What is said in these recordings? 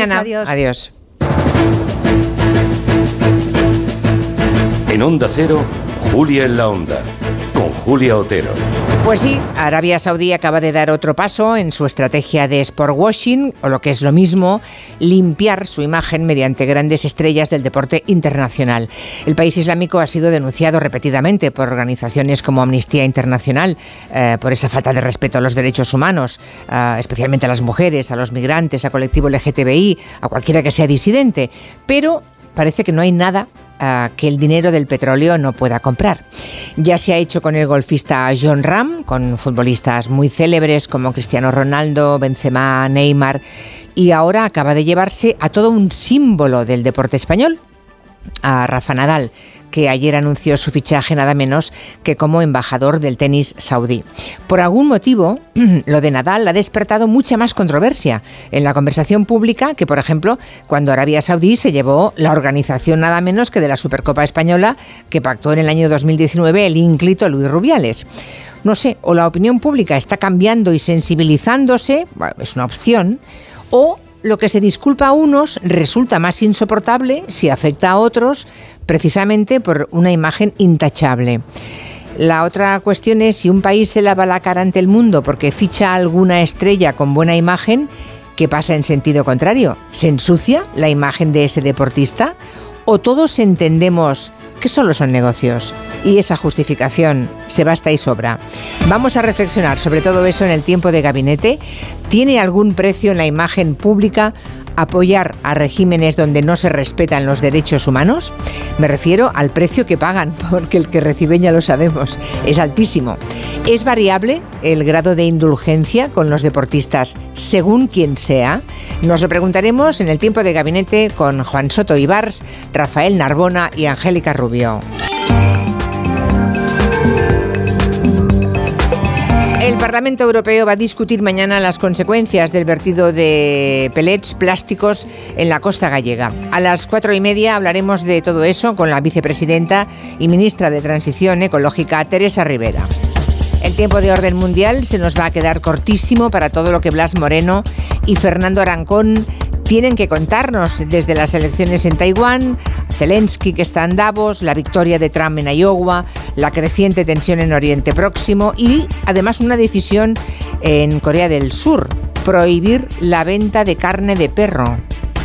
mañana. adiós. adiós. En Onda Cero, Julia en la Onda, con Julia Otero. Pues sí, Arabia Saudí acaba de dar otro paso en su estrategia de sport washing, o lo que es lo mismo, limpiar su imagen mediante grandes estrellas del deporte internacional. El país islámico ha sido denunciado repetidamente por organizaciones como Amnistía Internacional eh, por esa falta de respeto a los derechos humanos, especialmente a las mujeres, a los migrantes, a colectivo LGTBI, a cualquiera que sea disidente. Pero parece que no hay nada que el dinero del petróleo no pueda comprar. Ya se ha hecho con el golfista John Ram, con futbolistas muy célebres como Cristiano Ronaldo, Benzema, Neymar, y ahora acaba de llevarse a todo un símbolo del deporte español, a Rafa Nadal, que ayer anunció su fichaje nada menos que como embajador del tenis saudí. Por algún motivo, lo de Nadal ha despertado mucha más controversia en la conversación pública que, por ejemplo, cuando Arabia Saudí se llevó la organización nada menos que de la Supercopa Española que pactó en el año 2019 el ínclito Luis Rubiales. No sé, o la opinión pública está cambiando y sensibilizándose, es una opción, o lo que se disculpa a unos resulta más insoportable si afecta a otros, precisamente por una imagen intachable. La otra cuestión es si un país se lava la cara ante el mundo porque ficha alguna estrella con buena imagen, ¿qué pasa en sentido contrario? ¿Se ensucia la imagen de ese deportista? ¿O todos entendemos que solo son negocios? Y esa justificación se basta y sobra. Vamos a reflexionar sobre todo eso en el tiempo de gabinete. ¿Tiene algún precio en la imagen pública apoyar a regímenes donde no se respetan los derechos humanos? Me refiero al precio que pagan, porque el que reciben ya lo sabemos, es altísimo. ¿Es variable el grado de indulgencia con los deportistas según quien sea? Nos lo preguntaremos en el tiempo de gabinete con Juan Soto Ibars, Rafael Narbona y Angélica Rubio. El Parlamento Europeo va a discutir mañana las consecuencias del vertido de pellets plásticos en la costa gallega. A las cuatro y media hablaremos de todo eso con la vicepresidenta y ministra de Transición Ecológica, Teresa Rivera. El tiempo de orden mundial se nos va a quedar cortísimo para todo lo que Blas Moreno y Fernando Arancón tienen que contarnos desde las elecciones en Taiwán, Zelensky que está en Davos, la victoria de Trump en Iowa, la creciente tensión en Oriente Próximo y además una decisión en Corea del Sur, prohibir la venta de carne de perro.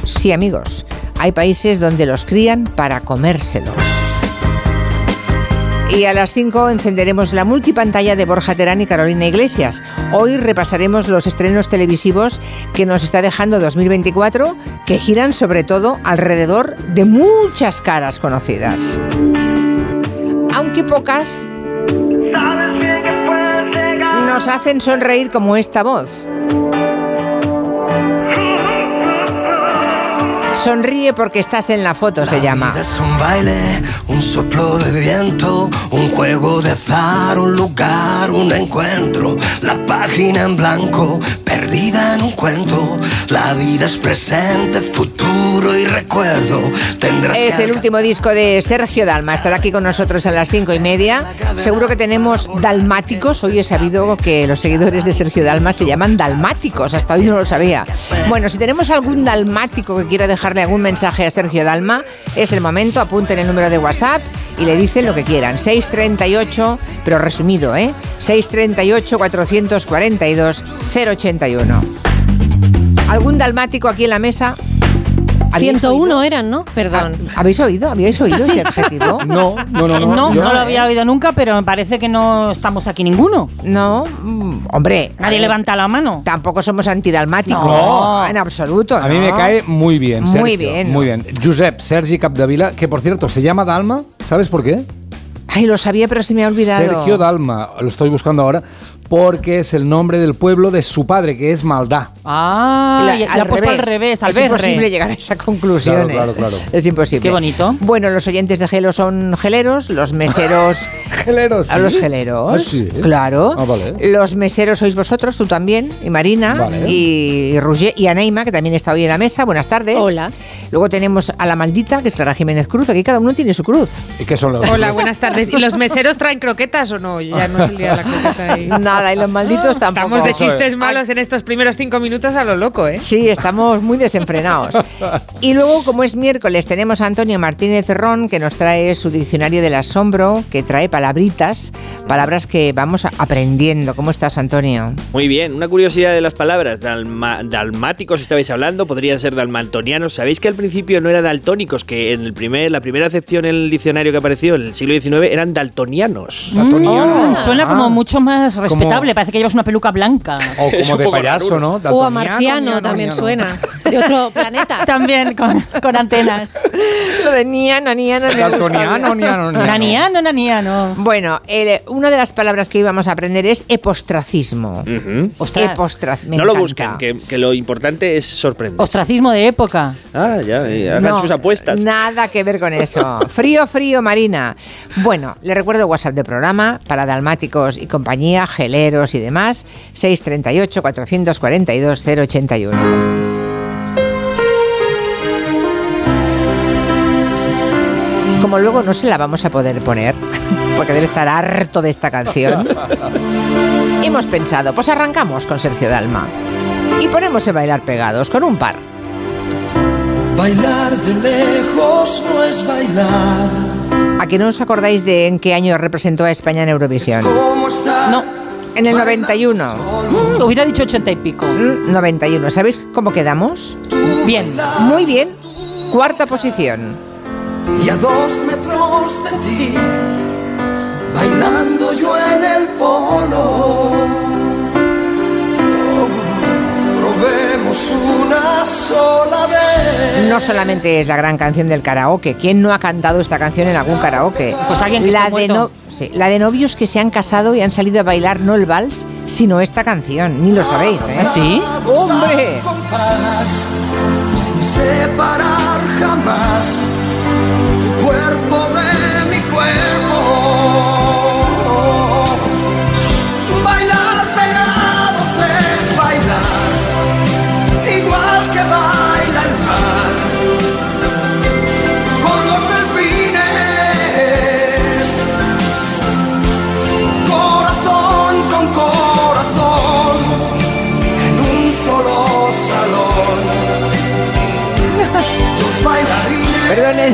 Sí amigos, hay países donde los crían para comérselos. Y a las 5 encenderemos la multipantalla de Borja Terán y Carolina Iglesias. Hoy repasaremos los estrenos televisivos que nos está dejando 2024, que giran sobre todo alrededor de muchas caras conocidas. Aunque pocas nos hacen sonreír como esta voz. Sonríe porque estás en la foto, se llama. Es un baile, un soplo de viento, un juego de azar, un lugar, un encuentro. La página en blanco, perdida en un cuento. La vida es presente, futuro y recuerdo. Tendrás Es que el último disco de Sergio Dalma. Estará aquí con nosotros a las cinco y media. Seguro que tenemos dalmáticos. Hoy he sabido que los seguidores de Sergio Dalma se llaman dalmáticos. Hasta hoy no lo sabía. Bueno, si tenemos algún dalmático que quiera dejarle algún mensaje a Sergio Dalma, es el momento. Apunten el número de WhatsApp y le dicen lo que quieran. 638, pero resumido, ¿eh? 638 442 081. ¿Algún dalmático aquí en la mesa? ¿Habéis 101 oído? eran, ¿no? Perdón. ¿Habéis oído? ¿Habíais oído ese adjetivo? No, no, no, no. No, lo había oído nunca, pero me parece que no estamos aquí ninguno. No, mm, hombre. Nadie eh, levanta la mano. Tampoco somos antidalmáticos. No. en absoluto. A mí me cae muy bien. Sergio, Muy bien. Muy bien. Josep Sergi Capdevila, que por cierto se llama Dalma. ¿Sabes por qué? Ay, lo sabía, pero se me ha olvidado. Sergio Dalma. Lo estoy buscando ahora. Porque es el nombre del pueblo de su padre, que es Maldá. Ah, La- y la ha puesto al revés, al Es imposible llegar a esa conclusión. Claro, ¿eh? claro, claro. Es imposible. Qué bonito. Bueno, los oyentes de Gelo son geleros, los meseros. Geleros. ¿A los geleros? Ah, sí. Claro. Ah, vale. Los meseros sois vosotros, tú también, y Marina, Vale. y, y Roger, y Aneima, que también está hoy en la mesa. Buenas tardes. Hola. Luego tenemos a la maldita, que es Clara Jiménez Cruz. Aquí cada uno tiene su cruz. ¿Y qué son los Hola, buenas tardes. ¿Y los meseros traen croquetas o no? Ya no es el día de la croqueta. ahí. Nada nada y los malditos tampoco. Estamos de chistes malos en estos primeros cinco minutos a lo loco, ¿eh? Sí, estamos muy desenfrenados. Y luego, como es miércoles, tenemos a Antonio Martínez Ron, que nos trae su diccionario del asombro, que trae palabritas, palabras que vamos aprendiendo. ¿Cómo estás, Antonio? Muy bien, una curiosidad de las palabras. Dalma- dalmáticos estabais hablando, podrían ser dalmatonianos. ¿Sabéis que al principio no eran daltónicos? Que en el primer, la primera acepción en el diccionario que apareció en el siglo XIX eran daltonianos. Daltoniano. Mm, suena como Ah. mucho más Como- respetable. Parece que llevas una peluca blanca. O como de payaso. ¿no? O a marciano niano, también niano. suena. De otro planeta. También con, con antenas. Lo de niana, niana, me gusta. Daltoniano, niano, niano. Naniano, naniano. Bueno, el- una de las palabras que íbamos a aprender es epostracismo. Ostras. Me no lo busquen, que, que lo importante es sorprender. Ostracismo de época. Ah, ya, hagan No, sus apuestas. Nada que ver con eso. Frío, frío, Marina. Bueno, le recuerdo WhatsApp de programa para dalmáticos y compañía, y demás. 638 442 081. Como luego no se la vamos a poder poner, porque debe estar harto de esta canción, hemos pensado, pues arrancamos con Sergio Dalma y ponemos a bailar pegados con un par. Bailar de lejos no es bailar. ¿A que no os acordáis de en qué año representó a España en Eurovisión? No. En el 91. Mm, hubiera dicho ochenta y pico. Mm, 91. ¿Sabéis cómo quedamos? Bien. Muy bien. Cuarta posición. Y a dos metros de ti, bailando yo en el polo. Una sola vez. No solamente es la gran canción del karaoke. ¿Quién no ha cantado esta canción en algún karaoke? Pues alguien que la de, muerto. sí, la de novios que se han casado y han salido a bailar no el vals, sino esta canción. Ni lo sabéis, ¿eh? ¿Sí? ¡Hombre! Compás, sin separar jamás tu cuerpo de mi cuerpo.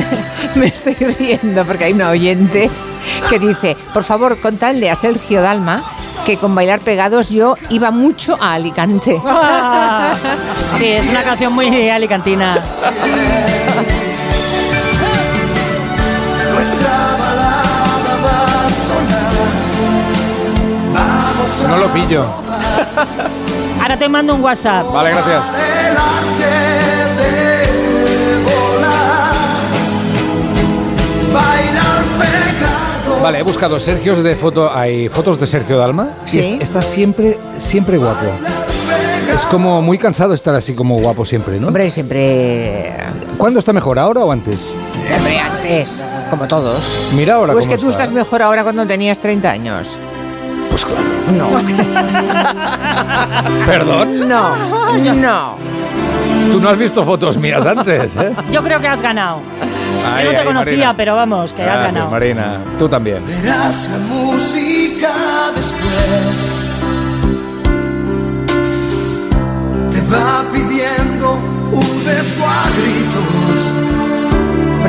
me estoy riendo porque hay una oyente que dice, por favor, contadle a Sergio Dalma que con bailar pegados yo iba mucho a Alicante. Ah, sí, es una canción muy alicantina. No lo pillo. Ahora te mando un WhatsApp. Vale, gracias. Vale, he buscado Sergios de foto. Hay fotos de Sergio Dalma. y Sí. est- está siempre, siempre guapo. Es como muy cansado estar así como guapo siempre, ¿no? Hombre, siempre... ¿Cuándo está mejor, ahora o antes? Hombre, antes, como todos. Mira ahora Pues cómo que tú está. estás mejor ahora cuando tenías 30 años. Pues claro. No, Perdón. no, no. Tú no has visto fotos mías antes, ¿eh? Yo creo que has ganado. Ay, Yo no te ay, conocía, Marina. pero vamos, que has ganado. Marina, tú también. Verás la música después. Te va pidiendo un beso a gritos.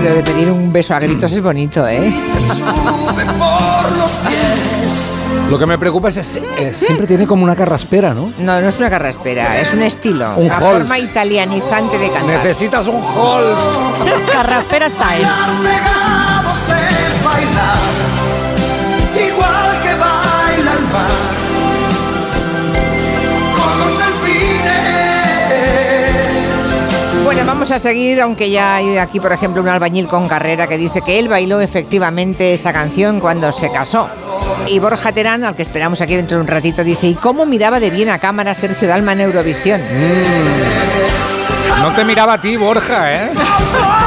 Pero de pedir un beso a gritos es bonito, ¿eh? Lo que me preocupa es, es- es- siempre tiene como una carraspera, ¿no? No, no es una carraspera, es un estilo. Un una Halls. forma italianizante de cantar. Necesitas un Halls. Carraspera style. Bailar pegados es bailar. Igual que baila el mar. Con los delfines. Bueno, vamos a seguir, aunque ya hay aquí, por ejemplo, un albañil con carrera que dice que él bailó efectivamente esa canción cuando se casó. Y Borja Terán, al que esperamos aquí dentro de un ratito, dice, ¿y cómo miraba de bien a cámara Sergio Dalma en Eurovisión? No te miraba a ti, Borja, ¿eh?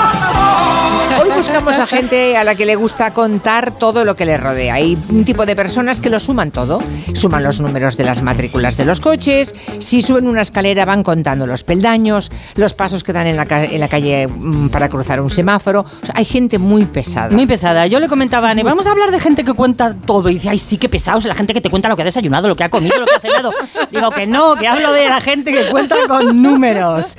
Hoy buscamos a gente a la que le gusta contar todo lo que le rodea. Hay un tipo de personas que lo suman todo. Suman los números de las matrículas de los coches. Si suben una escalera van contando los peldaños, los pasos que dan en la, ca- en la calle mm, para cruzar un semáforo. O sea, hay gente muy pesada. Muy pesada. Yo le comentaba a Anne, vamos a hablar de gente que cuenta todo. Y dice, ay, sí, qué pesados, la gente que te cuenta lo que ha desayunado, lo que ha comido, lo que ha cenado. Digo que no, que hablo de la gente que cuenta con números.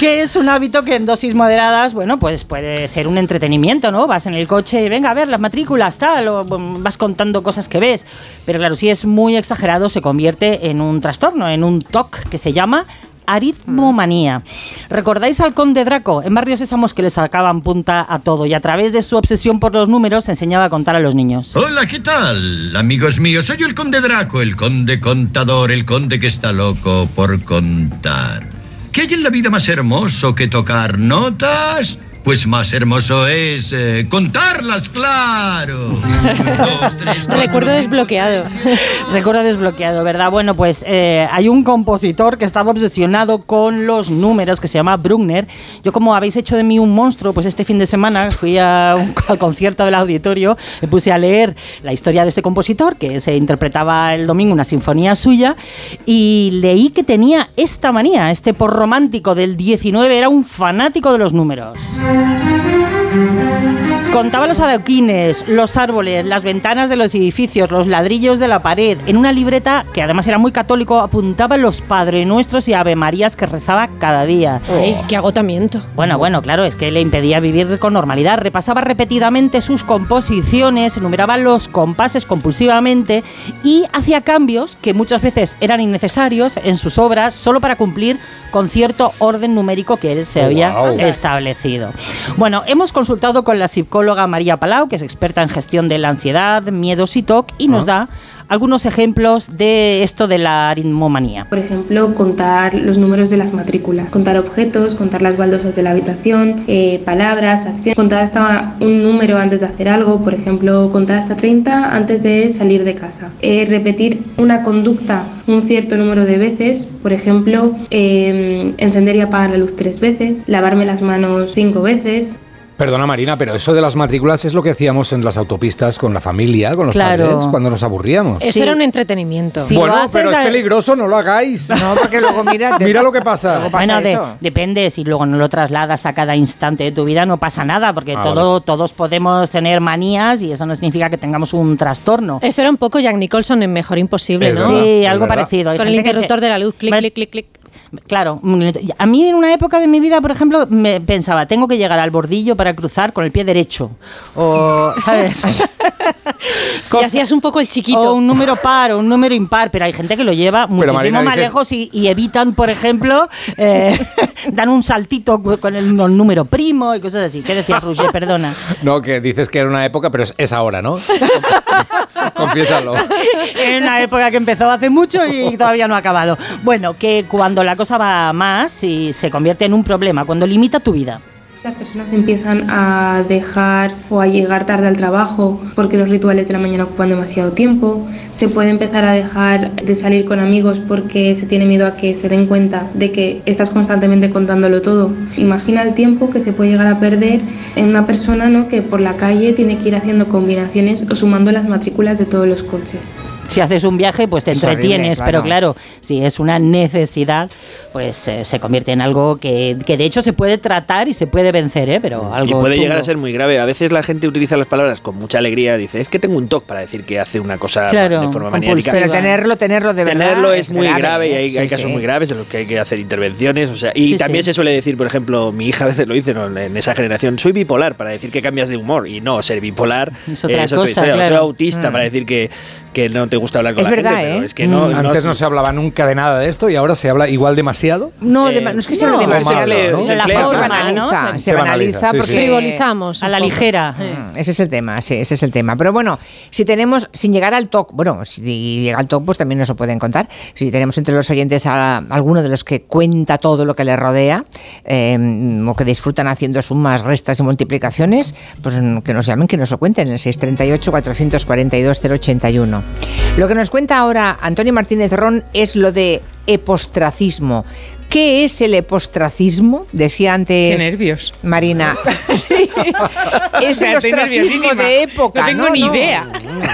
Que es un hábito que en dosis moderadas, bueno, pues puede ser un entretenimiento, ¿no? Vas en el coche venga, a ver, las matrículas, tal, o vas contando cosas que ves. Pero claro, si es muy exagerado, se convierte en un trastorno, en un TOC que se llama aritmomanía. ¿Recordáis al conde Draco? En Barrios Sésamos que le sacaban punta a todo y a través de su obsesión por los números enseñaba a contar a los niños. Hola, ¿qué tal? Amigos míos, soy el conde Draco, el conde contador, el conde que está loco por contar. ¿Qué hay en la vida más hermoso que tocar notas? Pues más hermoso es eh, contarlas, claro. Dos, tres, cuatro, Recuerdo desbloqueado. Recuerdo desbloqueado, ¿verdad? Bueno, pues eh, hay un compositor que estaba obsesionado con los números que se llama Bruckner. Yo como habéis hecho de mí un monstruo, pues este fin de semana fui a un al concierto del auditorio, me puse a leer la historia de este compositor, que se interpretaba el domingo una sinfonía suya, y leí que tenía esta manía, este por romántico del 19, era un fanático de los números. Thank you. Contaba los adoquines, los árboles, las ventanas de los edificios, los ladrillos de la pared. En una libreta, que además era muy católico, apuntaba los Padre Nuestros y Ave Marías que rezaba cada día. Ay, qué agotamiento. Bueno, bueno, claro, es que le impedía vivir con normalidad. Repasaba repetidamente sus composiciones, enumeraba los compases compulsivamente y hacía cambios que muchas veces eran innecesarios en sus obras solo para cumplir con cierto orden numérico que él se Oh, había wow. establecido. Bueno, hemos consultado con la psicóloga María Palau, que es experta en gestión de la ansiedad, miedos y TOC, y nos da algunos ejemplos de esto de la aritmomanía. Por ejemplo, contar los números de las matrículas, contar objetos, contar las baldosas de la habitación, eh, palabras, acciones, contar hasta un número antes de hacer algo, por ejemplo, contar hasta 30 antes de salir de casa. Eh, repetir una conducta un cierto número de veces, por ejemplo, eh, encender y apagar la luz tres veces, lavarme las manos cinco veces, Perdona Marina, pero eso de las matrículas es lo que hacíamos en las autopistas con la familia, con los Claro. padres, cuando nos aburríamos. Eso Sí. era un entretenimiento. Sí. bueno, pero es peligroso, no lo hagáis. No, porque luego mira... Mira lo que pasa. Luego pasa Bueno, de- depende, si luego no lo trasladas a cada instante de tu vida no pasa nada, porque Ah, todo, todos podemos tener manías y eso no significa que tengamos un trastorno. Esto era un poco Jack Nicholson en Mejor Imposible, Es ¿no? verdad. Sí, algo verdad. parecido. Hay Con el se- interruptor de la luz, clic, clic, clic, clic. Claro, a mí en una época de mi vida, por ejemplo, me pensaba, tengo que llegar al bordillo para cruzar con el pie derecho. O, ¿sabes? Y hacías un poco el chiquito. O un número par o un número impar, pero hay gente que lo lleva muchísimo Marina, más dices- lejos y, y evitan, por ejemplo, eh, dan un saltito con el, un número primo y cosas así. ¿Qué decías, Roger? Perdona. No, que dices que era una época, pero es, es ahora, ¿no? Confiésalo. En una época que empezó hace mucho y todavía no ha acabado. Bueno, que cuando la cosa va más y se convierte en un problema, cuando limita tu vida. Las personas empiezan a dejar o a llegar tarde al trabajo porque los rituales de la mañana ocupan demasiado tiempo. Se puede empezar a dejar de salir con amigos porque se tiene miedo a que se den cuenta de que estás constantemente contándolo todo. Imagina el tiempo que se puede llegar a perder en una persona ¿no? que por la calle tiene que ir haciendo combinaciones o sumando las matrículas de todos los coches. Si haces un viaje, pues te Es horrible, entretienes, claro. pero claro, si es una necesidad, pues eh, se convierte en algo que, que de hecho se puede tratar y se puede vencer, ¿eh? Pero algo Y puede chungo. llegar a ser muy grave. A veces la gente utiliza las palabras con mucha alegría. Dice, es que tengo un TOC para decir que hace una cosa Claro, de forma compulsiva. maniática. Pero tenerlo, tenerlo de verdad. Tenerlo es, muy grave, y hay, Sí, hay casos sí. muy graves en los que hay que hacer intervenciones. O sea, y Sí, también sí. se suele decir, por ejemplo, mi hija a veces lo dice ¿no? en esa generación, soy bipolar para decir que cambias de humor. Y no, ser bipolar Es otra cosa, historia. O claro. soy autista Mm. para decir que, que no te gusta hablar con Es la verdad, gente. pero ¿eh? es que no, Mm. Antes no se hablaba nunca de nada de esto y ahora se habla igual demasiado. No, Eh, de no es que se no, hable demasiado. Se, la banaliza, ¿no? se, Se banaliza, banaliza sí, sí. porque... Frivolizamos. A la ligera. Mm, Ese es el tema, sí, ese es el tema. Pero bueno, si tenemos, sin llegar al TOC, bueno, si llega al TOC, pues también nos lo pueden contar. Si tenemos entre los oyentes a alguno de los que cuenta todo lo que le rodea, eh, o que disfrutan haciendo sumas, restas y multiplicaciones, pues que nos llamen, que nos lo cuenten en el 638-442-081. Lo que nos cuenta ahora Antonio Martínez Ron es lo de epostracismo. ¿Qué es el epostracismo? Decía antes Qué nervios. Marina. Sí. Es el ostracismo de época. No tengo ni idea.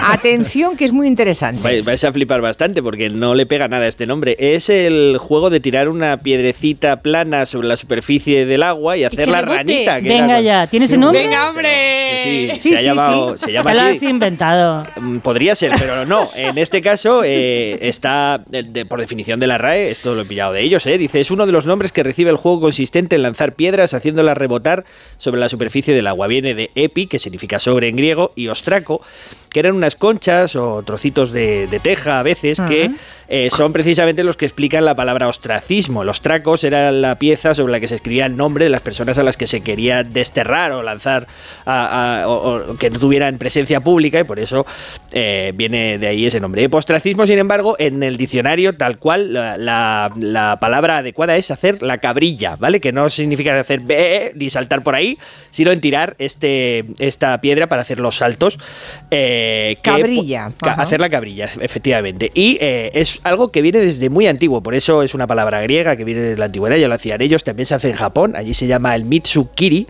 Atención, que es muy interesante. Vais, vais a flipar bastante porque no le pega nada a este nombre. Es el juego de tirar una piedrecita plana sobre la superficie del agua y hacer que la ranita. que Venga era- ya, ¿tiene ese nombre? Venga, hombre. Sí, sí, Sí, se, ha llamado- sí. se llama Te lo has inventado. Mm, Podría ser, pero no. En este caso eh, está, eh, de- por definición de la RAE, esto lo he pillado de ellos, eh, dice, es uno de los nombres que recibe el juego consistente en lanzar piedras haciéndolas rebotar sobre la superficie del agua. Viene de epi, que significa sobre en griego, y ostraco, que eran unas conchas o trocitos de, de teja a veces que eh, son precisamente los que explican la palabra ostracismo. Los tracos era la pieza sobre la que se escribía el nombre de las personas a las que se quería desterrar o lanzar a- a- o, o que no tuvieran presencia pública y por eso eh, viene de ahí ese nombre. Ostracismo, sin embargo, en el diccionario tal cual la, la- la palabra adecuada es hacer la cabrilla, ¿vale? Que no significa hacer be ni saltar por ahí, sino en tirar este, esta piedra para hacer los saltos. eh, que- Cabrilla, ca- ajá. hacer la cabrilla, efectivamente. Y eh, es algo que viene desde muy antiguo, por eso es una palabra griega que viene desde la antigüedad, ya lo hacían ellos, también se hace en Japón, allí se llama el Mitsukiri,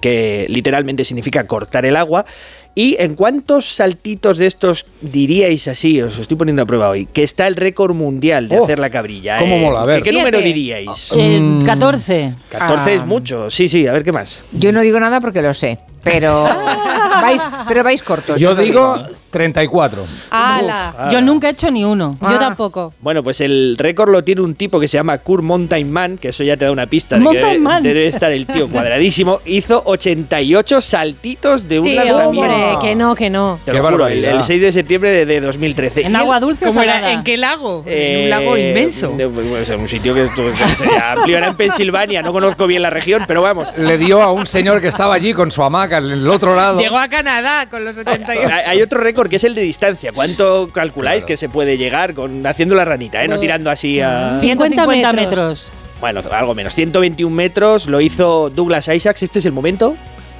que literalmente significa cortar el agua. ¿Y en cuántos saltitos de estos diríais así, os estoy poniendo a prueba hoy, que está el récord mundial de Oh, hacer la cabrilla? cómo eh? mola, a ver. ¿Qué, qué número diríais? Eh, Mm. 14. 14 es Ah. mucho, sí, sí, a ver qué más. Yo no digo nada porque lo sé, pero vais, pero vais cortos. Yo digo 34. ¡Hala! Yo nunca he hecho ni uno. Yo Ah. tampoco. Bueno, pues el récord lo tiene un tipo que se llama Kurt Mountain Man, que eso ya te da una pista de que Man. debe estar el tío cuadradísimo. Hizo 88 saltitos de un Sí, lanzamiento. hombre, que no, que no. Te Qué lo juro, el, el 6 de septiembre de, de 2013. ¿En agua dulce o. ¿En qué lago? eh, en un lago inmenso. de- pues, en un sitio que, que sería amplio, era en Pensilvania, no conozco bien la región, pero vamos. Le dio a un señor que estaba allí con su hamaca en el otro lado. Llegó a Canadá con los 88. Hay otro récord que es el de distancia. ¿Cuánto calculáis que se puede llegar con haciendo la ranita, eh? no tirando así a. 150 50 metros. metros. Bueno, algo menos. 121 metros, lo hizo Douglas Isaacs. Este es el momento.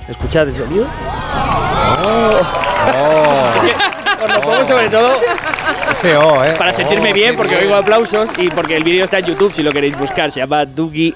Escuchad el sonido. Os lo pongo sobre todo Ese O, ¿eh? para sentirme Oh, bien, porque oigo aplausos y porque el vídeo está en YouTube si lo queréis buscar. Se llama Dougie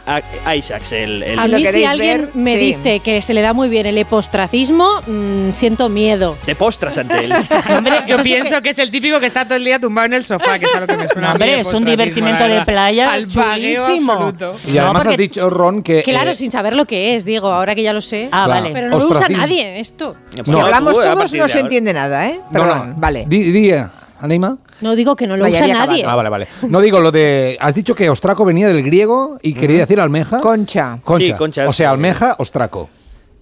Isaacs. El, el- A Si mí si alguien ver, me sí. dice que se le da muy bien el epostracismo, mm, siento miedo. Te postras ante él. Yo pienso que es el típico que está todo el día tumbado en el sofá, que es a lo que me suena. No, a mí hombre, es un divertimento de playa Al chulísimo. absoluto. Y además No, has dicho, Ron, que. Claro, eh, sin saber lo que es, digo, ahora que ya lo sé. Ah, Claro. vale. Pero no lo usa nadie esto. Si No, hablamos tú, todos no se entiende nada, ¿eh? no, Perdón, no. vale. Di, di, eh, Anima. No digo que no lo Vaya, usa nadie. acabado. Ah, vale, vale. No digo lo de. Has dicho que ostraco venía del griego y quería decir almeja. Concha. Concha. Sí, conchas, O sea, almeja, ostraco.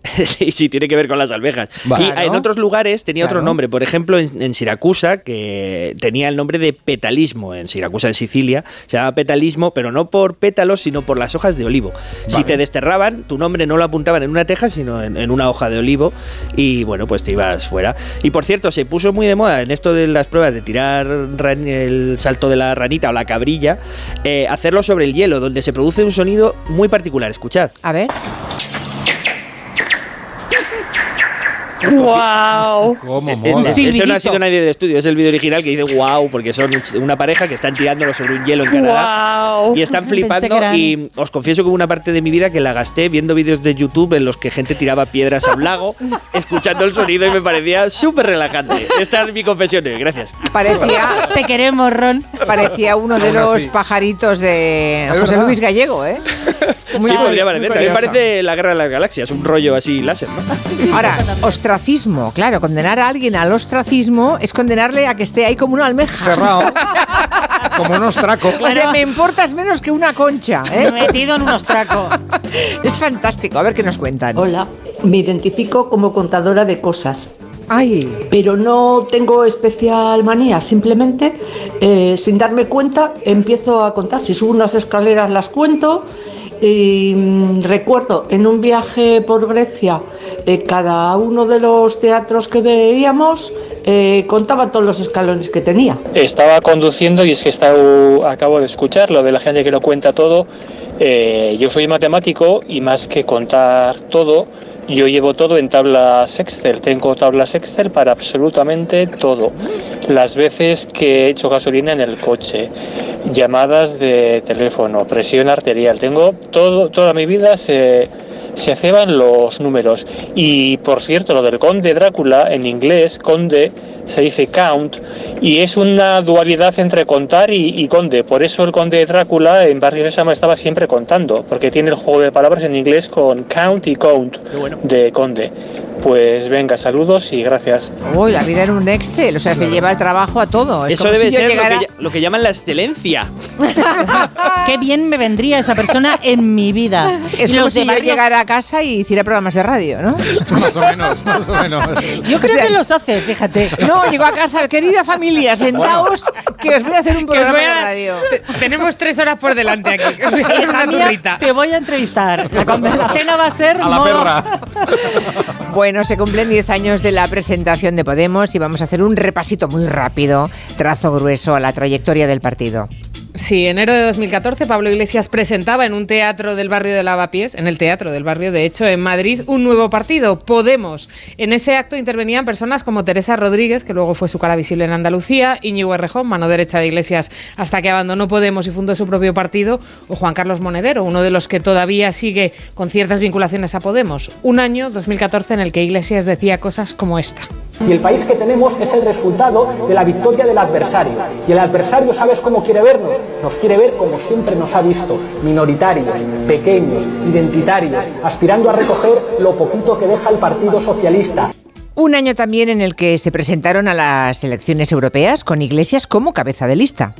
sí, sí, tiene que ver con las almejas. Vale. Y en otros lugares tenía otro nombre. Por ejemplo, en, en Siracusa, que tenía el nombre de petalismo. En Siracusa, en Sicilia, se llama petalismo, pero no por pétalos, sino por las hojas de olivo. Si te desterraban, tu nombre no lo apuntaban en una teja, sino en, en una hoja de olivo. Y bueno, pues te ibas fuera. Y por cierto, se puso muy de moda en esto de las pruebas de tirar ran- el salto de la ranita o la cabrilla, eh, hacerlo sobre el hielo, donde se produce un sonido muy particular. Escuchad. A ver. ¡Wow! ¿Cómo Eh, mola? eh, Eso no ha sido nadie del estudio, es el vídeo original que dice wow, porque son una pareja que están tirándolo sobre un hielo en Canadá. ¡Wow! Y están flipando y os confieso que hubo una parte de mi vida que la gasté viendo vídeos de YouTube en los que gente tiraba piedras a un lago, escuchando el sonido y me parecía súper relajante. Esta es mi confesión, eh, gracias. Parecía, Te queremos, Ron. parecía uno de los así. pajaritos de José. Luis Gallego, ¿eh? Muy sí, podría parecer. También parece la guerra de las galaxias, un rollo así láser, ¿no? Ahora, ostracismo, claro, condenar a alguien al ostracismo es condenarle a que esté ahí como una almeja. Cerrado. Como un ostraco. O sea, me importas menos que una concha, ¿eh? Metido en un ostraco. Es fantástico, a ver qué nos cuentan. Hola, me identifico como contadora de cosas, Ay, pero no tengo especial manía, simplemente eh, sin darme cuenta empiezo a contar. Si subo unas escaleras las cuento. Y mm, recuerdo en un viaje por Grecia, eh, cada uno de los teatros que veíamos eh, contaba todos los escalones que tenía. Estaba conduciendo y es que he estado- acabo de escuchar lo de la gente que lo cuenta todo. Eh, yo soy matemático y más que contar todo, yo llevo todo en tablas Excel. Tengo tablas Excel para absolutamente todo. Las veces que he hecho gasolina en el coche, llamadas de teléfono, presión arterial. Tengo todo, toda mi vida se, se ceban los números. Y por cierto, lo del conde Drácula en inglés, conde se dice count y es una dualidad entre contar y, y conde. Por eso el conde Drácula en Barrio Sésamo estaba siempre contando, porque tiene el juego de palabras en inglés con count y count de conde. Pues venga, saludos y gracias. Uy, la vida en un Excel, o sea, se lleva el trabajo a todo. Es Eso como debe si ser lo que, ll- lo que llaman la excelencia. Qué bien me vendría esa persona en mi vida. Es Y como si de yo llegara a casa y hiciera programas de radio, ¿no? Más o menos, más o menos. Yo creo que los hace, fíjate. No, llego a casa, querida familia, sentaos que os voy a hacer un programa de radio. te- tenemos tres horas por delante aquí. Os voy a dar Hija una mía, turrita. te voy a entrevistar. La, cena va a ser A la modo- perra. Bueno, se cumplen 10 años de la presentación de Podemos y vamos a hacer un repasito muy rápido, trazo grueso a la trayectoria del partido. Sí, enero de 2014 Pablo Iglesias presentaba en un teatro del barrio de Lavapiés, en el teatro del barrio de hecho en Madrid, un nuevo partido, Podemos. En ese acto intervenían personas como Teresa Rodríguez, que luego fue su cara visible en Andalucía, Íñigo Errejón, mano derecha de Iglesias hasta que abandonó Podemos y fundó su propio partido, o Juan Carlos Monedero, uno de los que todavía sigue con ciertas vinculaciones a Podemos. Un año, 2014, en el que Iglesias decía cosas como esta. Y el país que tenemos es el resultado de la victoria del adversario. Y el adversario, ¿sabes cómo quiere vernos? Nos quiere ver como siempre nos ha visto, minoritarios, pequeños, identitarios, aspirando a recoger lo poquito que deja el Partido Socialista. Un año también en el que se presentaron a las elecciones europeas con Iglesias como cabeza de lista.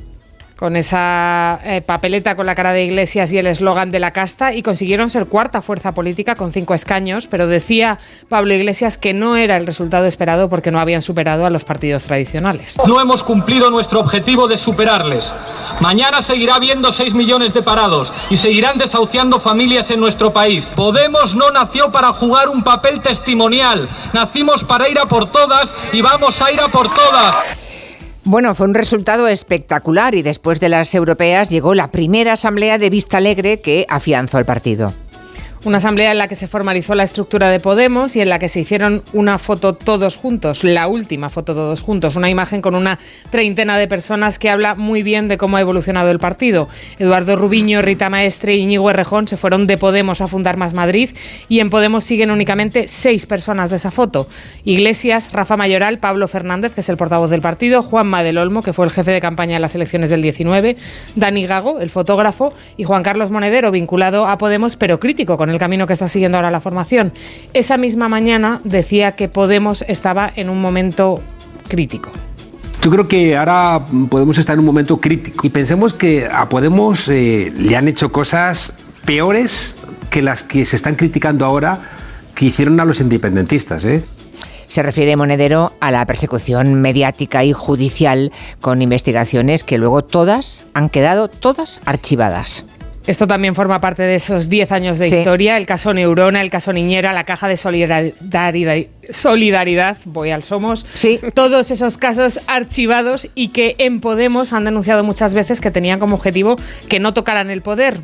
Con esa eh, papeleta con la cara de Iglesias y el eslogan de la casta y consiguieron ser cuarta fuerza política con cinco escaños, pero decía Pablo Iglesias que no era el resultado esperado porque no habían superado a los partidos tradicionales. No hemos cumplido nuestro objetivo de superarles. Mañana seguirá habiendo 6 millones de parados y seguirán desahuciando familias en nuestro país. Podemos no nació para jugar un papel testimonial. Nacimos para ir a por todas y vamos a ir a por todas. Bueno, fue un resultado espectacular y después de las europeas llegó la primera asamblea de Vista Alegre que afianzó el partido. Una asamblea en la que se formalizó la estructura de Podemos y en la que se hicieron una foto todos juntos, la última foto todos juntos, una imagen con una treintena de personas que habla muy bien de cómo ha evolucionado el partido. Eduardo Rubiño, Rita Maestre y Íñigo Errejón se fueron de Podemos a fundar Más Madrid y en Podemos siguen únicamente seis personas de esa foto. Iglesias, Rafa Mayoral, Pablo Fernández, que es el portavoz del partido, Juanma del Olmo, que fue el jefe de campaña en las elecciones del 19, Dani Gago, el fotógrafo, y Juan Carlos Monedero, vinculado a Podemos, pero crítico con el camino que está siguiendo ahora la formación. Esa misma mañana decía que Podemos estaba en un momento crítico. Yo creo que ahora podemos estar en un momento crítico y pensemos que a Podemos eh, le han hecho cosas peores que las que se están criticando ahora que hicieron a los independentistas. ¿eh? Se refiere Monedero a la persecución mediática y judicial con investigaciones que luego todas han quedado todas archivadas. Esto también forma parte de esos 10 años de Sí. historia, el caso Neurona, el caso Niñera, la caja de solidaridad, solidaridad voy al Somos, todos esos casos archivados y que en Podemos han denunciado muchas veces que tenían como objetivo que no tocaran el poder.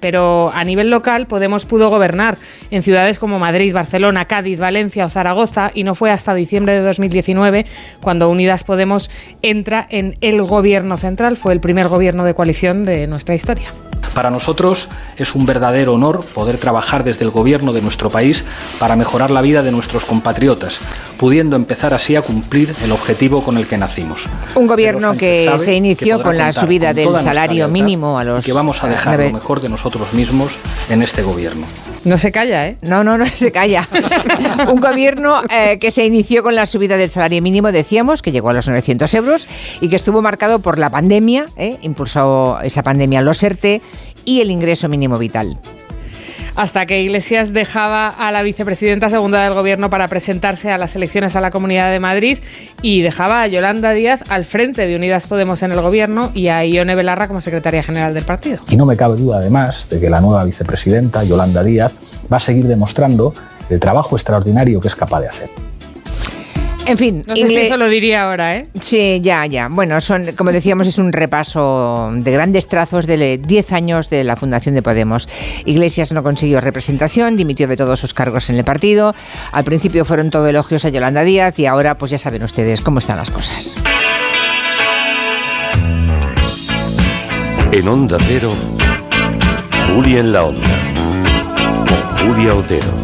Pero a nivel local Podemos pudo gobernar en ciudades como Madrid, Barcelona, Cádiz, Valencia o Zaragoza y no fue hasta diciembre de 2019 cuando Unidas Podemos entra en el gobierno central. Fue el primer gobierno de coalición de nuestra historia. Para nosotros es un verdadero honor poder trabajar desde el gobierno de nuestro país para mejorar la vida de nuestros compatriotas, pudiendo empezar así a cumplir el objetivo con el que nacimos. Un gobierno que se inició con la subida con del salario mínimo a y los que vamos a dejar lo mejor de nosotros mismos en este gobierno. No se calla, ¿eh? No, no, no se calla. Un gobierno eh, que se inició con la subida del salario mínimo, decíamos, que llegó a los 900 euros y que estuvo marcado por la pandemia, ¿eh? impulsó esa pandemia los ERTE y el ingreso mínimo vital. hasta que Iglesias dejaba a la vicepresidenta segunda del gobierno para presentarse a las elecciones a la Comunidad de Madrid y dejaba a Yolanda Díaz al frente de Unidas Podemos en el gobierno y a Ione Belarra como secretaria general del partido. Y no me cabe duda, además, de que la nueva vicepresidenta, Yolanda Díaz, va a seguir demostrando el trabajo extraordinario que es capaz de hacer. En fin, No sé si eso lo diría ahora, ¿eh? Sí, ya, ya. Bueno, son, como decíamos, es un repaso de grandes trazos de 10 años de la fundación de Podemos. Iglesias no consiguió representación, dimitió de todos sus cargos en el partido. Al principio fueron todo elogios a Yolanda Díaz y ahora, pues ya saben ustedes cómo están las cosas. En Onda Cero, Julia en la Onda. Con Julia Otero.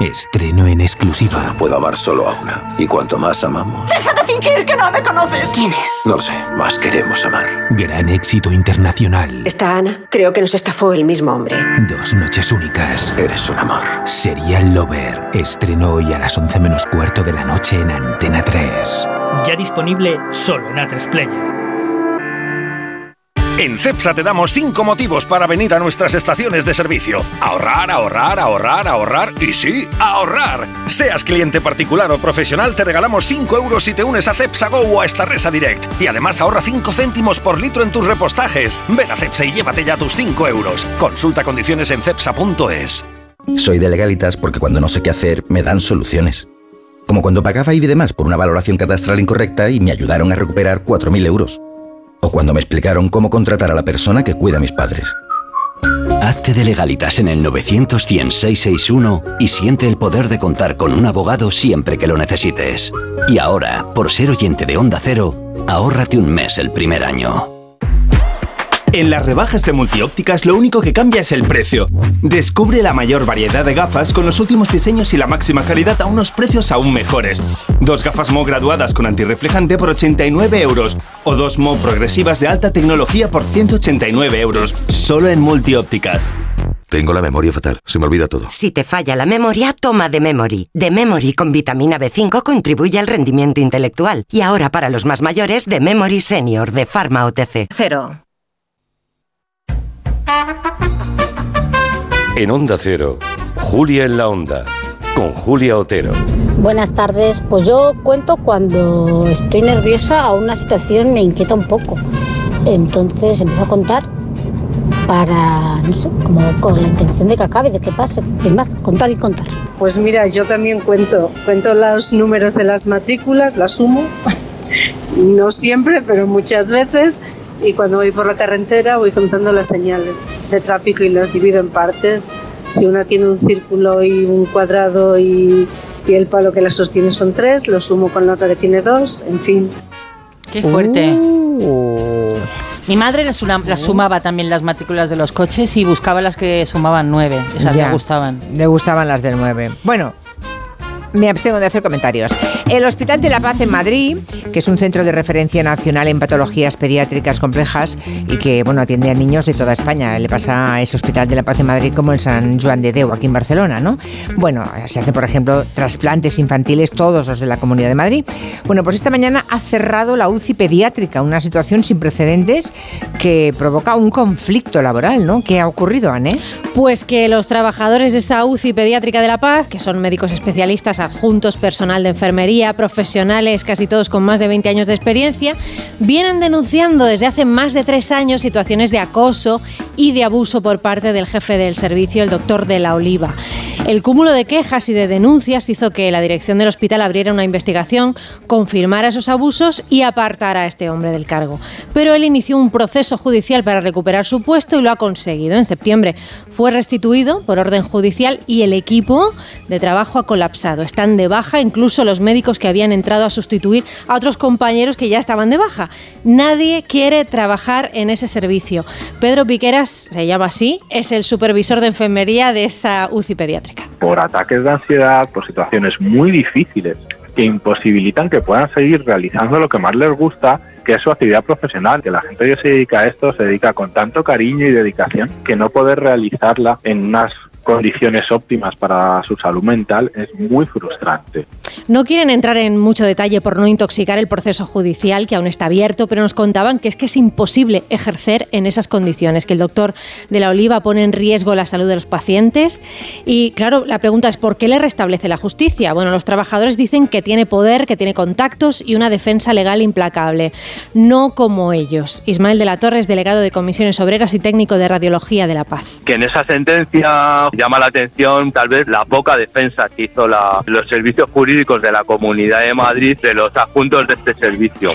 Estreno en exclusiva. Puedo amar solo a una. Y cuanto más amamos, ¡Deja de fingir que no me conoces! ¿Quién es? no lo sé, más queremos amar. Gran éxito internacional. Está Ana. Creo que nos estafó el mismo hombre. Dos noches únicas. Eres un amor. Serial Lover. Estreno hoy a las 11 menos cuarto de la noche en Antena 3. Ya disponible solo en A3 Player. En CEPSA te damos 5 motivos para venir a nuestras estaciones de servicio. Ahorrar, ahorrar, ahorrar, ahorrar y sí, ahorrar. Seas cliente particular o profesional, te regalamos 5 euros si te unes a CEPSA Go o a Estarresa Direct. Y además ahorra 5 céntimos por litro en tus repostajes. Ven a CEPSA y llévate ya tus 5 euros. Consulta condiciones en cepsa.es. Soy de legalitas porque cuando no sé qué hacer me dan soluciones. Como cuando pagaba IBI de más por una valoración catastral incorrecta y me ayudaron a recuperar 4.000 euros. O cuando me explicaron cómo contratar a la persona que cuida a mis padres. Hazte de legalitas en el 900 661 y siente el poder de contar con un abogado siempre que lo necesites. Y ahora, por ser oyente de Onda Cero, ahórrate un mes el primer año. En las rebajas de multiópticas lo único que cambia es el precio. Descubre la mayor variedad de gafas con los últimos diseños y la máxima calidad a unos precios aún mejores. Dos gafas Mo graduadas con antirreflejante por 89 euros o dos Mo progresivas de alta tecnología por 189 euros. Solo en multiópticas. Tengo la memoria fatal, se me olvida todo. Si te falla la memoria, toma de Memory. De Memory con vitamina B5 contribuye al rendimiento intelectual. Y ahora para los más mayores, de Memory Senior de Pharma OTC. Cero. En Onda Cero, Julia en la Onda. Con Julia Otero. Buenas tardes, pues yo cuento cuando estoy nerviosa o una situación me inquieta un poco. Entonces empiezo a contar para, no sé, como con la intención de que acabe, de que pase, sin más, contar y contar. Pues mira, yo también cuento, cuento los números de las matrículas, las sumo, no siempre, pero muchas veces, y cuando voy por la carretera voy contando las señales de tráfico y las divido en partes. Si una tiene un círculo y un cuadrado y, y el palo que la sostiene son tres, lo sumo con la otra que tiene dos, en fin. Qué fuerte. Mi madre las, las sumaba también las matrículas de los coches y buscaba las que sumaban nueve. Esas Ya. le gustaban. Le gustaban las del 9. Bueno, me abstengo de hacer comentarios. El Hospital de la Paz en Madrid, que es un centro de referencia nacional en patologías pediátricas complejas y que bueno atiende a niños de toda España. Le pasa a ese Hospital de la Paz en Madrid como el San Juan de Deu aquí en Barcelona, ¿no? Bueno, se hace por ejemplo trasplantes infantiles todos los de la Comunidad de Madrid. Bueno, pues esta mañana ha cerrado la UCI pediátrica, una situación sin precedentes que provoca un conflicto laboral, ¿no? ¿Qué ha ocurrido, Anne? Pues que los trabajadores de esa UCI Pediátrica de la Paz, que son médicos especialistas, adjuntos, personal de enfermería, profesionales, casi todos con más de 20 años de experiencia, vienen denunciando desde hace más de tres años situaciones de acoso y de abuso por parte del jefe del servicio, el doctor de la Oliva. El cúmulo de quejas y de denuncias hizo que la dirección del hospital abriera una investigación, confirmara esos abusos y apartara a este hombre del cargo. Pero él inició un proceso judicial para recuperar su puesto y lo ha conseguido. En septiembre fue restituido por orden judicial y el equipo de trabajo ha colapsado. Están de baja incluso los médicos que habían entrado a sustituir a otros compañeros que ya estaban de baja. Nadie quiere trabajar en ese servicio. Pedro Piqueras, se llama así, es el supervisor de enfermería de esa UCI pediátrica. por ataques de ansiedad, por situaciones muy difíciles que imposibilitan que puedan seguir realizando lo que más les gusta, que es su actividad profesional, que la gente que se dedica a esto se dedica con tanto cariño y dedicación que no poder realizarla en unas condiciones óptimas para su salud mental es muy frustrante. No quieren entrar en mucho detalle por no intoxicar el proceso judicial, que aún está abierto, pero nos contaban que es que es imposible ejercer en esas condiciones, que el doctor de la Oliva pone en riesgo la salud de los pacientes. Y claro, la pregunta es, ¿por qué le restablece la justicia? Bueno, los trabajadores dicen que tiene poder, que tiene contactos y una defensa legal implacable. No como ellos. Ismael de la Torre es delegado de Comisiones Obreras y técnico de Radiología de la Paz. que en esa sentencia Llama la atención tal vez la poca defensa que hizo la- los servicios jurídicos de la Comunidad de Madrid de los adjuntos de este servicio.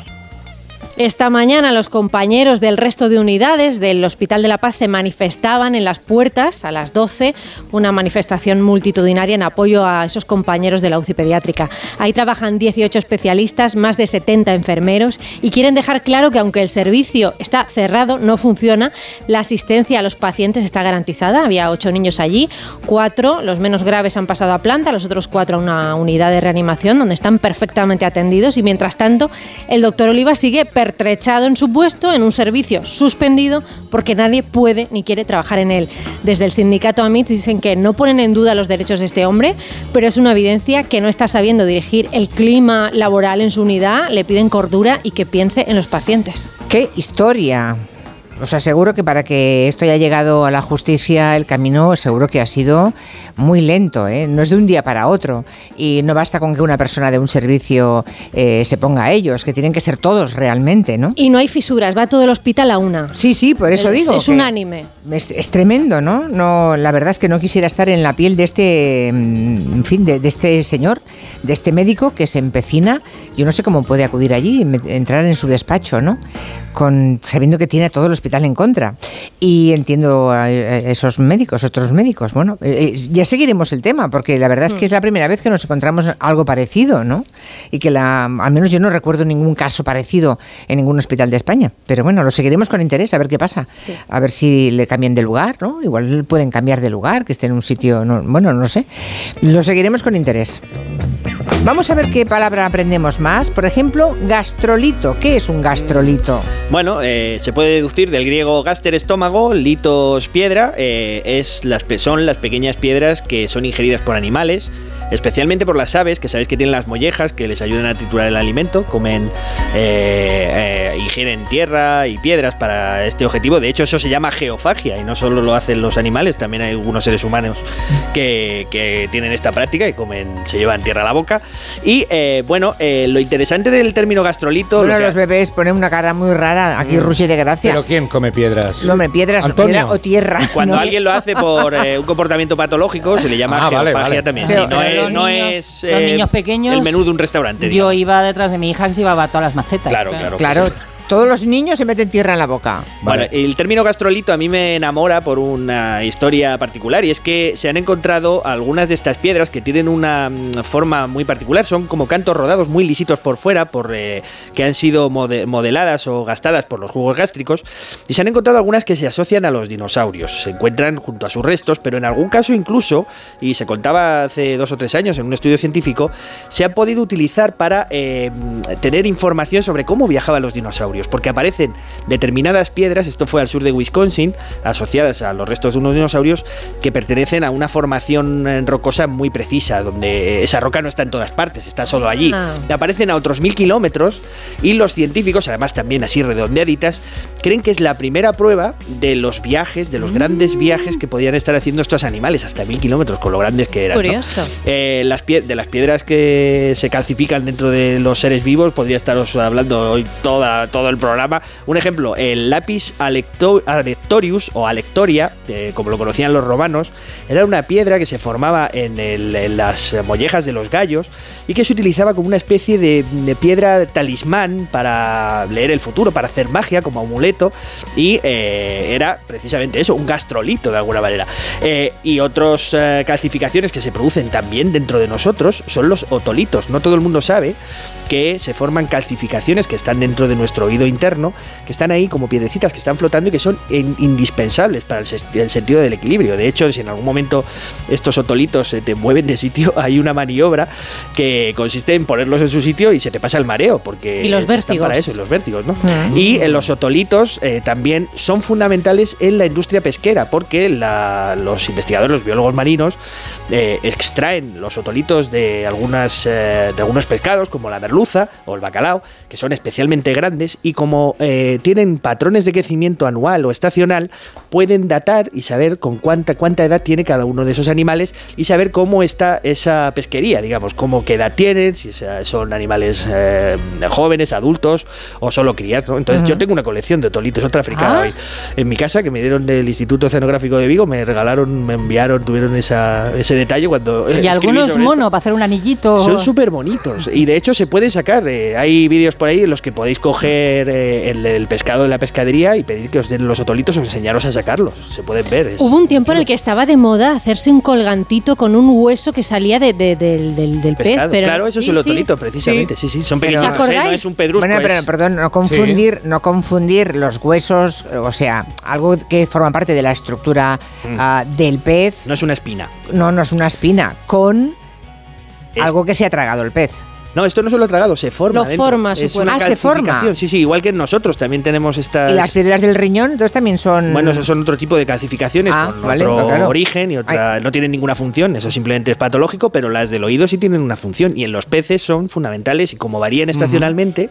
Esta mañana los compañeros del resto de unidades del Hospital de la Paz se manifestaban en las puertas a las 12, una manifestación multitudinaria en apoyo a esos compañeros de la UCI pediátrica. Ahí trabajan 18 especialistas, más de 70 enfermeros y quieren dejar claro que aunque el servicio está cerrado, no funciona, la asistencia a los pacientes está garantizada. Había ocho niños allí, cuatro, los menos graves han pasado a planta, los otros cuatro a una unidad de reanimación donde están perfectamente atendidos y mientras tanto el doctor Oliva sigue pertrechado en su puesto en un servicio suspendido porque nadie puede ni quiere trabajar en él. Desde el sindicato AMITS dicen que no ponen en duda los derechos de este hombre, pero es una evidencia que no está sabiendo dirigir el clima laboral en su unidad, le piden cordura y que piense en los pacientes. ¡Qué historia! Os aseguro que para que esto haya llegado a la justicia, el camino seguro que ha sido muy lento, ¿eh? no es de un día para otro. Y no basta con que una persona de un servicio eh, se ponga a ellos, que tienen que ser todos realmente, ¿no? Y no hay fisuras, va todo el hospital a una. Sí, sí, por eso Es- digo. Es unánime. Es, es tremendo, ¿no? No, la verdad es que no quisiera estar en la piel de este, mm, en fin, de, de este señor, de este médico que se empecina. Yo no sé cómo puede acudir allí, entrar en su despacho, ¿no? Con sabiendo que tiene todo el hospital en contra. Y entiendo a, esos médicos, otros médicos. Bueno, eh, eh, ya seguiremos el tema, porque la verdad es que es la primera vez que nos encontramos algo parecido, ¿no? Y que la, al menos yo no recuerdo ningún caso parecido en ningún hospital de España. Pero bueno, lo seguiremos con interés, a ver qué pasa. A ver si le cambian de lugar, ¿no? Igual pueden cambiar de lugar, que esté en un sitio, no- bueno, no sé. Lo seguiremos con interés. Vamos a ver qué palabra aprendemos más. Por ejemplo, gastrolito. ¿Qué es un gastrolito? Bueno, eh, se puede deducir del griego gaster estómago, litos piedra, eh, es las, son las pequeñas piedras que son ingeridas por animales, especialmente por las aves, que sabéis que tienen las mollejas que les ayudan a triturar el alimento, comen, eh, eh, ingieren tierra y piedras para este objetivo. De hecho, eso se llama geofagia y no solo lo hacen los animales, también hay algunos seres humanos que, que tienen esta práctica y comen, se llevan tierra a la boca. Y eh, bueno, eh, lo interesante del término gastrolito... Bueno, lo que- los bebés ponen una cara muy rara. Aquí Rusia de gracia. ¿Pero quién come piedras? No, hombre, piedras o piedra o tierra. Cuando ¿no? alguien lo hace por eh, un comportamiento patológico, se le llama Ah, geofagia vale. también. Pero- Sí, no pero es, los no niños- es, los eh, niños pequeños, el menú de un restaurante. Yo digamos. iba detrás de mi hija que se iba a todas las macetas. Claro, claro. Claro, todos los niños se meten tierra en la boca. Bueno, el término gastrolito a mí me enamora por una historia particular y es que se han encontrado algunas de estas piedras que tienen una mm, forma muy particular, son como cantos rodados muy lisitos por fuera, por eh, que han sido mode- modeladas o gastadas por los jugos gástricos y se han encontrado algunas que se asocian a los dinosaurios, se encuentran junto a sus restos, pero en algún caso incluso, y se contaba hace dos o tres años en un estudio científico, se ha podido utilizar para eh, tener información sobre cómo viajaban los dinosaurios, porque aparecen determinadas piedras, esto fue al sur de Wisconsin, asociadas a los restos de unos dinosaurios, que pertenecen a una formación eh, rocosa muy precisa, donde esa roca no está en todas partes, está solo allí. Aparecen a otros mil kilómetros y los científicos, además también así redondeaditas, creen que es la primera prueba de los viajes, de los grandes viajes que podían estar haciendo estos animales, hasta mil kilómetros, con lo grandes que eran. ¿no? Curioso. Eh, las pie- de las piedras que se calcifican dentro de los seres vivos, podría estaros hablando hoy toda, todo el programa. Un ejemplo, el lápiz alecto- alectorius o alectoria, eh, como lo conocían los romanos, era una piedra que se formaba en, las mollejas de los gallos y que se utilizaba como una especie de, de piedra talismán para leer el futuro, para hacer magia como amuleto y eh, era precisamente eso, un gastrolito de alguna manera. Eh, y otras calcificaciones que se producen también dentro de nosotros son los otolitos. No todo el mundo sabe que se forman calcificaciones que están dentro de nuestro oído interno, que están ahí como piedrecitas que están flotando y que son in- indispensables para el, sentido del equilibrio. De hecho, si en algún momento estos otolitos se te mueven de sitio, hay una maniobra que consiste en ponerlos en su sitio y se te pasa el mareo, porque Y los vértigos. para eso, y los vértigos, ¿no? Mm. Y eh, los otolitos eh, también son fundamentales en la industria pesquera, porque la- los investigadores, los biólogos marinos, eh, extraen los otolitos de, algunas, eh, de algunos pescados, como la merluza o el bacalao, que son especialmente grandes y como eh, tienen patrones de crecimiento anual o estacional, pueden datar y saber con cuánta, cuánta edad tiene cada uno de esos animales y saber cómo está esa pesquería, digamos, cómo qué edad tienen, si son animales eh, jóvenes, adultos o solo crías. ¿no? Entonces yo tengo una colección de otolitos otra africana Ah. hoy en mi casa que me dieron del Instituto Oceanográfico de Vigo, me regalaron, me enviaron, tuvieron esa, ese detalle cuando... eh, Y algunos sobre esto. monos para hacer un anillito. Son súper bonitos y de hecho se puede sacar. eh, hay vídeos por ahí en los que podéis coger eh, el, el pescado de la pescadería y pedir que os den los otolitos o enseñaros a sacarlos. Se pueden ver. es- Hubo un tiempo en el que estaba de moda hacerse un colgantito con un hueso que salía de- de- del, del- del pez. Pero, claro, eso es sí, el sí. otolito, precisamente. Sí, sí, son Pero- pequeños. ¿Os ¿eh? No es un pedrusco. Bueno, pero es- perdón, no confundir, no confundir los huesos, o sea, algo que forma parte de la estructura ah, del pez, No es una espina. no, no es una espina, con algo que se ha tragado el pez. No, esto no se lo ha tragado, se forma. Lo dentro. forma su es una. Ah, se forma. calcificación. Sí, sí, igual que en nosotros también tenemos estas. Y las piedras del riñón, entonces también son... Bueno, esos son otro tipo de calcificaciones Ah, con vale, otro claro. origen y otra no tienen ninguna función, eso simplemente es patológico, pero las del oído sí tienen una función y en los peces son fundamentales y como varían estacionalmente,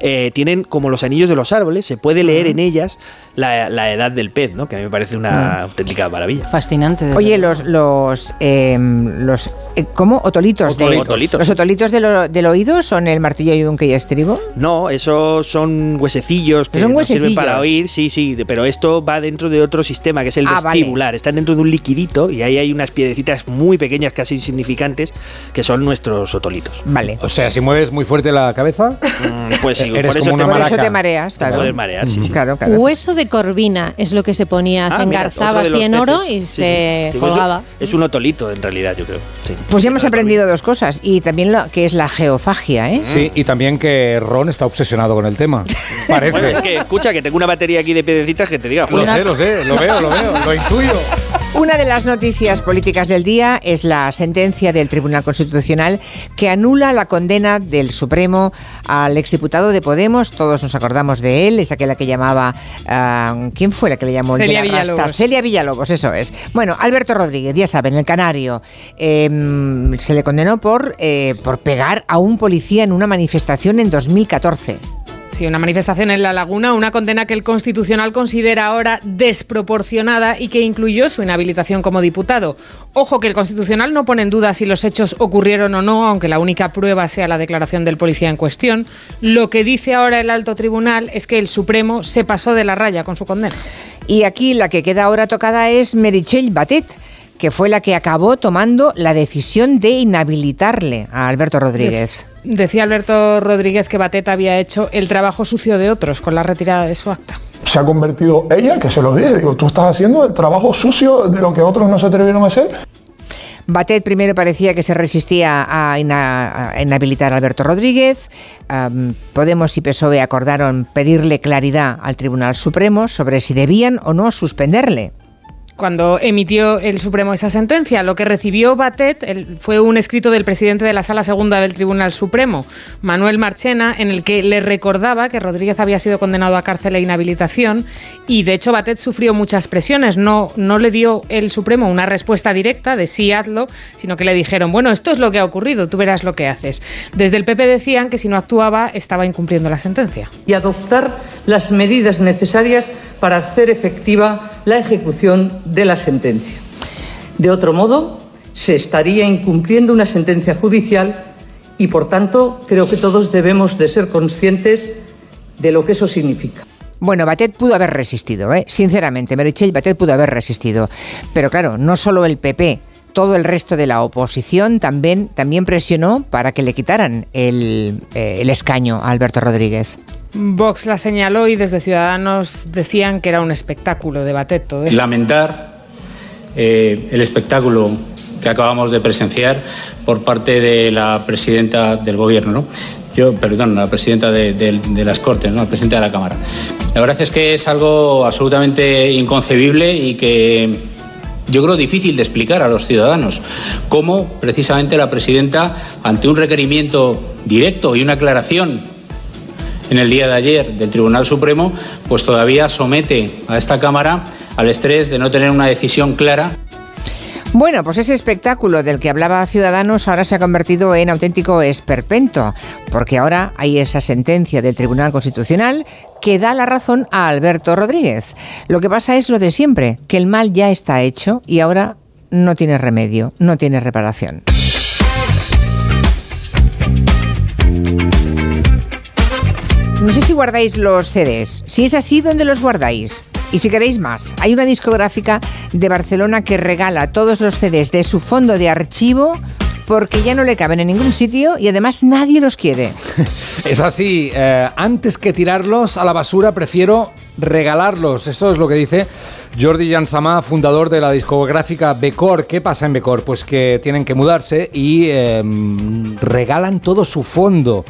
eh, tienen como los anillos de los árboles, se puede leer en ellas la, la edad del pez, ¿no? Que a mí me parece una auténtica maravilla. Fascinante. Oye, los, los, em, los eh, ¿cómo? Otolitos. de- Otolitos. ¿Los otolitos del, o- del oído son el martillo y un que y estribo? No, esos son huesecillos que Son sirven para oír, sí, sí, pero esto va dentro de otro sistema que es el Ah, vale. vestibular. Están dentro de un liquidito y ahí hay unas piedecitas muy pequeñas, casi insignificantes, que son nuestros otolitos. Vale. O sea, si mueves muy fuerte la cabeza, Mm, Pues sí, Eres por eso como te una Por eso maraca. te mareas, claro. puedes marear, sí, sí. Claro, claro. Hueso de corvina es lo que se ponía, Ah, se engarzaba de así en oro peces. y Sí, se sí. Colgaba. Es un otolito, en realidad, yo creo. Sí. Pues ya hemos aprendido dos cosas y también lo que es la geofagia, ¿eh? sí, y también que Ron está obsesionado con el tema. Parece. Bueno, es que escucha que tengo una batería aquí de piedecitas que te diga, Lo sé, lo sé, lo veo, lo veo, lo intuyo. Una de las noticias políticas del día es la sentencia del Tribunal Constitucional que anula la condena del Supremo al exdiputado de Podemos. Todos nos acordamos de él, es aquella que llamaba. ah, ¿Quién fue la que le llamó? el Celia rastas? Villalobos. Celia Villalobos, eso es. Bueno, Alberto Rodríguez, ya saben, el canario, eh, se le condenó por, eh, por pegar a un policía en una manifestación en 2014. Sí, una manifestación en La Laguna, una condena que el Constitucional considera ahora desproporcionada y que incluyó su inhabilitación como diputado. Ojo que el Constitucional no pone en duda si los hechos ocurrieron o no, aunque la única prueba sea la declaración del policía en cuestión. Lo que dice ahora el alto tribunal es que el Supremo se pasó de la raya con su condena. Y aquí la que queda ahora tocada es Meritxell Batet, que fue la que acabó tomando la decisión de inhabilitarle a Alberto Rodríguez. Decía Alberto Rodríguez que Batet había hecho el trabajo sucio de otros con la retirada de su acta. Se ha convertido ella, que se lo dije, digo, tú estás haciendo el trabajo sucio de lo que otros no se atrevieron a hacer. Batet primero parecía que se resistía a, ina- a inhabilitar a Alberto Rodríguez. Podemos y PSOE acordaron pedirle claridad al Tribunal Supremo sobre si debían o no suspenderle. Cuando emitió el Supremo esa sentencia, lo que recibió Batet fue un escrito del presidente de la Sala Segunda del Tribunal Supremo, Manuel Marchena, en el que le recordaba que Rodríguez había sido condenado a cárcel e inhabilitación y de hecho Batet sufrió muchas presiones. No, no le dio el Supremo una respuesta directa de sí hazlo, sino que le dijeron, bueno, esto es lo que ha ocurrido, tú verás lo que haces. Desde el PP decían que si no actuaba estaba incumpliendo la sentencia. y adoptar las medidas necesarias para hacer efectiva la ejecución de la sentencia. De otro modo, se estaría incumpliendo una sentencia judicial y, por tanto, creo que todos debemos de ser conscientes de lo que eso significa. Bueno, Batet pudo haber resistido, ¿eh? sinceramente, Meritxell Batet pudo haber resistido. Pero claro, no solo el PP, todo el resto de la oposición también, también presionó para que le quitaran el, eh, el escaño a Alberto Rodríguez. Vox la señaló y desde Ciudadanos decían que era un espectáculo de Batet todo esto. lamentar eh, el espectáculo que acabamos de presenciar por parte de la presidenta del gobierno, ¿no? Yo, perdón, la presidenta de, de- de las Cortes, ¿no? la presidenta de la Cámara. La verdad es que es algo absolutamente inconcebible y que yo creo difícil de explicar a los ciudadanos cómo precisamente la presidenta, ante un requerimiento directo y una aclaración en el día de ayer del Tribunal Supremo, pues todavía somete a esta Cámara al estrés de no tener una decisión clara Bueno, pues ese espectáculo del que hablaba Ciudadanos ahora se ha convertido en auténtico esperpento, porque ahora hay esa sentencia del Tribunal Constitucional que da la razón a Alberto Rodríguez. Lo que pasa es lo de siempre, que el mal ya está hecho y ahora no tiene remedio, no tiene reparación. No sé si guardáis los CDs. Si es así, ¿dónde los guardáis? Y si queréis más, hay una discográfica de Barcelona que regala todos los CDs de su fondo de archivo porque ya no le caben en ningún sitio y además nadie los quiere. Es así, eh, antes que tirarlos a la basura prefiero regalarlos. Eso es lo que dice Jordi Jansama, fundador de la discográfica Becor. ¿Qué pasa en Becor? Pues que tienen que mudarse y em, regalan todo su fondo.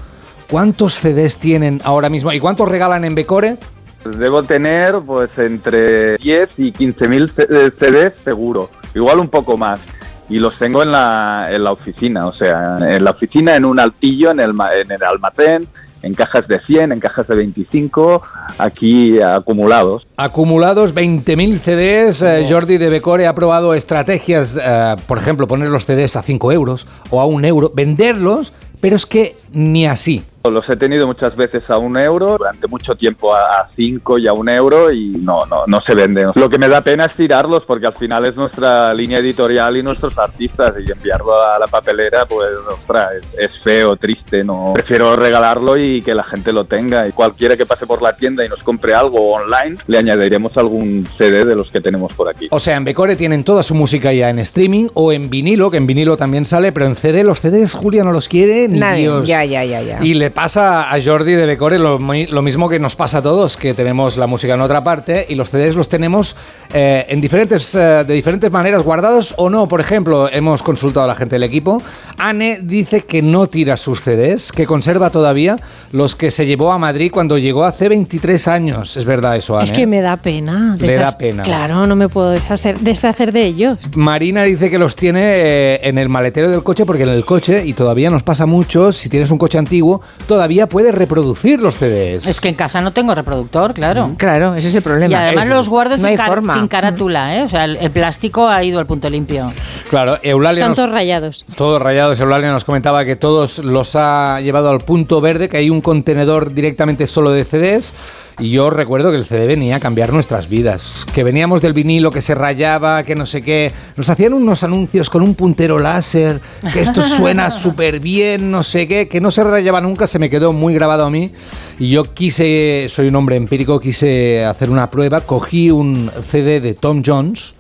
¿Cuántos CDs tienen ahora mismo? ¿Y cuántos regalan en Becore? Debo tener pues entre 10 y 15 mil CDs seguro, igual un poco más. Y los tengo en la, en la oficina, o sea, en la oficina, en un altillo, en el, en el almacén, en cajas de 100, en cajas de 25, aquí acumulados. Acumulados 20.000 CDs, eh, Jordi de Becore ha probado estrategias, eh, por ejemplo, poner los CDs a 5 euros o a 1 euro, venderlos, pero es que ni así. Los he tenido muchas veces a un euro, durante mucho tiempo a cinco y a un euro y no, no, no se venden. Lo que me da pena es tirarlos porque al final es nuestra línea editorial y nuestros artistas y enviarlo a la papelera pues ostras, es, es feo, triste, no. Prefiero regalarlo y que la gente lo tenga y cualquiera que pase por la tienda y nos compre algo online le añadiremos algún CD de los que tenemos por aquí. O sea, en Becore tienen toda su música ya en streaming o en vinilo, que en vinilo también sale, pero en CD los CDs Julia no los quiere ni Nadie, Dios. ya, ya, ya, ya. Y le pasa a Jordi de Becore lo, mi- lo mismo que nos pasa a todos, que tenemos la música en otra parte y los CDs los tenemos eh, en diferentes, eh, de diferentes maneras, guardados o no. Por ejemplo, hemos consultado a la gente del equipo. Anne dice que no tira sus CDs, que conserva todavía los que se llevó a Madrid cuando llegó hace 23 años. Es verdad eso, Anne. Es que me da pena. Le da pena. Claro, no me puedo deshacer, deshacer de ellos. Marina dice que los tiene eh, en el maletero del coche porque en el coche, y todavía nos pasa mucho, si tienes un coche antiguo, todavía puedes reproducir los CDs. Es que en casa no tengo reproductor, claro. Claro, ese es el problema. Y además los guardo No sin, hay car- forma. sin carátula, ¿eh? O sea, el, el plástico ha ido al punto limpio. Claro, Eulalia Están nos, todos rayados. todos rayados, Eulalia nos comentaba que todos los ha llevado al punto verde, que hay un contenedor directamente solo de CDs. Y yo recuerdo que el CD venía a cambiar nuestras vidas. Que veníamos del vinilo que se rayaba, que no sé qué. Nos hacían unos anuncios con un puntero láser, que esto suena súper bien, no sé qué, que no se rayaba nunca, se me quedó muy grabado a mí. Y yo quise, soy un hombre empírico, quise hacer una prueba. Cogí un CD de Tom Jones,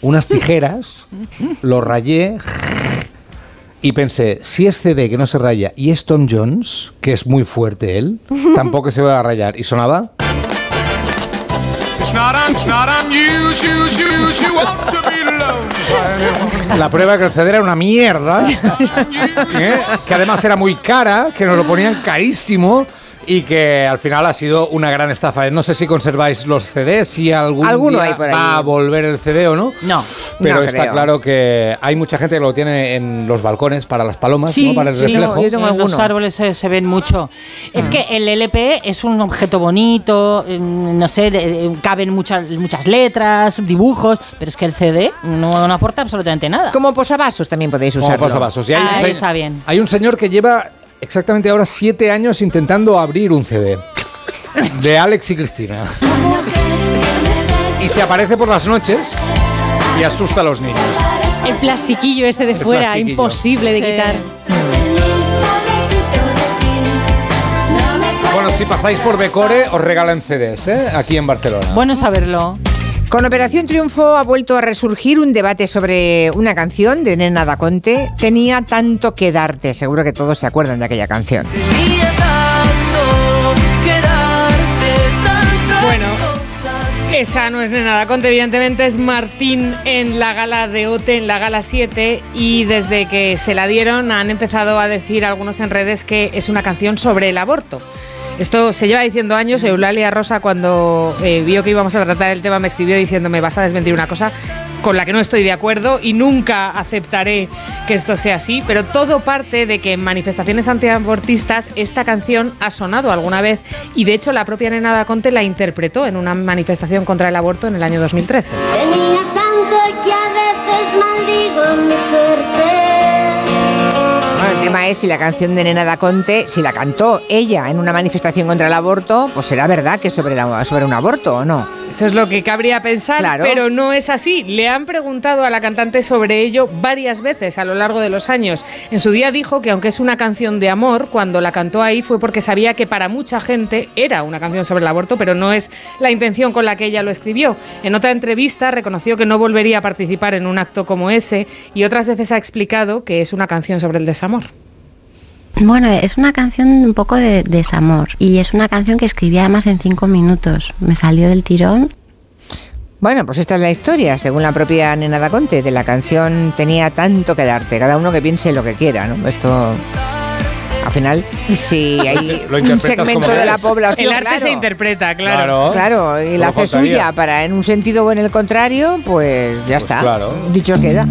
unas tijeras, lo rayé y pensé, si es CD que no se raya y es Tom Jones, que es muy fuerte él, tampoco se va a rayar. Y sonaba... La prueba que el CD era una mierda, ¿eh? que además era muy cara, que nos lo ponían carísimo y que al final ha sido una gran estafa. No sé si conserváis los CDs, si algún Alguno día hay por ahí. va a volver el CD o no. No. Pero No está creo. claro que hay mucha gente que lo tiene en los balcones para las palomas, Sí, ¿no? para el sí, reflejo. yo tengo en los árboles se, se ven mucho. Es que el LP es un objeto bonito, mm, no sé, de- de- caben muchas, muchas letras, dibujos, pero es que el CD no, no aporta absolutamente nada. Como posavasos también podéis Como usarlo. posavasos. Y hay, un Ahí se- está bien. hay un señor que lleva exactamente ahora siete años intentando abrir un CD de Alex y Cristina. Y se aparece por las noches y asusta a los niños. El plastiquillo ese de El fuera, plastiquillo. imposible de Sí. quitar. Bueno, si pasáis por Becore, os regalan CDs, ¿eh? Aquí en Barcelona. Bueno saberlo. Con Operación Triunfo ha vuelto a resurgir un debate sobre una canción de Nena da Conte. Tenía tanto que darte. Seguro que todos se acuerdan de aquella canción. Bueno, esa no es de nada. Conte, evidentemente es Martín en la gala de OTE, en la gala 7, y desde que se la dieron han empezado a decir algunos en redes que es una canción sobre el aborto. Esto se lleva diciendo años. Eulalia Rosa, cuando eh, vio que íbamos a tratar el tema, me escribió diciéndome: Vas a desmentir una cosa con la que no estoy de acuerdo y nunca aceptaré que esto sea así. Pero todo parte de que en manifestaciones antiabortistas esta canción ha sonado alguna vez y de hecho la propia Nena da Conte la interpretó en una manifestación contra el aborto en el año 2013. Tenía tanto que a veces maldigo mi suerte. Tema es si la canción de Nena da Conte, si la cantó ella en una manifestación contra el aborto, pues será verdad que sobre, sobre un aborto o no. Eso es lo que cabría pensar, Claro. pero no es así. Le han preguntado a la cantante sobre ello varias veces a lo largo de los años. En su día dijo que aunque es una canción de amor, cuando la cantó ahí fue porque sabía que para mucha gente era una canción sobre el aborto, pero no es la intención con la que ella lo escribió. En otra entrevista reconoció que no volvería a participar en un acto como ese y otras veces ha explicado que es una canción sobre el desamor. Bueno, es una canción un poco de desamor y es una canción que escribí además en cinco minutos. Me salió del tirón. Bueno, pues esta es la historia, según la propia Nena da Conte, de la canción tenía tanto que darte, cada uno que piense lo que quiera, ¿no? Esto, al final, si hay Lo un segmento de la población... El arte claro, se interpreta, claro. Claro, y la hace suya para en un sentido o en el contrario, pues ya Pues está. claro. Dicho queda.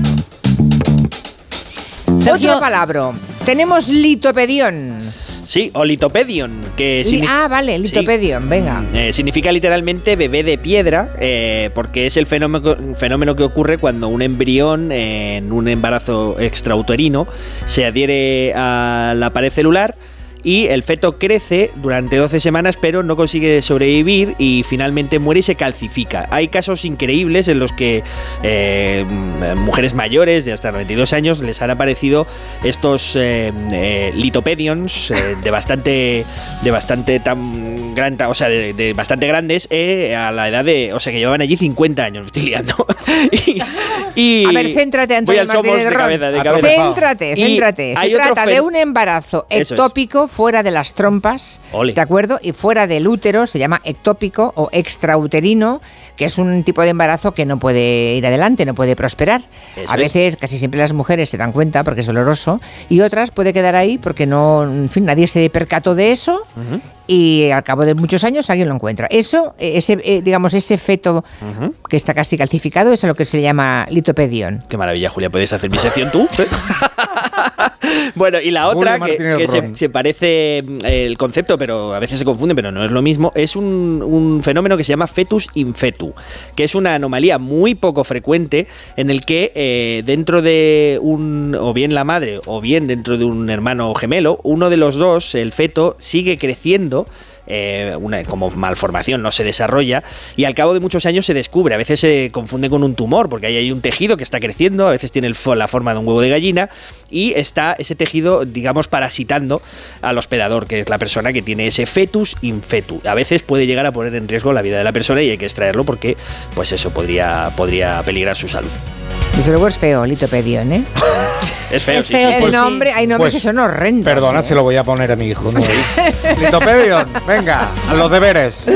Sergio- Otro palabra. Tenemos litopedión. Sí, o litopedion, que Li- ah, vale, litopedión, venga. Eh, significa literalmente bebé de piedra, eh, porque es el fenómeno, fenómeno que ocurre cuando un embrión eh, en un embarazo extrauterino se adhiere a la pared celular y el feto crece durante 12 semanas pero no consigue sobrevivir y finalmente muere y se calcifica. Hay casos increíbles en los que eh, mujeres mayores de hasta 92 años les han aparecido estos eh, eh, litopedions eh, de bastante de bastante tan gran, o sea, de, de bastante grandes eh, a la edad de, o sea, que llevaban allí 50 años, me estoy liando. y, y- A ver, céntrate, Antonio Martínez de Ron. cabeza, de cabeza. Céntrate, Y céntrate. Se trata de un embarazo ectópico fuera de las trompas, Ole. ¿de acuerdo? Y fuera del útero, se llama ectópico o extrauterino, que es un tipo de embarazo que no puede ir adelante, no puede prosperar. Eso a es. veces, casi siempre las mujeres se dan cuenta porque es doloroso, y otras puede quedar ahí porque no, en fin, nadie se percató de eso. Y al cabo de muchos años alguien lo encuentra. Eso, eh, ese, eh, digamos, ese feto que está casi calcificado, eso es lo que se llama litopedión. Qué maravilla, Julia, ¿puedes hacer mi sección tú? bueno, y la otra, Julio que, se, parece mm, el concepto, pero a veces se confunde, pero no es lo mismo, es un, un fenómeno que se llama fetus infetu, que es una anomalía muy poco frecuente en el que eh, dentro de un, o bien la madre, o bien dentro de un hermano gemelo, uno de los dos, el feto, sigue creciendo eh, una, como malformación, no se desarrolla y al cabo de muchos años se descubre. A veces se confunde con un tumor porque ahí hay un tejido que está creciendo, a veces tiene la forma de un huevo de gallina y está ese tejido, digamos, parasitando al hospedador, que es la persona que tiene ese fetus infetu. A veces puede llegar a poner en riesgo la vida de la persona y hay que extraerlo porque, pues eso, podría, podría peligrar su salud. Desde luego es feo, litopedión, ¿eh? Es feo, Es sí, feo, sí. el Pues- nombre, hay nombres pues, que son horrendos. Perdona, ¿eh? se lo voy a poner a mi hijo. ¿no? Litopedion, venga, a los deberes.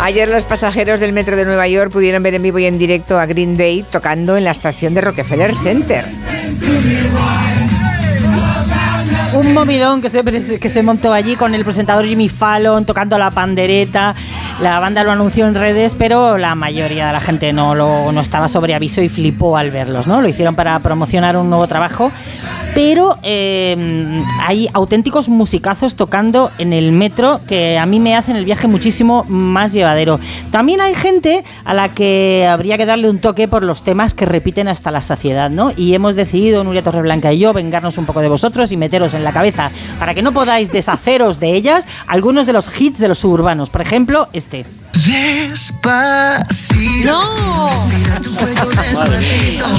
Ayer los pasajeros del metro de Nueva York pudieron ver en vivo y en directo a Green Day tocando en la estación de Rockefeller Center. Un movidón que se, que se montó allí con el presentador Jimmy Fallon tocando la pandereta. La banda lo anunció en redes, pero la mayoría de la gente no, lo, no estaba sobre aviso y flipó al verlos, ¿no? Lo hicieron para promocionar un nuevo trabajo. Pero eh, hay auténticos musicazos tocando en el metro que a mí me hacen el viaje muchísimo más llevadero. También hay gente a la que habría que darle un toque por los temas que repiten hasta la saciedad, ¿no? Y hemos decidido, Nuria Torreblanca y yo, vengarnos un poco de vosotros y meteros en la cabeza para que no podáis deshaceros de ellas algunos de los hits de los suburbanos. Por ejemplo, este. Despacito.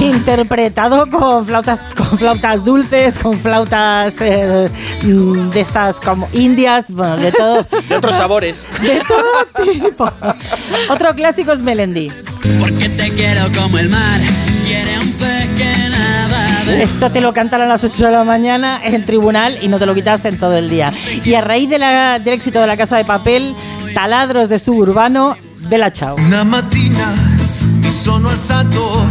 Interpretado con flautas, con flautas dulces, con flautas eh, de estas como indias, bueno, de todo. De otros sabores. De todo tipo. Otro clásico es Melendi. Porque te quiero como el mar. Quiere un pez que nada de Esto te lo cantan a las 8 de la mañana en tribunal y no te lo quitas en todo el día. Y a raíz de la- del éxito de la Casa de Papel, taladros de suburbano, Bella Chao. Una mattina mi sono alzato.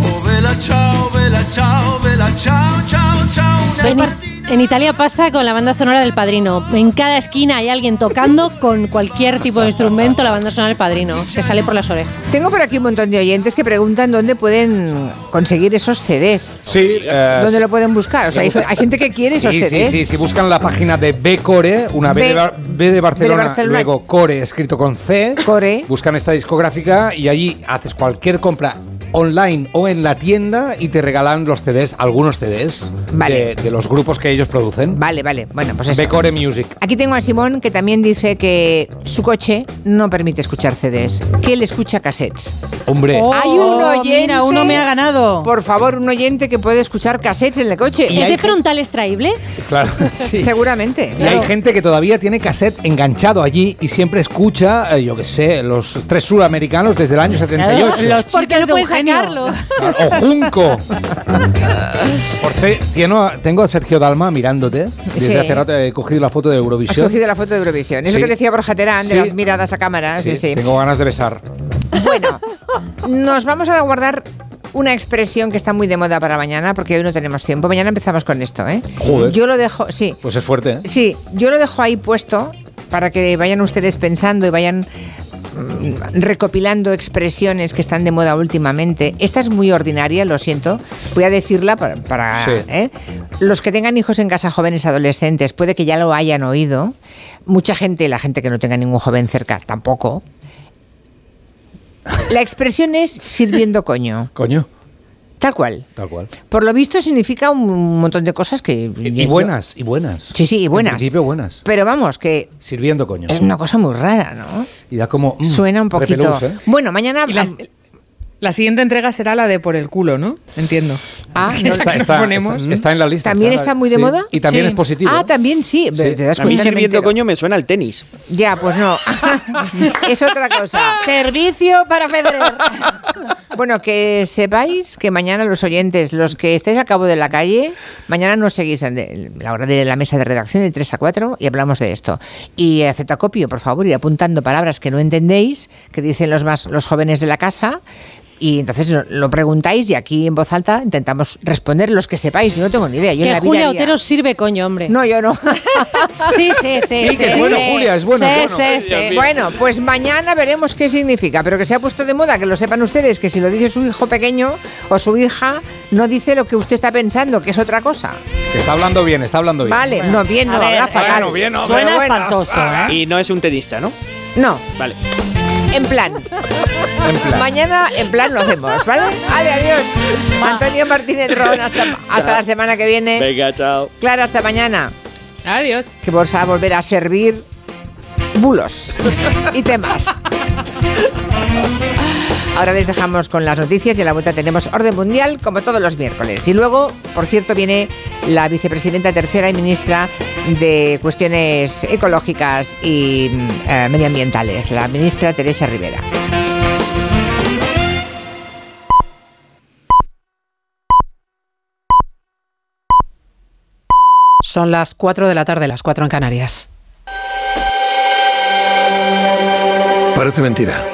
Oh, vela ciao, vela ciao, vela ciao, ciao, ciao. Una En, en Italia pasa con la banda sonora del Padrino. En cada esquina hay alguien tocando con cualquier tipo de instrumento la banda sonora del Padrino, que sale por las orejas. Tengo por aquí un montón de oyentes que preguntan dónde pueden conseguir esos CDs. Sí, eh, ¿Dónde lo pueden buscar? O sea, hay, hay gente que quiere esos Sí, CDs. sí, sí, si buscan la página de B-Core, una B, B- de, Bar- B de Barcelona, Barcelona. luego Core escrito con C, Core. buscan esta discográfica y allí haces cualquier compra online o en la tienda y te regalan los CDs, algunos CDs Vale. de, de los grupos que ellos producen. Vale, vale. Bueno, pues eso. Becore Music. Aquí tengo a Simón que también dice que su coche no permite escuchar CDs, que él escucha cassettes. Hombre. Hay un Oh, oyente. mira, uno me ha ganado. Por favor, un oyente que puede escuchar cassettes en el coche. ¿Es de frontal extraíble? Claro, sí. Seguramente. Y hay gente que todavía tiene cassette enganchado allí y siempre escucha, eh, yo qué sé, los tres suramericanos desde el año 78. Los Porque no puedes Eugenio. sacarlo. O Junco. Por tengo, tengo a Sergio Dalma mirándote. Desde Sí. hace rato he cogido la foto de Eurovisión. cogido la foto de Eurovisión. Eso Sí. que decía Borja Terán de Sí. las miradas a cámara. Sí, sí. Tengo ganas de besar. Bueno, nos vamos a guardar una expresión que está muy de moda para mañana porque hoy no tenemos tiempo. Mañana empezamos con esto, ¿eh? Joder. Yo lo dejo, sí, Pues es fuerte, ¿eh? sí, yo lo dejo ahí puesto para que vayan ustedes pensando y vayan recopilando expresiones que están de moda últimamente. Esta es muy ordinaria, lo siento. Voy a decirla para... para, Sí. ¿eh? Los que tengan hijos en casa, jóvenes adolescentes, puede que ya lo hayan oído. Mucha gente, la gente que no tenga ningún joven cerca, tampoco. La expresión es sirviendo coño. Coño, Tal cual. tal cual. Por lo visto significa un montón de cosas que... Y, y buenas, y buenas. Sí, sí, y buenas. En principio buenas. Pero vamos, que Sirviendo, coño. es una cosa muy rara, ¿no? Y da como... mm, Suena un poquito... repelús, ¿eh? Bueno, mañana... Y las- La siguiente entrega será la de por el culo, ¿no? Entiendo. Ah, no, Está, está- ponemos. está- está en la lista. ¿También la- está muy de sí. moda? Y también Sí. es positivo. Ah, también sí. ¿Te das A mí sirviendo coño me suena al tenis. Ya, pues no. es otra cosa. Servicio para Federer. Bueno, que sepáis que mañana los oyentes, los que estéis a cabo de la calle, mañana nos seguís en de- la hora de la mesa de redacción, el 3 a 4, y hablamos de esto. Y haced acopio, por favor, ir apuntando palabras que no entendéis, que dicen los más los jóvenes de la casa. Y entonces lo, preguntáis y aquí en voz alta intentamos responder los que sepáis. Yo no tengo ni idea. Yo en Que la vida Julia haría- Otero sirve coño, hombre. No, yo no. Sí, sí, sí. Sí, que es bueno, Julia, es bueno, Sí, es bueno. sí, sí. Bueno, pues mañana veremos qué significa, pero que se ha puesto de moda, que lo sepan ustedes, que si lo dice su hijo pequeño o su hija, no dice lo que usted está pensando, que es otra cosa. Que está hablando bien, está hablando bien. Vale, no, bien, no, ver, habla fatal. bueno, bien, no, Suena bueno, espantoso, ¿eh? Y no es un tenista, ¿no? No, Vale. En plan. En plan. Mañana en plan lo hacemos, ¿vale? Vale, adiós. Antonio Martínez Ron, hasta, hasta la semana que viene. Venga, chao. Clara, hasta mañana. Adiós. Que vamos a volver a servir bulos y temas. Ahora les dejamos con las noticias y a la vuelta tenemos orden mundial como todos los miércoles. Y luego, por cierto, viene la vicepresidenta tercera y ministra de Cuestiones Ecológicas y eh, Medioambientales, la ministra Teresa Rivera. Son las 4 de la tarde, las 4 en Canarias. Parece mentira.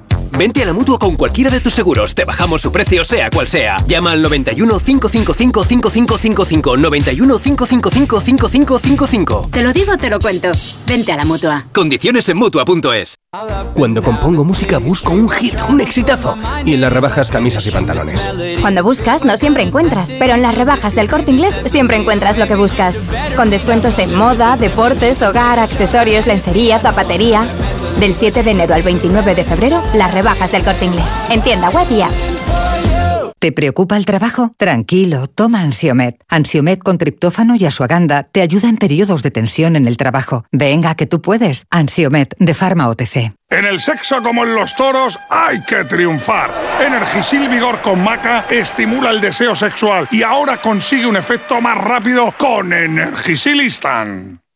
Vente a la mutua con cualquiera de tus seguros. Te bajamos su precio, sea cual sea. Llama al 91 555 5555. 91 555 5555. Te lo digo o te lo cuento. Vente a la mutua. Condiciones en mutua.es. Cuando compongo música busco un hit, un exitazo. Y en las rebajas camisas y pantalones. Cuando buscas, no siempre encuentras, pero en las rebajas del corte inglés siempre encuentras lo que buscas. Con descuentos en moda, deportes, hogar, accesorios, lencería, zapatería. Del 7 de enero al 29 de febrero, las rebajas del corte inglés. En tienda web y app. ¿Te preocupa el trabajo? Tranquilo, toma Ansiomet. Ansiomet con triptófano y asuaganda te ayuda en periodos de tensión en el trabajo. Venga, que tú puedes. Ansiomet de Pharma OTC. En el sexo como en los toros hay que triunfar. Energisil Vigor con Maca estimula el deseo sexual y ahora consigue un efecto más rápido con Energisilistan.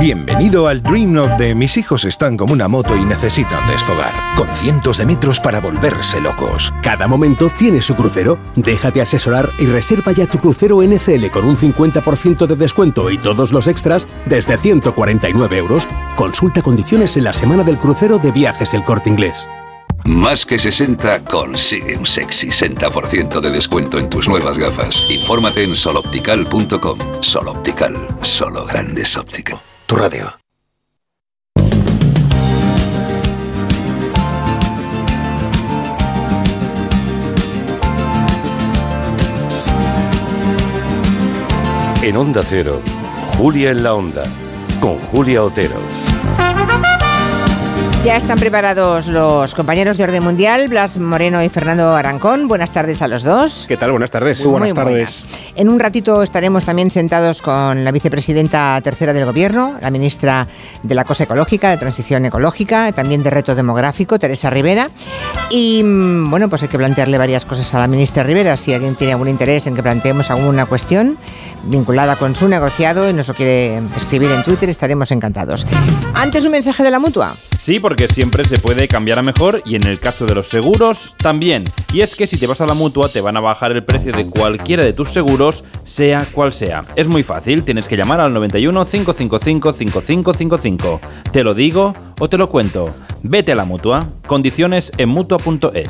Bienvenido al Dream Note de mis hijos están como una moto y necesitan desfogar, con cientos de metros para volverse locos. Cada momento tiene su crucero. Déjate asesorar y reserva ya tu crucero NCL con un 50% de descuento y todos los extras desde 149 euros. Consulta condiciones en la semana del crucero de viajes El Corte Inglés. Más que 60 consigue un sexy 60% de descuento en tus nuevas gafas. Infórmate en soloptical.com. Soloptical, solo grandes ópticas. Tu radio. En Onda Cero, Julia en la Onda, con Julia Otero. Ya están preparados los compañeros de Orden Mundial, Blas Moreno y Fernando Arancón. Buenas tardes a los dos. ¿Qué tal? Buenas tardes. Muy buenas tardes. En un ratito estaremos también sentados con la vicepresidenta tercera del Gobierno, la ministra de la Cosa Ecológica, de Transición Ecológica, también de Reto Demográfico, Teresa Rivera. Y mm, bueno, pues hay que plantearle varias cosas a la ministra Rivera. Si alguien tiene algún interés en que planteemos alguna cuestión vinculada con su negociado y nos lo quiere escribir en Twitter, estaremos encantados. Antes un mensaje de la mutua. Sí, porque siempre se puede cambiar a mejor y en el caso de los seguros también. Y es que si te vas a la mutua te van a bajar el precio de cualquiera de tus seguros, sea cual sea. Es muy fácil, tienes que llamar al 91 555 5555. Te lo digo o te lo cuento. Vete a la mutua. Condiciones en mutua.es.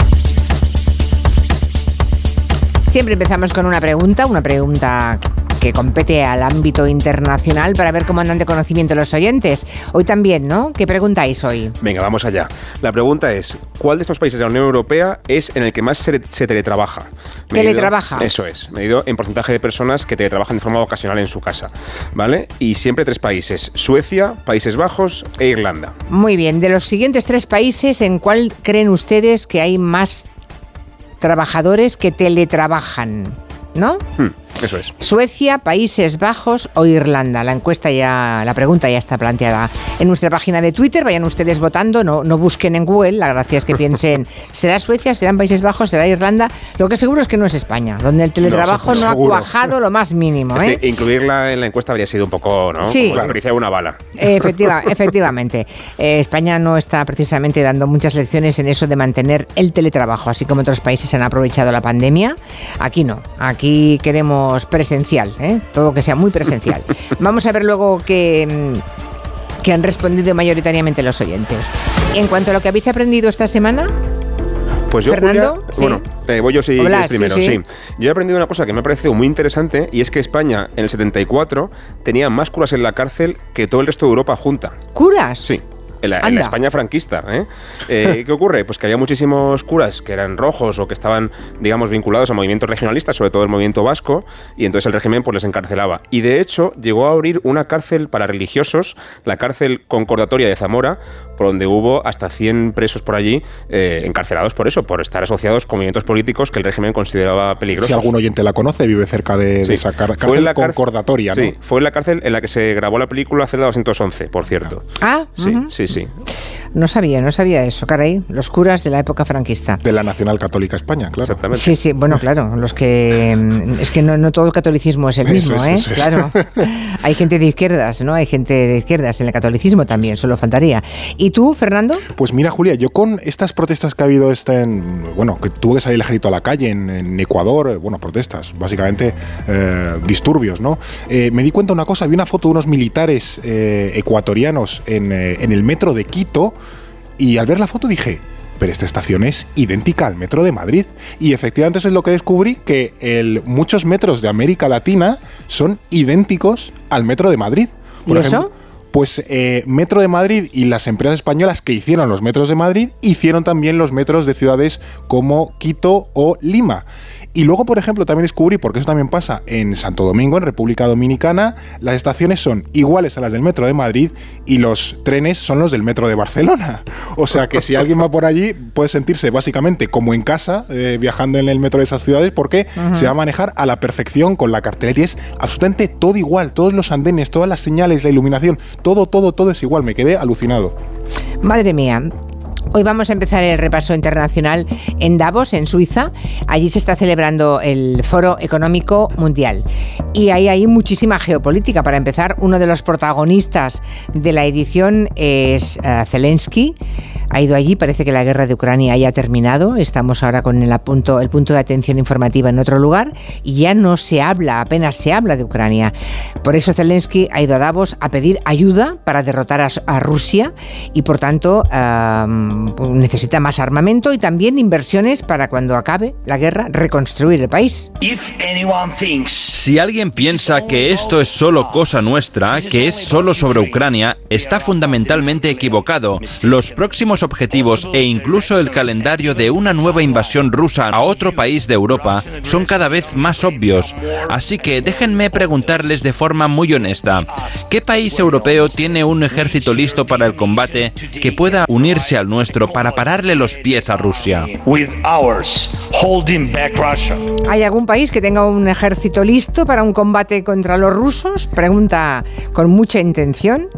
Siempre empezamos con una pregunta, una pregunta que compete al ámbito internacional para ver cómo andan de conocimiento los oyentes. Hoy también, ¿no? ¿Qué preguntáis hoy? Venga, vamos allá. La pregunta es, ¿cuál de estos países de la Unión Europea es en el que más se, se teletrabaja? Medido- ¿Teletrabaja? Eso es, medido en porcentaje de personas que teletrabajan de forma ocasional en su casa, ¿vale? Y siempre tres países, Suecia, Países Bajos e Irlanda. Muy bien, de los siguientes tres países, ¿en cuál creen ustedes que hay más trabajadores que teletrabajan? ¿No? Hmm, eso es. Suecia, Países Bajos o Irlanda. La encuesta ya, la pregunta ya está planteada en nuestra página de Twitter. Vayan ustedes votando, no, no busquen en Google. La gracia es que piensen, ¿será Suecia, serán Países Bajos, será Irlanda? Lo que seguro es que no es España, donde el teletrabajo No, no, ha cuajado lo más mínimo. ¿eh? incluirla en la encuesta habría sido un poco, ¿no? Sí. Como una bala. Efectiva, efectivamente. Eh, España no está precisamente dando muchas lecciones en eso de mantener el teletrabajo, así como otros países han aprovechado la pandemia. Aquí no, aquí queremos presencial, ¿eh? todo que sea muy presencial. Vamos a ver luego qué, mm, que han respondido mayoritariamente los oyentes. En cuanto a lo que habéis aprendido esta semana, Pues yo, ¿Fernando? Julia, Sí. bueno, eh, voy yo si Hola, primero, sí, sí, sí. Yo he aprendido una cosa que me ha parecido muy interesante y es que España en el 74 tenía más curas en la cárcel que todo el resto de Europa junta. ¿curas? Sí. En la, en la Anda. España franquista. ¿eh? Eh, ¿Qué ocurre? Pues que había muchísimos curas que eran rojos o que estaban, digamos, vinculados a movimientos regionalistas, sobre todo el movimiento vasco, y entonces el régimen pues, les encarcelaba. Y de hecho llegó a abrir una cárcel para religiosos, la cárcel concordatoria de Zamora, por donde hubo hasta 100 presos por allí eh, encarcelados por eso, por estar asociados con movimientos políticos que el régimen consideraba peligrosos. Si algún oyente la conoce, vive cerca de, esa car- Fue cárcel en la concordatoria, ¿no? Sí, fue en la cárcel en la que se grabó la película Celda 211, por cierto. Ah, Sí, sí, sí. no sabía, no sabía eso, caray. Los curas de la época franquista. De la Nacional Católica España, claro. Exactamente. Sí, sí, bueno, claro, los que... mm, Es que no, no todo el catolicismo es el Eso mismo, es, ¿eh? eso. Claro. Hay gente de izquierdas, ¿no? Hay gente de izquierdas en el catolicismo también, solo faltaría. ¿Y tú, Fernando? Pues mira, Julia, yo con estas protestas que ha habido este en, bueno, que tuvo que salir el ejército a la calle en, en Ecuador, eh, bueno, protestas, básicamente eh, disturbios, ¿no? Eh, me di cuenta de una cosa, vi una foto de unos militares eh, ecuatorianos en, eh, en el metro de Quito y al ver la foto dije, pero esta estación es idéntica al metro de Madrid. Y efectivamente eso es lo que descubrí, que el, muchos metros de América Latina son idénticos al metro de Madrid. ¿Y eso? Pues eh, Metro de Madrid y las empresas españolas que hicieron los metros de Madrid hicieron también los metros de ciudades como Quito o Lima. Y luego, por ejemplo, también descubrí, porque eso también pasa en Santo Domingo, en República Dominicana, las estaciones son iguales a las del Metro de Madrid y los trenes son los del Metro de Barcelona. O sea que si alguien va por allí puede sentirse básicamente como en casa eh, viajando en el metro de esas ciudades porque se va a manejar a la perfección con la cartelería. Es absolutamente todo igual, todos los andenes, todas las señales, la iluminación, todo, todo, todo es igual. Me quedé alucinado. Madre mía. Hoy vamos a empezar el repaso internacional en Davos, en Suiza. Allí se está celebrando el Foro Económico Mundial. Y hay ahí muchísima geopolítica. Para empezar, uno de los protagonistas de la edición es uh, Zelensky. Ha ido allí, parece que la guerra de Ucrania haya terminado. Estamos ahora con el punto, el punto de atención informativa en otro lugar y ya no se habla, apenas se habla de Ucrania. Por eso Zelensky ha ido a Davos a pedir ayuda para derrotar a, a Rusia y por tanto uh, necesita más armamento y también inversiones para cuando acabe la guerra reconstruir el país. Si alguien piensa que esto es solo cosa nuestra, que es solo sobre Ucrania, está fundamentalmente equivocado. Los próximos objetivos e incluso el calendario de una nueva invasión rusa a otro país de Europa son cada vez más obvios. Así que déjenme preguntarles de forma muy honesta, ¿qué país europeo tiene un ejército listo para el combate que pueda unirse al nuestro para pararle los pies a Rusia? ¿Hay algún país que tenga un ejército listo para un combate contra los rusos? Pregunta con mucha intención.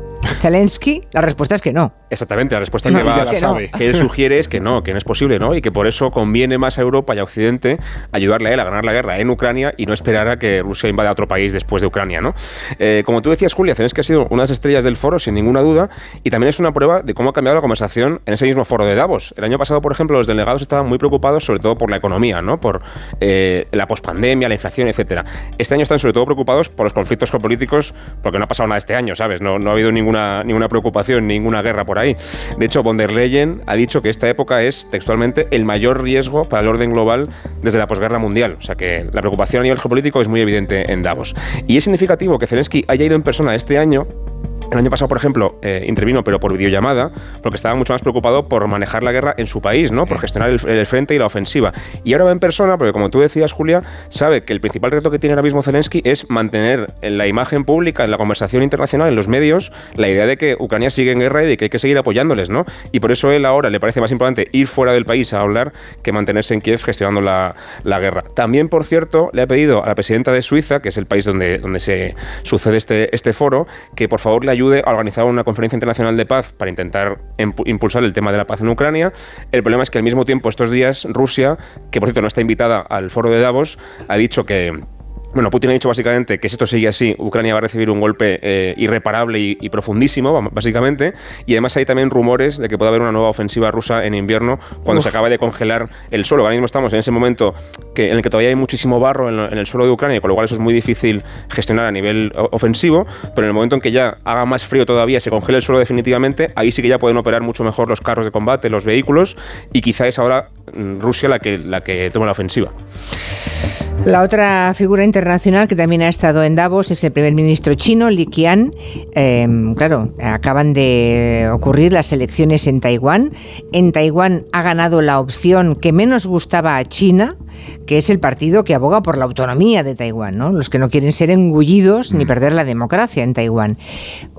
Zelensky, la respuesta es que no. Exactamente, la respuesta que, va, que, no. que, él sugiere es que no, que no es posible, ¿no? Y que por eso conviene más a Europa y a Occidente ayudarle a él a ganar la guerra en Ucrania y no esperar a que Rusia invada otro país después de Ucrania, ¿no? Eh, como tú decías, Julia, Zelensky ha sido una de las estrellas del foro, sin ninguna duda, y también es una prueba de cómo ha cambiado la conversación en ese mismo foro de Davos. El año pasado, por ejemplo, los delegados estaban muy preocupados sobre todo por la economía, ¿no? Por eh, la pospandemia, la inflación, etcétera. Este año están sobre todo preocupados por los conflictos geopolíticos, porque no ha pasado nada este año, ¿sabes? No, no ha habido ninguna ninguna preocupación, ninguna guerra por ahí. De hecho, von der Leyen ha dicho que esta época es textualmente el mayor riesgo para el orden global desde la posguerra mundial. O sea que la preocupación a nivel geopolítico es muy evidente en Davos. Y es significativo que Zelensky haya ido en persona este año el año pasado, por ejemplo, eh, intervino, pero por videollamada, porque estaba mucho más preocupado por manejar la guerra en su país, ¿no? Por gestionar el, el, frente y la ofensiva. Y ahora va en persona, porque como tú decías, Julia, sabe que el principal reto que tiene ahora mismo Zelensky es mantener en la imagen pública, en la conversación internacional, en los medios, la idea de que Ucrania sigue en guerra y de que hay que seguir apoyándoles, ¿no? Y por eso él ahora le parece más importante ir fuera del país a hablar que mantenerse en Kiev gestionando la, la guerra. También, por cierto, le ha pedido a la presidenta de Suiza, que es el país donde, donde se sucede este, este foro, que por favor le ayude a organizar una conferencia internacional de paz para intentar impulsar el tema de la paz en Ucrania. El problema es que al mismo tiempo estos días Rusia, que por cierto no está invitada al foro de Davos, ha dicho que bueno, Putin ha dicho básicamente que si esto sigue así, Ucrania va a recibir un golpe eh, irreparable y, y, profundísimo, básicamente. Y además hay también rumores de que puede haber una nueva ofensiva rusa en invierno cuando Uf. se acaba de congelar el suelo. Ahora mismo estamos en ese momento que, en el que todavía hay muchísimo barro en, en, el suelo de Ucrania, con lo cual eso es muy difícil gestionar a nivel ofensivo. Pero en el momento en que ya haga más frío todavía, se congele el suelo definitivamente, ahí sí que ya pueden operar mucho mejor los carros de combate, los vehículos. Y quizá es ahora mm, Rusia la que, la que toma la ofensiva. La otra figura internacional que también ha estado en Davos es el primer ministro chino, Li Qian. Eh, claro, acaban de ocurrir las elecciones en Taiwán. En Taiwán ha ganado la opción que menos gustaba a China, que es el partido que aboga por la autonomía de Taiwán, ¿no? los que no quieren ser engullidos ni perder la democracia en Taiwán.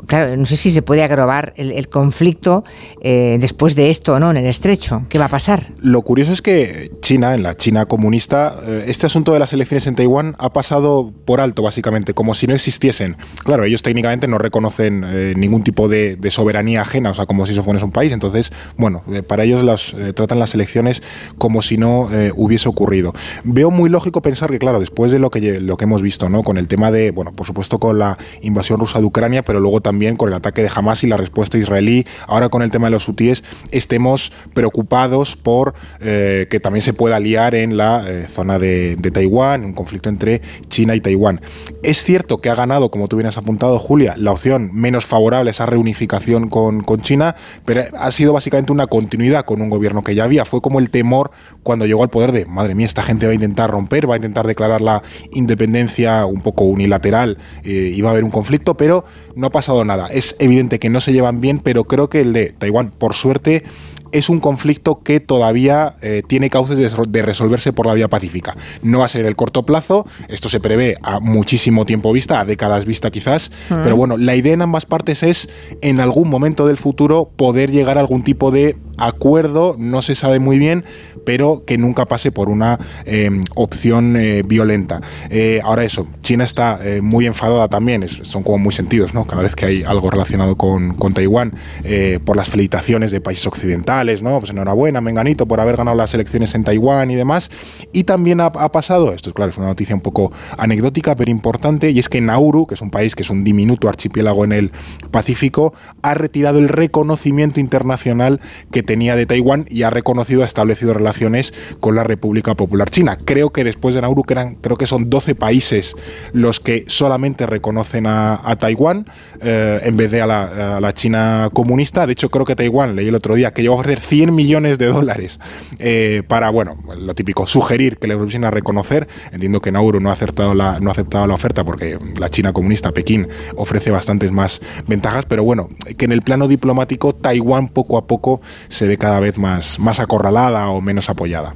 Claro, no sé si se puede agravar el, el conflicto eh, después de esto o no en el estrecho. ¿Qué va a pasar? Lo curioso es que China, en la China comunista, eh, este asunto de las elecciones en Taiwán ha pasado por alto, básicamente, como si no existiesen. Claro, ellos técnicamente no reconocen eh, ningún tipo de, de, soberanía ajena, o sea, como si eso fuese un país. Entonces, bueno, eh, para ellos las, tratan las elecciones como si no hubiese ocurrido. Veo muy lógico pensar que, claro, después de lo que, lo que hemos visto, ¿no? Con el tema de, bueno, por supuesto con la invasión rusa de Ucrania, pero luego también con el ataque de Hamas y la respuesta israelí, ahora con el tema de los hutíes, estemos preocupados por que también se pueda liar en la zona de, de Taiwán, un conflicto entre China y Taiwán. Es cierto que ha ganado, como tú bien has apuntado, Julia, la opción menos favorable, esa reunificación con, con, China, pero ha sido básicamente una continuidad con un gobierno que ya había. Fue como el temor cuando llegó al poder de, madre mía, esta gente va a intentar romper, va a intentar declarar la independencia un poco unilateral eh, y va a haber un conflicto, pero no ha pasado nada. Es evidente que no se llevan bien, pero creo que el de Taiwán, por suerte, es un conflicto que todavía eh, tiene cauces de, de, resolverse por la vía pacífica. No va a ser el corto plazo, esto se prevé a muchísimo tiempo vista, a décadas vista quizás, -huh. pero bueno, la idea en ambas partes es en algún momento del futuro poder llegar a algún tipo de acuerdo, no se sabe muy bien, pero que nunca pase por una eh, opción eh, violenta. Eh, ahora eso, China está muy enfadada también, es, son como muy sentidos, ¿no? Cada vez que hay algo relacionado con, Taiwán, eh, por las felicitaciones de países occidentales, ¿no? Pues enhorabuena, Menganito, por haber ganado las elecciones en Taiwán y demás. Y también ha, pasado, esto claro, es una noticia un poco anecdótica, pero importante, y es que Nauru, que es un país que es un diminuto archipiélago en el Pacífico, ha retirado el reconocimiento internacional que tenía de Taiwán y ha reconocido, ha establecido relaciones con la República Popular China. Creo que después de Nauru, que eran, creo que son 12 países los que solamente reconocen a Taiwán eh, en vez de a la, China comunista. De hecho, creo que Taiwán, leí el otro día, que llegó a ofrecer 100 millones de dólares eh, para, bueno, lo típico, sugerir que le volviesen a reconocer. Entiendo que Nauru no ha, aceptado la oferta porque la China comunista, Pekín, ofrece bastantes más ventajas, pero bueno, que en el plano diplomático Taiwán poco a poco se ve cada vez más acorralada o menos apoyada.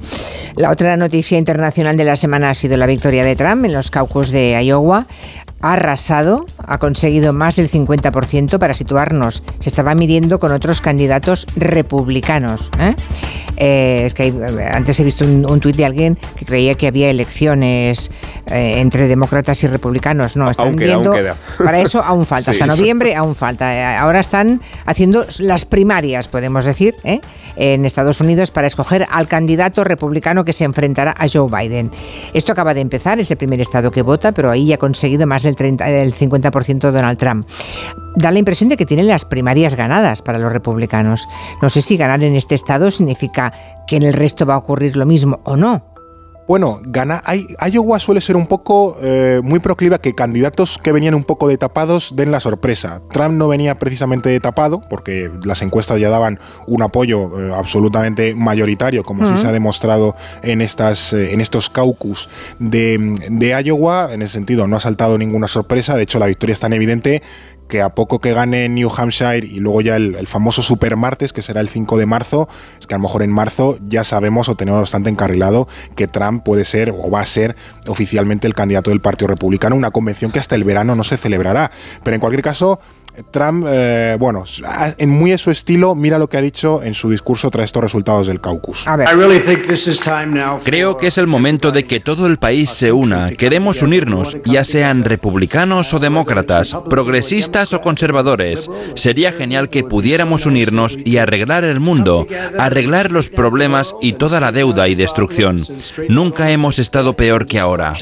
La otra noticia internacional de la semana ha sido la victoria de Trump en los caucus de Iowa ha arrasado, ha conseguido más del 50% para situarnos. Se estaba midiendo con otros candidatos republicanos. ¿eh? Eh, es que hay, antes he visto un, un tuit de alguien que creía que había elecciones eh, entre demócratas y republicanos. No, están Aún queda, viendo. aún queda. Para eso aún falta. Sí, Hasta noviembre aún falta. Ahora están haciendo las primarias, podemos decir, ¿eh? En Estados Unidos para escoger al candidato republicano que se enfrentará a Joe Biden. Esto acaba de empezar, es el primer estado que vota, pero ahí ya ha conseguido más del, 30, del 50% Donald Trump. Da la impresión de que tienen las primarias ganadas para los republicanos. No sé si ganar en este estado significa que en el resto va a ocurrir lo mismo o no. Bueno, gana, Iowa suele ser un poco eh, muy proclive a que candidatos que venían un poco de tapados den la sorpresa. Trump no venía precisamente de tapado, porque las encuestas ya daban un apoyo eh, absolutamente mayoritario, como sí se ha demostrado en, estas, eh, en estos caucus de, de Iowa. En ese sentido, no ha saltado ninguna sorpresa. De hecho, la victoria es tan evidente que a poco que gane New Hampshire y luego ya el, famoso super martes, que será el 5 de marzo, es que a lo mejor en marzo ya sabemos o tenemos bastante encarrilado que Trump puede ser o va a ser oficialmente el candidato del Partido Republicano, una convención que hasta el verano no se celebrará. Pero en cualquier caso, Trump, eh, bueno, en muy a su estilo, mira lo que ha dicho en su discurso tras estos resultados del caucus. Creo que es el momento de que todo el país se una. Queremos unirnos, ya sean republicanos o demócratas, progresistas o conservadores. Sería genial que pudiéramos unirnos y arreglar el mundo, arreglar los problemas y toda la deuda y destrucción. Nunca hemos estado peor que ahora.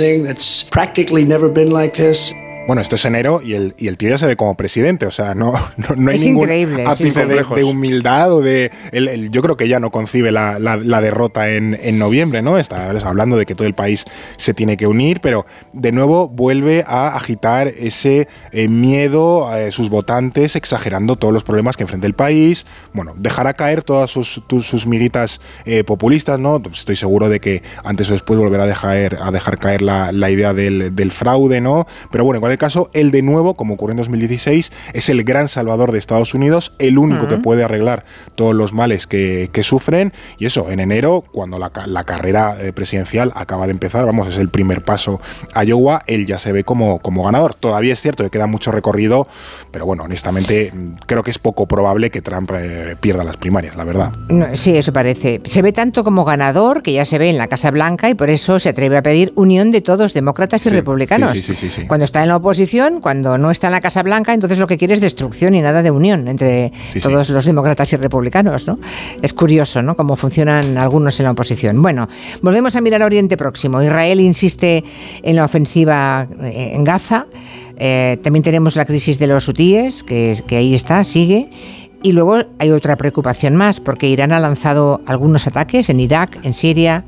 Bueno, esto es enero y el, y el tío ya se ve como presidente, o sea, no, no, no hay Es ningún ápice sí. de, humildad o de... el- el- yo creo que ya no concibe la, la- la derrota en, en noviembre, ¿no? Está hablando de que todo el país se tiene que unir, pero de nuevo vuelve a agitar ese eh, miedo a eh, sus votantes, exagerando todos los problemas que enfrenta el país. Bueno, dejará caer todas sus, tus- sus miguitas eh, populistas, ¿no? Estoy seguro de que antes o después volverá a dejar, a dejar caer la, la idea del, del fraude, ¿no? Pero bueno, en cualquier caso, él de nuevo, como ocurrió en 2016, es el gran salvador de Estados Unidos, el único que puede arreglar todos los males que, que sufren. Y eso, en enero, cuando la, ca- la carrera eh, presidencial acaba de empezar, vamos, es el primer paso a Iowa, él ya se ve como, como ganador. Todavía es cierto que queda mucho recorrido, pero bueno, honestamente, mm, creo que es poco probable que Trump eh, pierda las primarias, la verdad. No, sí, eso parece. Se ve tanto como ganador que ya se ve en la Casa Blanca y por eso se atreve a pedir unión de todos, demócratas y republicanos. sí, sí, sí, sí. Cuando está en la oposición, cuando no está en la Casa Blanca, entonces lo que quiere es destrucción y nada de unión entre Sí, sí. todos los demócratas y republicanos, ¿no? Es curioso, ¿no? Cómo funcionan algunos en la oposición. Bueno, volvemos a mirar a Oriente Próximo. Israel insiste en la ofensiva eh, en Gaza. Eh, también tenemos la crisis de los hutíes, que, que ahí está, sigue. Y luego hay otra preocupación más, porque Irán ha lanzado algunos ataques en Irak, en Siria,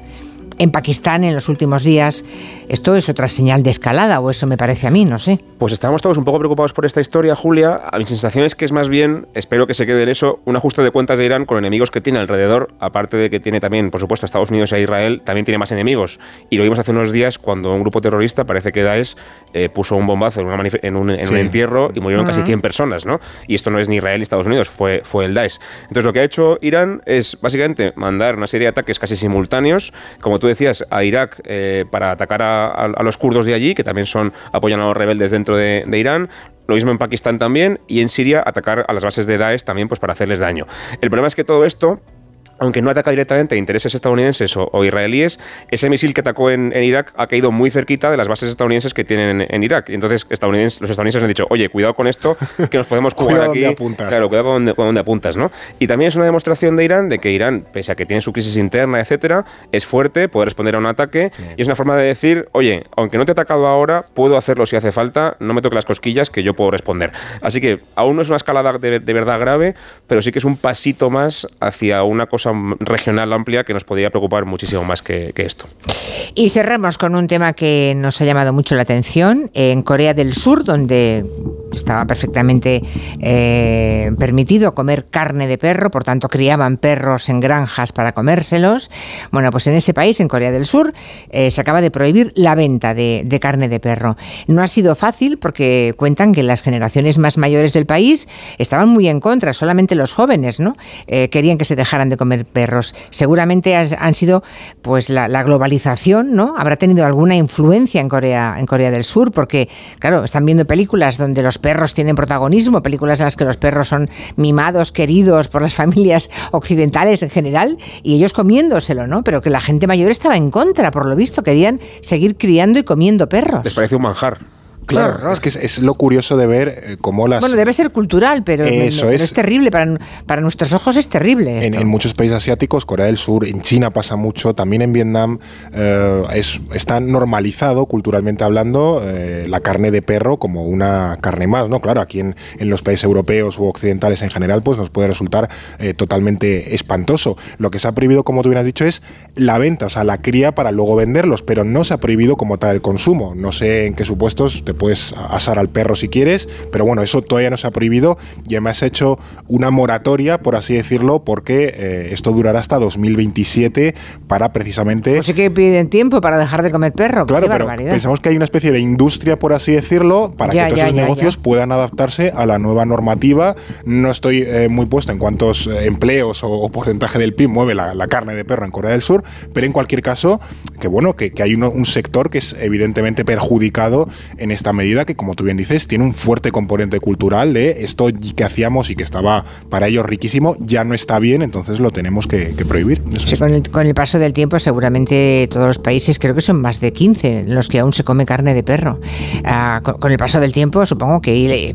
en Pakistán en los últimos días. Esto es otra señal de escalada, o eso me parece a mí, no sé. Pues estamos todos un poco preocupados por esta historia, Julia. A mi sensación es que es más bien, espero que se quede en eso, un ajuste de cuentas de Irán con enemigos que tiene alrededor, aparte de que tiene también, por supuesto, a Estados Unidos e Israel, también tiene más enemigos. Y lo vimos hace unos días cuando un grupo terrorista, parece que Daesh, eh, puso un bombazo en, una en un, en Sí. un entierro y murieron casi Ujú. 100 personas, ¿no? Y esto no es ni Israel ni Estados Unidos, fue, fue el Daesh. Entonces lo que ha hecho Irán es básicamente mandar una serie de ataques casi simultáneos, como decías, a Irak eh, para atacar a los kurdos de allí, que también son apoyan a los rebeldes dentro de, de Irán. Lo mismo en Pakistán también y en Siria atacar a las bases de Daesh también pues para hacerles daño. El problema es que todo esto aunque no ataca directamente a intereses estadounidenses o, o israelíes, ese misil que atacó en, en Irak ha caído muy cerquita de las bases estadounidenses que tienen en, en Irak. Y entonces estadounidenses, los estadounidenses han dicho, oye, cuidado con esto, que nos podemos jugar Cuidado aquí. donde apuntas. Claro, cuidado con donde, con donde apuntas, ¿no? Y también es una demostración de Irán de que Irán, pese a que tiene su crisis interna, etcétera, es fuerte, puede responder a un ataque y es una forma de decir, oye, aunque no te he atacado ahora, puedo hacerlo si hace falta, no me toque las cosquillas que yo puedo responder. Así que aún no es una escalada de, de verdad grave, pero sí que es un pasito más hacia una cosa regional amplia que nos podría preocupar muchísimo más que, esto. Y cerramos con un tema que nos ha llamado mucho la atención. En Corea del Sur, donde estaba perfectamente eh, permitido comer carne de perro, por tanto criaban perros en granjas para comérselos. Bueno, pues en ese país, en Corea del Sur, eh, se acaba de prohibir la venta de, de carne de perro. No ha sido fácil porque cuentan que las generaciones más mayores del país estaban muy en contra, solamente los jóvenes, ¿no? Eh, querían que se dejaran de comer perros. Seguramente han sido, pues, la, la globalización, ¿no? Habrá tenido alguna influencia en Corea, en Corea del Sur, porque, claro, están viendo películas donde los perros tienen protagonismo, películas en las que los perros son mimados, queridos por las familias occidentales en general, y ellos comiéndoselo, ¿no? Pero que la gente mayor estaba en contra, por lo visto, querían seguir criando y comiendo perros. Les parece un manjar. Claro, es que es, es lo curioso de ver eh, cómo las... Bueno, debe ser cultural, pero, Eso es. es terrible. Para, para nuestros ojos es terrible. En, en muchos países asiáticos, Corea del Sur, en China pasa mucho, también en Vietnam, eh, es, está normalizado culturalmente hablando eh, la carne de perro como una carne más, ¿no? Claro, aquí en, en los países europeos u occidentales en general, pues nos puede resultar eh, totalmente espantoso. Lo que se ha prohibido, como tú bien has dicho, es la venta, o sea, la cría para luego venderlos, pero no se ha prohibido como tal el consumo. No sé en qué supuestos te puedes asar al perro si quieres, pero bueno, eso todavía no se ha prohibido y además ha hecho una moratoria, por así decirlo, porque eh, esto durará hasta 2027 para precisamente... Pues sí que piden tiempo para dejar de comer perro. Claro, Qué pero barbaridad. pensamos que hay una especie de industria, por así decirlo, para Ya, que todos ya, esos ya, negocios puedan adaptarse a la nueva normativa. No estoy eh, muy puesto en cuántos eh, empleos o, o porcentaje del PIB mueve la, la carne de perro en Corea del Sur, pero en cualquier caso, que bueno, que, que hay uno- un sector que es evidentemente perjudicado en esta medida, que como tú bien dices, tiene un fuerte componente cultural de esto que hacíamos y que estaba para ellos riquísimo, ya no está bien, entonces lo tenemos que, que prohibir. Eso Sí, es. con, el, con el paso del tiempo, seguramente todos los países, creo que son más de 15 en los que aún se come carne de perro. Ah, con, con el paso del tiempo, supongo que,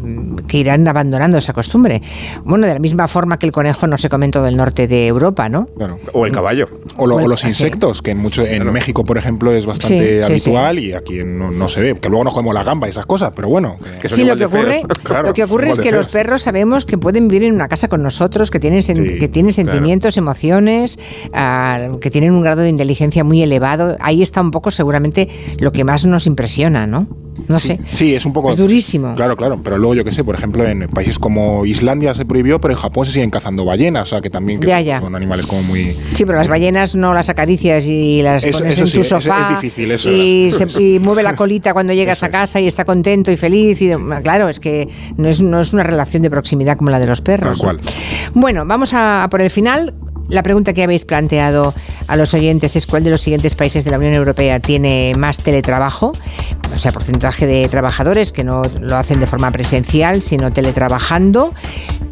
que irán abandonando esa costumbre. Bueno, de la misma forma que el conejo no se come en todo el norte de Europa, ¿no? O el caballo. O, lo- O el- o los sí. insectos, que en mucho en México, por ejemplo, es bastante Sí, sí, habitual y aquí no, no se ve. Que luego nos comemos la gamba y esas cosas, pero bueno. que- Sí, lo que ocurre, Claro, lo que ocurre es que los perros sabemos que pueden vivir en una casa con nosotros, que tienen, sen- Sí, que tienen claro. sentimientos, emociones, ah, que tienen un grado de inteligencia muy elevado. Ahí está un poco seguramente lo que más nos impresiona, ¿no? No sé. Sí, es un poco. Es durísimo. Claro, claro. Pero luego, yo qué sé, por ejemplo, en países como Islandia se prohibió, pero en Japón se siguen cazando ballenas, o sea que también que Ya, ya. son animales como muy. Sí, pero las ballenas no las acaricias y las Eso- pones eso en sí, tu eso es sofá. difícil, eso y, es. se- y mueve la colita cuando llegas a casa y está contento y feliz. Y, Claro, es que no es, no es una relación de proximidad como la de los perros. Tal cual. Bueno, vamos a por el final. La pregunta que habéis planteado a los oyentes es cuál de los siguientes países de la Unión Europea tiene más teletrabajo, o sea, porcentaje de trabajadores que no lo hacen de forma presencial, sino teletrabajando.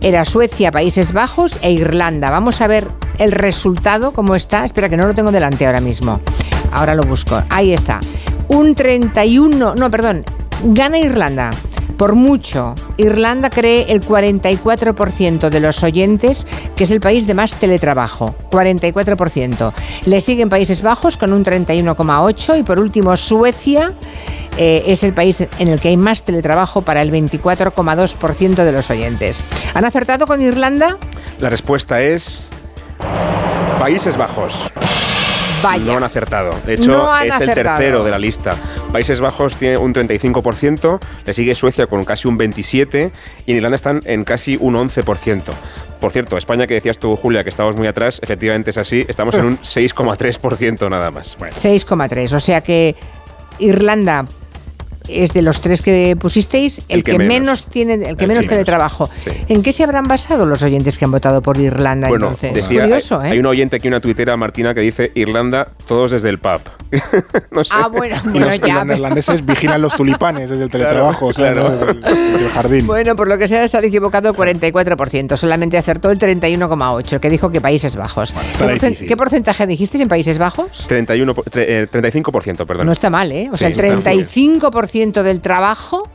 Era Suecia, Países Bajos e Irlanda. Vamos a ver el resultado, cómo está. Espera, que no lo tengo delante ahora mismo. Ahora lo busco. Ahí está. Un 31, no, perdón, gana Irlanda. Por mucho, Irlanda cree el 44% de los oyentes que es el país de más teletrabajo. 44%. Le siguen Países Bajos con un 31,8% y por último Suecia eh, es el país en el que hay más teletrabajo para el 24,2% de los oyentes. ¿Han acertado con Irlanda? La respuesta es Países Bajos. Vaya. No han acertado. De hecho, No es el tercero de la lista. Países Bajos tiene un 35%, le sigue Suecia con casi un 27% y en Irlanda están en casi un 11%. Por cierto, España, que decías tú, Julia, que estábamos muy atrás, efectivamente es así, estamos en un 6,3% nada más. Bueno, 6,3. O sea que Irlanda es de los tres que pusisteis el, El que que, menos. menos. tiene, el que El menos sí, teletrabajo. Sí. ¿En qué se habrán basado los oyentes que han votado por Irlanda Bueno, entonces? decía, Curioso, hay, ¿eh? hay un oyente aquí, una tuitera, Martina, que dice Irlanda, todos desde el pub. no sé. Ah, bueno, bueno, los, ya. los neerlandeses vigilan los tulipanes desde el teletrabajo, o sea, claro. el- jardín. Bueno, por lo que sea, está equivocado el 44%. Solamente acertó el 31,8%, el que dijo que Países Bajos. ¿Qué, porcentaje dijisteis en Países Bajos? 31, po- tre- eh, 35%, perdón. No está mal, ¿eh? O Sí, sea, el está muy bien. 35% del trabajo,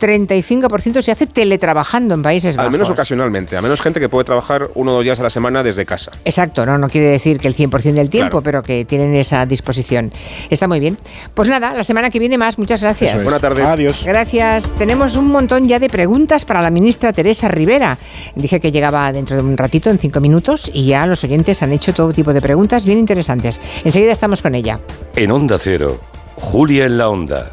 35% se hace teletrabajando en Países Bajos. Al menos ocasionalmente, a menos gente que puede trabajar uno o dos días a la semana desde casa. Exacto, no, no quiere decir que el 100% del tiempo, Claro. pero que tienen esa disposición. Está muy bien. Pues nada, la semana que viene más. Muchas gracias. Es. Buena tarde. Adiós. Gracias. Tenemos un montón ya de preguntas para la ministra Teresa Rivera. Dije que llegaba dentro de un ratito, en cinco minutos, y ya los oyentes han hecho todo tipo de preguntas bien interesantes. Enseguida estamos con ella. En Onda Cero, Julia en la Onda,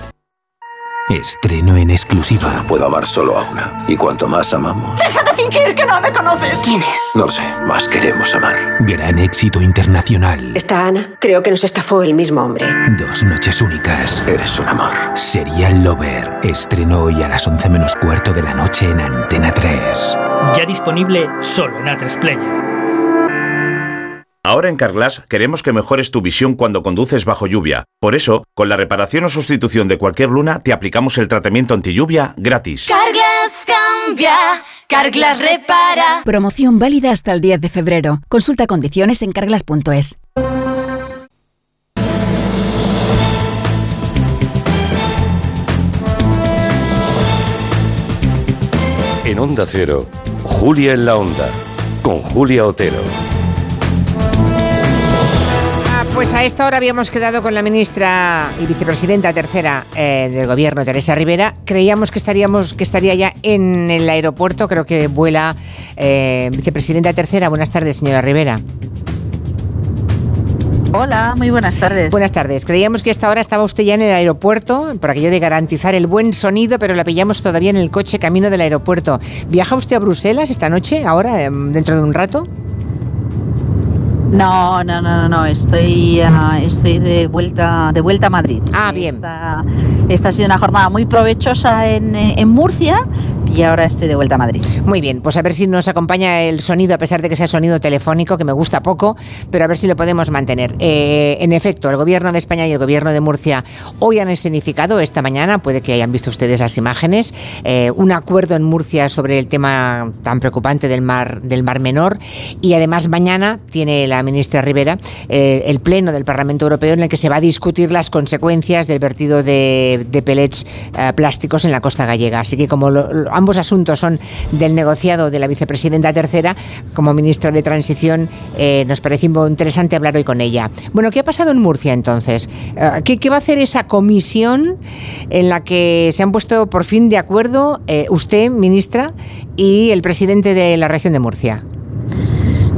Estreno en exclusiva. Puedo amar solo a una. Y cuanto más amamos, ¡Deja de fingir que no me conoces! ¿Quién es? no lo sé, más queremos amar. Gran éxito internacional. Está Ana. Creo que nos estafó el mismo hombre. Dos noches únicas. Eres un amor. Serial Lover. Estreno hoy a las 11 menos cuarto de la noche en Antena 3. Ya disponible solo en A3 Player. Ahora en Carglass queremos que mejores tu visión cuando conduces bajo lluvia. Por eso, con la reparación o sustitución de cualquier luna, te aplicamos el tratamiento anti lluvia gratis. Carglass cambia, Carglass repara. Promoción válida hasta el 10 de febrero. Consulta condiciones en carglass.es. En Onda Cero, Julia en la Onda, con Julia Otero. Pues a esta hora habíamos quedado con la ministra y vicepresidenta tercera eh, del gobierno, Teresa Rivera. Creíamos que estaríamos, que estaría ya en el aeropuerto. Creo que vuela eh, vicepresidenta tercera. Buenas tardes, señora Rivera. Hola, muy buenas tardes. Buenas tardes. Creíamos que a esta hora estaba usted ya en el aeropuerto, por aquello de garantizar el buen sonido, pero la pillamos todavía en el coche camino del aeropuerto. ¿Viaja usted a Bruselas esta noche, ahora, em, dentro de un rato? No, no, no, no, estoy, ah, estoy de vuelta, de vuelta a Madrid. Ah, bien. Esta, esta ha sido una jornada muy provechosa en, eh, en Murcia y ahora estoy de vuelta a Madrid. Muy bien, pues a ver si nos acompaña el sonido, a pesar de que sea sonido telefónico, que me gusta poco, pero a ver si lo podemos mantener. Eh, en efecto, el Gobierno de España y el Gobierno de Murcia hoy han escenificado, esta mañana, puede que hayan visto ustedes las imágenes, eh, un acuerdo en Murcia sobre el tema tan preocupante del mar, del mar Menor y además mañana tiene la ministra Rivera eh, el pleno del Parlamento Europeo en el que se va a discutir las consecuencias del vertido de, de pellets eh, plásticos en la costa gallega. Así que como lo- lo- ambos asuntos son del negociado de la vicepresidenta tercera, como ministra de Transición, eh, nos pareció interesante hablar hoy con ella. Bueno, ¿qué ha pasado en Murcia entonces? Eh, ¿qué, qué va a hacer esa comisión en la que se han puesto por fin de acuerdo eh, usted, ministra, y el presidente de la región de Murcia?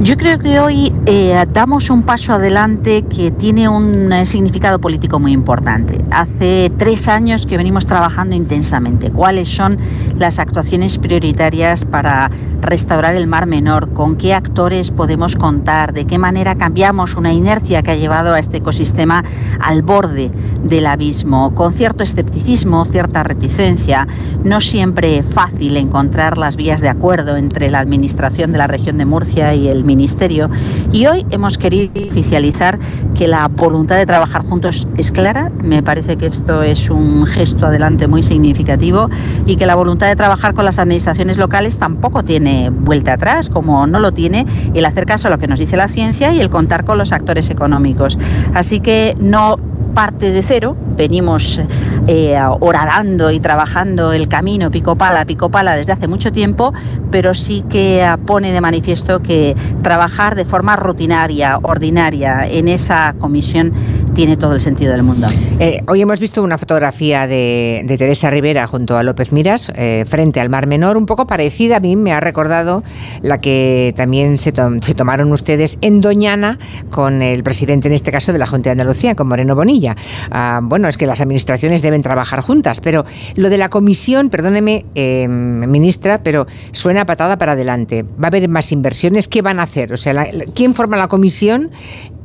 Yo creo que hoy eh, damos un paso adelante que tiene un eh, significado político muy importante. Hace tres años que venimos trabajando intensamente. ¿Cuáles son las actuaciones prioritarias para restaurar el Mar Menor? ¿Con qué actores podemos contar? ¿De qué manera cambiamos una inercia que ha llevado a este ecosistema al borde del abismo? Con cierto escepticismo, cierta reticencia. No siempre fácil encontrar las vías de acuerdo entre la Administración de la región de Murcia y el Ministerio. Y hoy hemos querido oficializar que la voluntad de trabajar juntos es clara. Me parece que esto es un gesto adelante muy significativo y que la voluntad de trabajar con las administraciones locales tampoco tiene vuelta atrás, como no lo tiene el hacer caso a lo que nos dice la ciencia y el contar con los actores económicos. Así que no parte de cero, venimos eh, horadando y trabajando el camino pico pala, pico pala desde hace mucho tiempo, pero sí que pone de manifiesto que trabajar de forma rutinaria, ordinaria en esa comisión tiene todo el sentido del mundo. Eh, hoy hemos visto una fotografía de, Teresa Rivera junto a López Miras eh, frente al Mar Menor, un poco parecida a mí, me ha recordado la que también se, tomaron ustedes en Doñana con el presidente, en este caso, de la Junta de Andalucía, con Moreno Bonilla. Ah, bueno, es que las administraciones deben trabajar juntas, pero lo de la comisión, perdóneme, eh, ministra, pero suena patada para adelante. ¿Va a haber más inversiones? ¿Qué van a hacer? O sea, ¿quién forma la comisión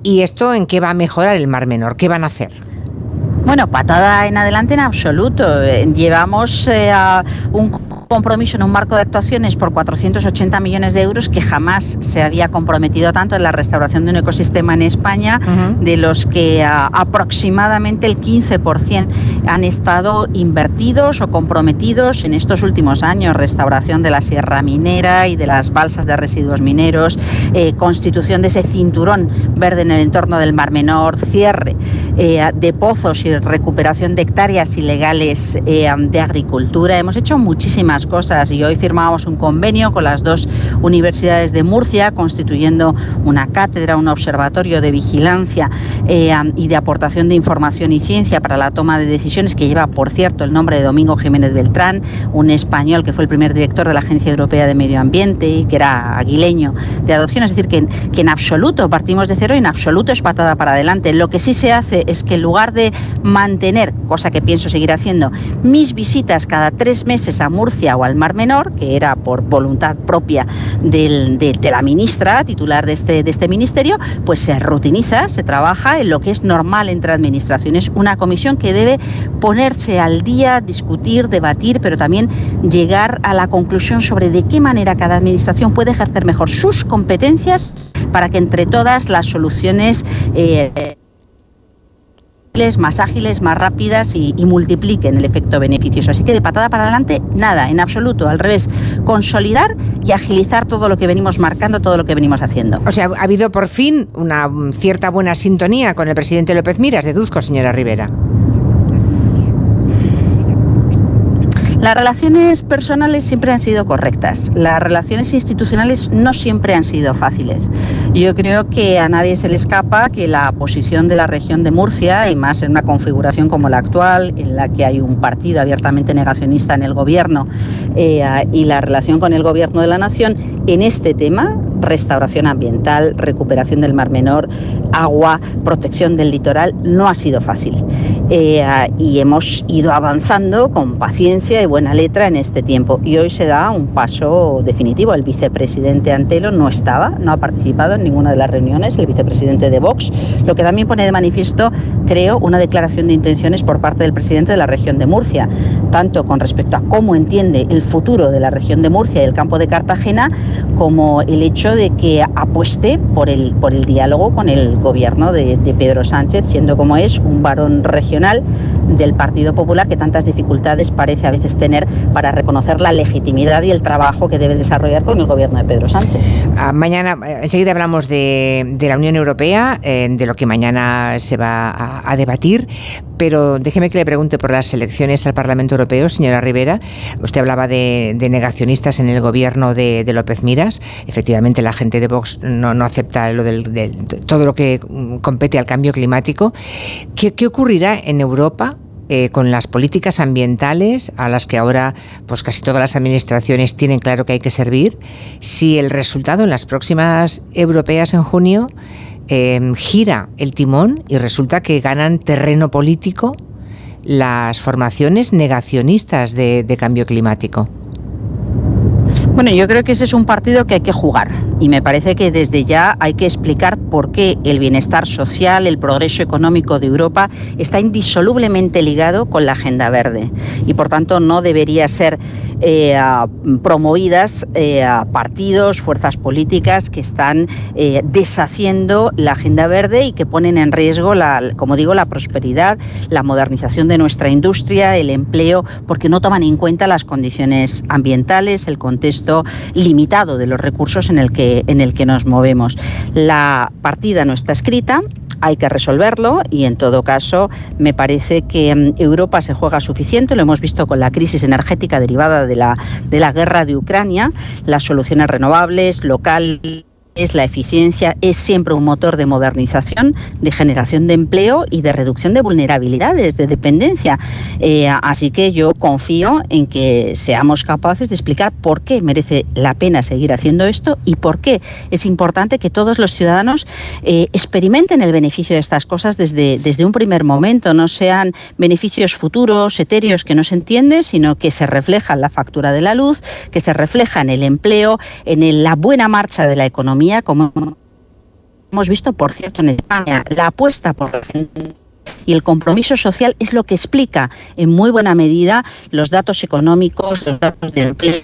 ¿Y esto en qué va a mejorar el Mar Menor? ¿Qué van a hacer? Bueno, patada en adelante en absoluto. Eh, llevamos eh, un compromiso en un marco de actuaciones por 480 millones de euros que jamás se había comprometido tanto en la restauración de un ecosistema en España, de los que aproximadamente el 15% han estado invertidos o comprometidos en estos últimos años. Restauración de la sierra minera y de las balsas de residuos mineros, eh, constitución de ese cinturón verde en el entorno del Mar Menor, cierre eh, de pozos y recuperación de hectáreas ilegales eh, de agricultura. Hemos hecho muchísimas cosas y hoy firmamos un convenio con las dos universidades de Murcia, constituyendo una cátedra, un observatorio de vigilancia eh, y de aportación de información y ciencia para la toma de decisiones, que lleva, por cierto, el nombre de Domingo Jiménez Beltrán, un español que fue el primer director de la Agencia Europea de Medio Ambiente y que era aguileño de adopción. Es decir, que, que en absoluto partimos de cero y en absoluto es patada para adelante. Lo que sí se hace es que en lugar de mantener, cosa que pienso seguir haciendo, mis visitas cada tres meses a Murcia, o al Mar Menor, que era por voluntad propia de, la ministra titular de este, de este ministerio, pues se rutiniza, se trabaja en lo que es normal entre administraciones. Una comisión que debe ponerse al día, discutir, debatir, pero también llegar a la conclusión sobre de qué manera cada administración puede ejercer mejor sus competencias para que entre todas las soluciones eh, más ágiles, más rápidas y, multipliquen el efecto beneficioso. Así que de patada para adelante, nada, en absoluto. Al revés, consolidar y agilizar todo lo que venimos marcando, todo lo que venimos haciendo. O sea, ha habido por fin una cierta buena sintonía con el presidente López Miras, deduzco, señora Rivera. Las relaciones personales siempre han sido correctas, las relaciones institucionales no siempre han sido fáciles. Yo creo que a nadie se le escapa que la posición de la región de Murcia, y más en una configuración como la actual, en la que hay un partido abiertamente negacionista en el gobierno, eh, y la relación con el gobierno de la nación, en este tema, restauración ambiental, recuperación del Mar Menor, agua, protección del litoral, no ha sido fácil. Eh, y hemos ido avanzando con paciencia y buena letra en este tiempo. Y hoy se da un paso definitivo. El vicepresidente Antelo no estaba, no ha participado en ninguna de las reuniones, el vicepresidente de Vox, lo que también pone de manifiesto, creo, una declaración de intenciones por parte del presidente de la región de Murcia, tanto con respecto a cómo entiende el futuro de la región de Murcia y el campo de Cartagena, como el hecho de que apueste por el, por el diálogo con el gobierno de, de Pedro Sánchez, siendo como es un varón regional del Partido Popular que tantas dificultades parece a veces tener para reconocer la legitimidad y el trabajo que debe desarrollar con el gobierno de Pedro Sánchez. Ah, mañana, eh, enseguida hablamos de, la Unión Europea, eh, de lo que mañana se va a, debatir, pero déjeme que le pregunte por las elecciones al Parlamento Europeo, señora Rivera. Usted hablaba de, negacionistas en el gobierno de, López Miras. Efectivamente, la gente de Vox no, acepta lo del, todo lo que compete al cambio climático. ¿Qué, qué ocurrirá en Europa eh, con las políticas ambientales a las que ahora pues casi todas las administraciones tienen claro que hay que servir, si el resultado en las próximas europeas en junio em, gira el timón y resulta que ganan terreno político las formaciones negacionistas de cambio climático. Bueno, yo creo que ese es un partido que hay que jugar y me parece que desde ya hay que explicar por qué el bienestar social, el progreso económico de Europa está indisolublemente ligado con la agenda verde. Y por tanto no debería ser eh, promovidas eh, a partidos, fuerzas políticas que están eh, deshaciendo la agenda verde y que ponen en riesgo, la, como digo, la prosperidad, la modernización de nuestra industria, el empleo, porque no toman en cuenta las condiciones ambientales, el contexto limitado de los recursos en el que, en el que nos movemos. La partida no está escrita, hay que resolverlo y en todo caso me parece que mm, Europa se juega suficiente, lo hemos visto con la crisis energética derivada de la, de la guerra de Ucrania, las soluciones renovables, local es la eficiencia, es siempre un motor de modernización, de generación de empleo y de reducción de vulnerabilidades, de dependencia. Eh, así que yo confío en que seamos capaces de explicar por qué merece la pena seguir haciendo esto y por qué es importante que todos los ciudadanos eh, experimenten el beneficio de estas cosas desde, desde un primer momento, no sean beneficios futuros, etéreos que no se entienden, sino que se refleja en la factura de la luz, que se refleja en el empleo, en la buena marcha de la economía como hemos visto, por cierto, en España, la apuesta por la gente y el compromiso social es lo que explica en muy buena medida los datos económicos, los datos de empleo,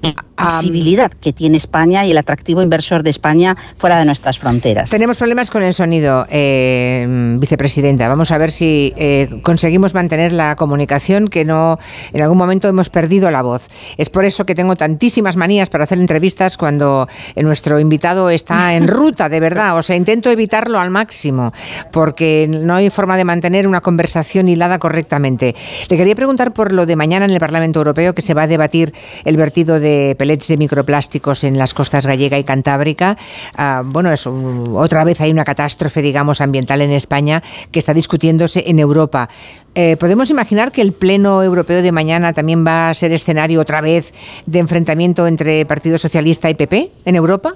la visibilidad que tiene España y el atractivo inversor de España fuera de nuestras fronteras. Tenemos problemas con el sonido, eh, vicepresidenta. Vamos a ver si eh, conseguimos mantener la comunicación, que no en algún momento hemos perdido la voz. Es por eso que tengo tantísimas manías para hacer entrevistas cuando nuestro invitado está en ruta, de verdad. O sea, intento evitarlo al máximo, porque no hay forma de mantener una conversación hilada correctamente. Le quería preguntar por lo de mañana en el Parlamento Europeo, que se va a debatir el vertido de pellets de microplásticos en las costas gallega y cantábrica. Ah, bueno, es otra vez hay una catástrofe, digamos, ambiental en España que está discutiéndose en Europa. Eh, ¿Podemos imaginar que el Pleno Europeo de mañana también va a ser escenario otra vez de enfrentamiento entre Partido Socialista y PP en Europa?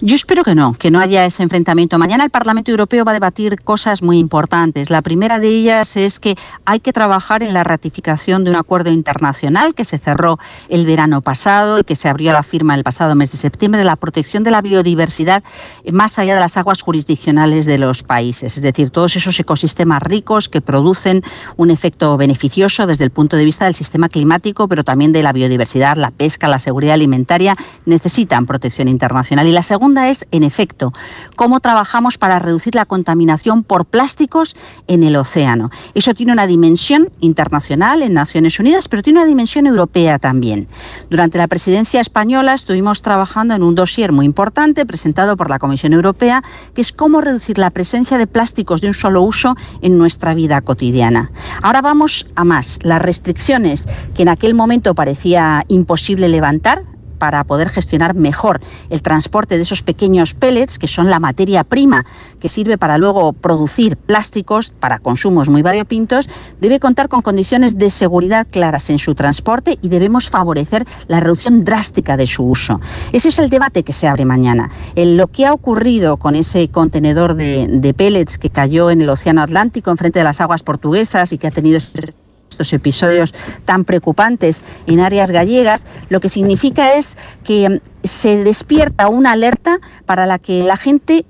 Yo espero que no, que no haya ese enfrentamiento. Mañana el Parlamento Europeo va a debatir cosas muy importantes. La primera de ellas es que hay que trabajar en la ratificación de un acuerdo internacional que se cerró el verano pasado y que se abrió la firma el pasado mes de septiembre, la protección de la biodiversidad más allá de las aguas jurisdiccionales de los países. Es decir, todos esos ecosistemas ricos que producen un efecto beneficioso desde el punto de vista del sistema climático, pero también de la biodiversidad, la pesca, la seguridad alimentaria, necesitan protección internacional. Y la segunda es, en efecto, cómo trabajamos para reducir la contaminación por plásticos en el océano. Eso tiene una dimensión internacional en Naciones Unidas, pero tiene una dimensión europea también. Durante la presidencia española estuvimos trabajando en un dossier muy importante presentado por la Comisión Europea, que es cómo reducir la presencia de plásticos de un solo uso en nuestra vida cotidiana. Ahora vamos a más. Las restricciones que en aquel momento parecía imposible levantar, para poder gestionar mejor el transporte de esos pequeños pellets, que son la materia prima que sirve para luego producir plásticos para consumos muy variopintos, debe contar con condiciones de seguridad claras en su transporte y debemos favorecer la reducción drástica de su uso. Ese es el debate que se abre mañana. En lo que ha ocurrido con ese contenedor de, pellets que cayó en el Océano Atlántico enfrente de las aguas portuguesas y que ha tenido estos episodios tan preocupantes en áreas gallegas, lo que significa es que mm, se despierta una alerta para la que la gente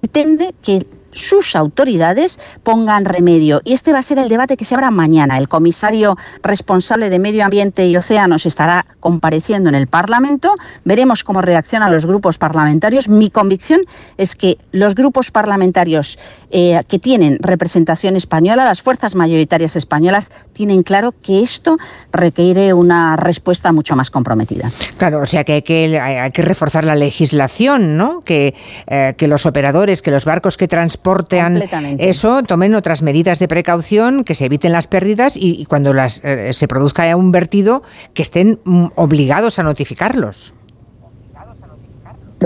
pretende que sus autoridades pongan remedio. Y este va a ser el debate que se abra mañana. El comisario responsable de Medio Ambiente y Océanos estará compareciendo en el Parlamento. Veremos cómo reaccionan los grupos parlamentarios. Mi convicción es que los grupos parlamentarios eh, que tienen representación española, las fuerzas mayoritarias españolas, tienen claro que esto requiere una respuesta mucho más comprometida. Claro, o sea que hay que, reforzar la legislación, ¿no? Que, eh, que los operadores, que los barcos que transportan eso, tomen otras medidas de precaución, que se eviten las pérdidas y, cuando las, eh, se produzca un vertido, que estén mm, obligados a notificarlos.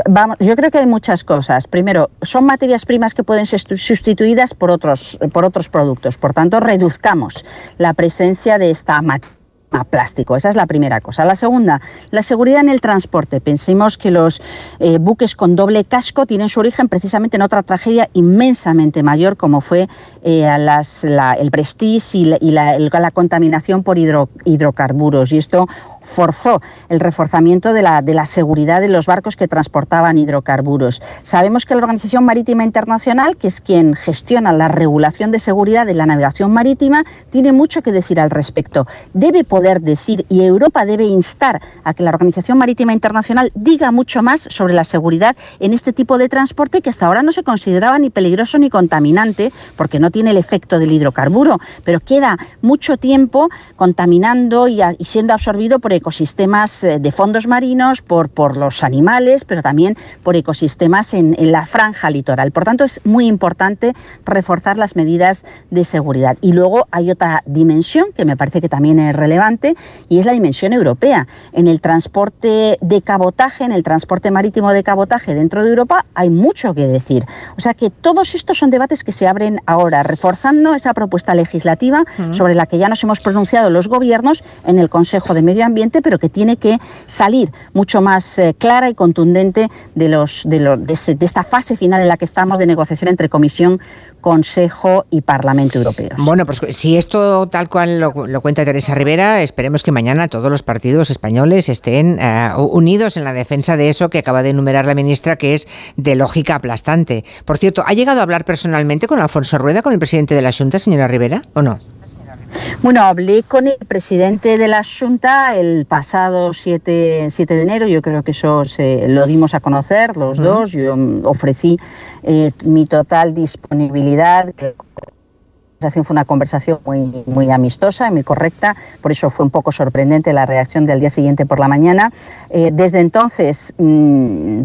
Vamos, yo creo que hay muchas cosas. Primero, son materias primas que pueden ser sustituidas por otros, por otros productos. Por tanto, reduzcamos la presencia de esta materia a plástico. Esa es la primera cosa. La segunda, la seguridad en el transporte. Pensemos que los eh, buques con doble casco tienen su origen precisamente en otra tragedia inmensamente mayor como fue eh, el Prestige y, la, contaminación por hidrocarburos. Y esto forzó el reforzamiento de la, de la seguridad de los barcos que transportaban hidrocarburos. Sabemos que la Organización Marítima Internacional, que es quien gestiona la regulación de seguridad de la navegación marítima, tiene mucho que decir al respecto. Debe poder decir y Europa debe instar a que la Organización Marítima Internacional diga mucho más sobre la seguridad en este tipo de transporte que hasta ahora no se consideraba ni peligroso ni contaminante porque no tiene el efecto del hidrocarburo, pero queda mucho tiempo contaminando y, y siendo absorbido por por ecosistemas eh, de fondos marinos, por, por los animales, pero también por ecosistemas en, en la franja litoral. Por tanto, es muy importante reforzar las medidas de seguridad. Y luego hay otra dimensión que me parece que también es relevante y es la dimensión europea. En el transporte de cabotaje, en el transporte marítimo de cabotaje dentro de Europa, hay mucho que decir. O sea que todos estos son debates que se abren ahora, reforzando esa propuesta legislativa sobre la que ya nos hemos pronunciado los gobiernos en el Consejo de Medio Ambiente, pero que tiene que salir mucho más eh, clara y contundente de, los, de, los, de, ese- de esta fase final en la que estamos de negociación entre Comisión, Consejo y Parlamento Europeos. Bueno, pues si esto tal cual lo, lo cuenta Teresa Rivera, esperemos que mañana todos los partidos españoles estén eh, unidos en la defensa de eso que acaba de enumerar la ministra, que es de lógica aplastante. Por cierto, ¿ha llegado a hablar personalmente con Alfonso Rueda, con el presidente de la Junta, señora Rivera, o no? Bueno, hablé con el presidente de la Junta el pasado 7, 7 de enero, yo creo que eso se, lo dimos a conocer los dos, yo mm, ofrecí eh, mi total disponibilidad. que fue una conversación muy, muy amistosa y muy correcta, por eso fue un poco sorprendente la reacción del día siguiente por la mañana. Eh, desde entonces mm,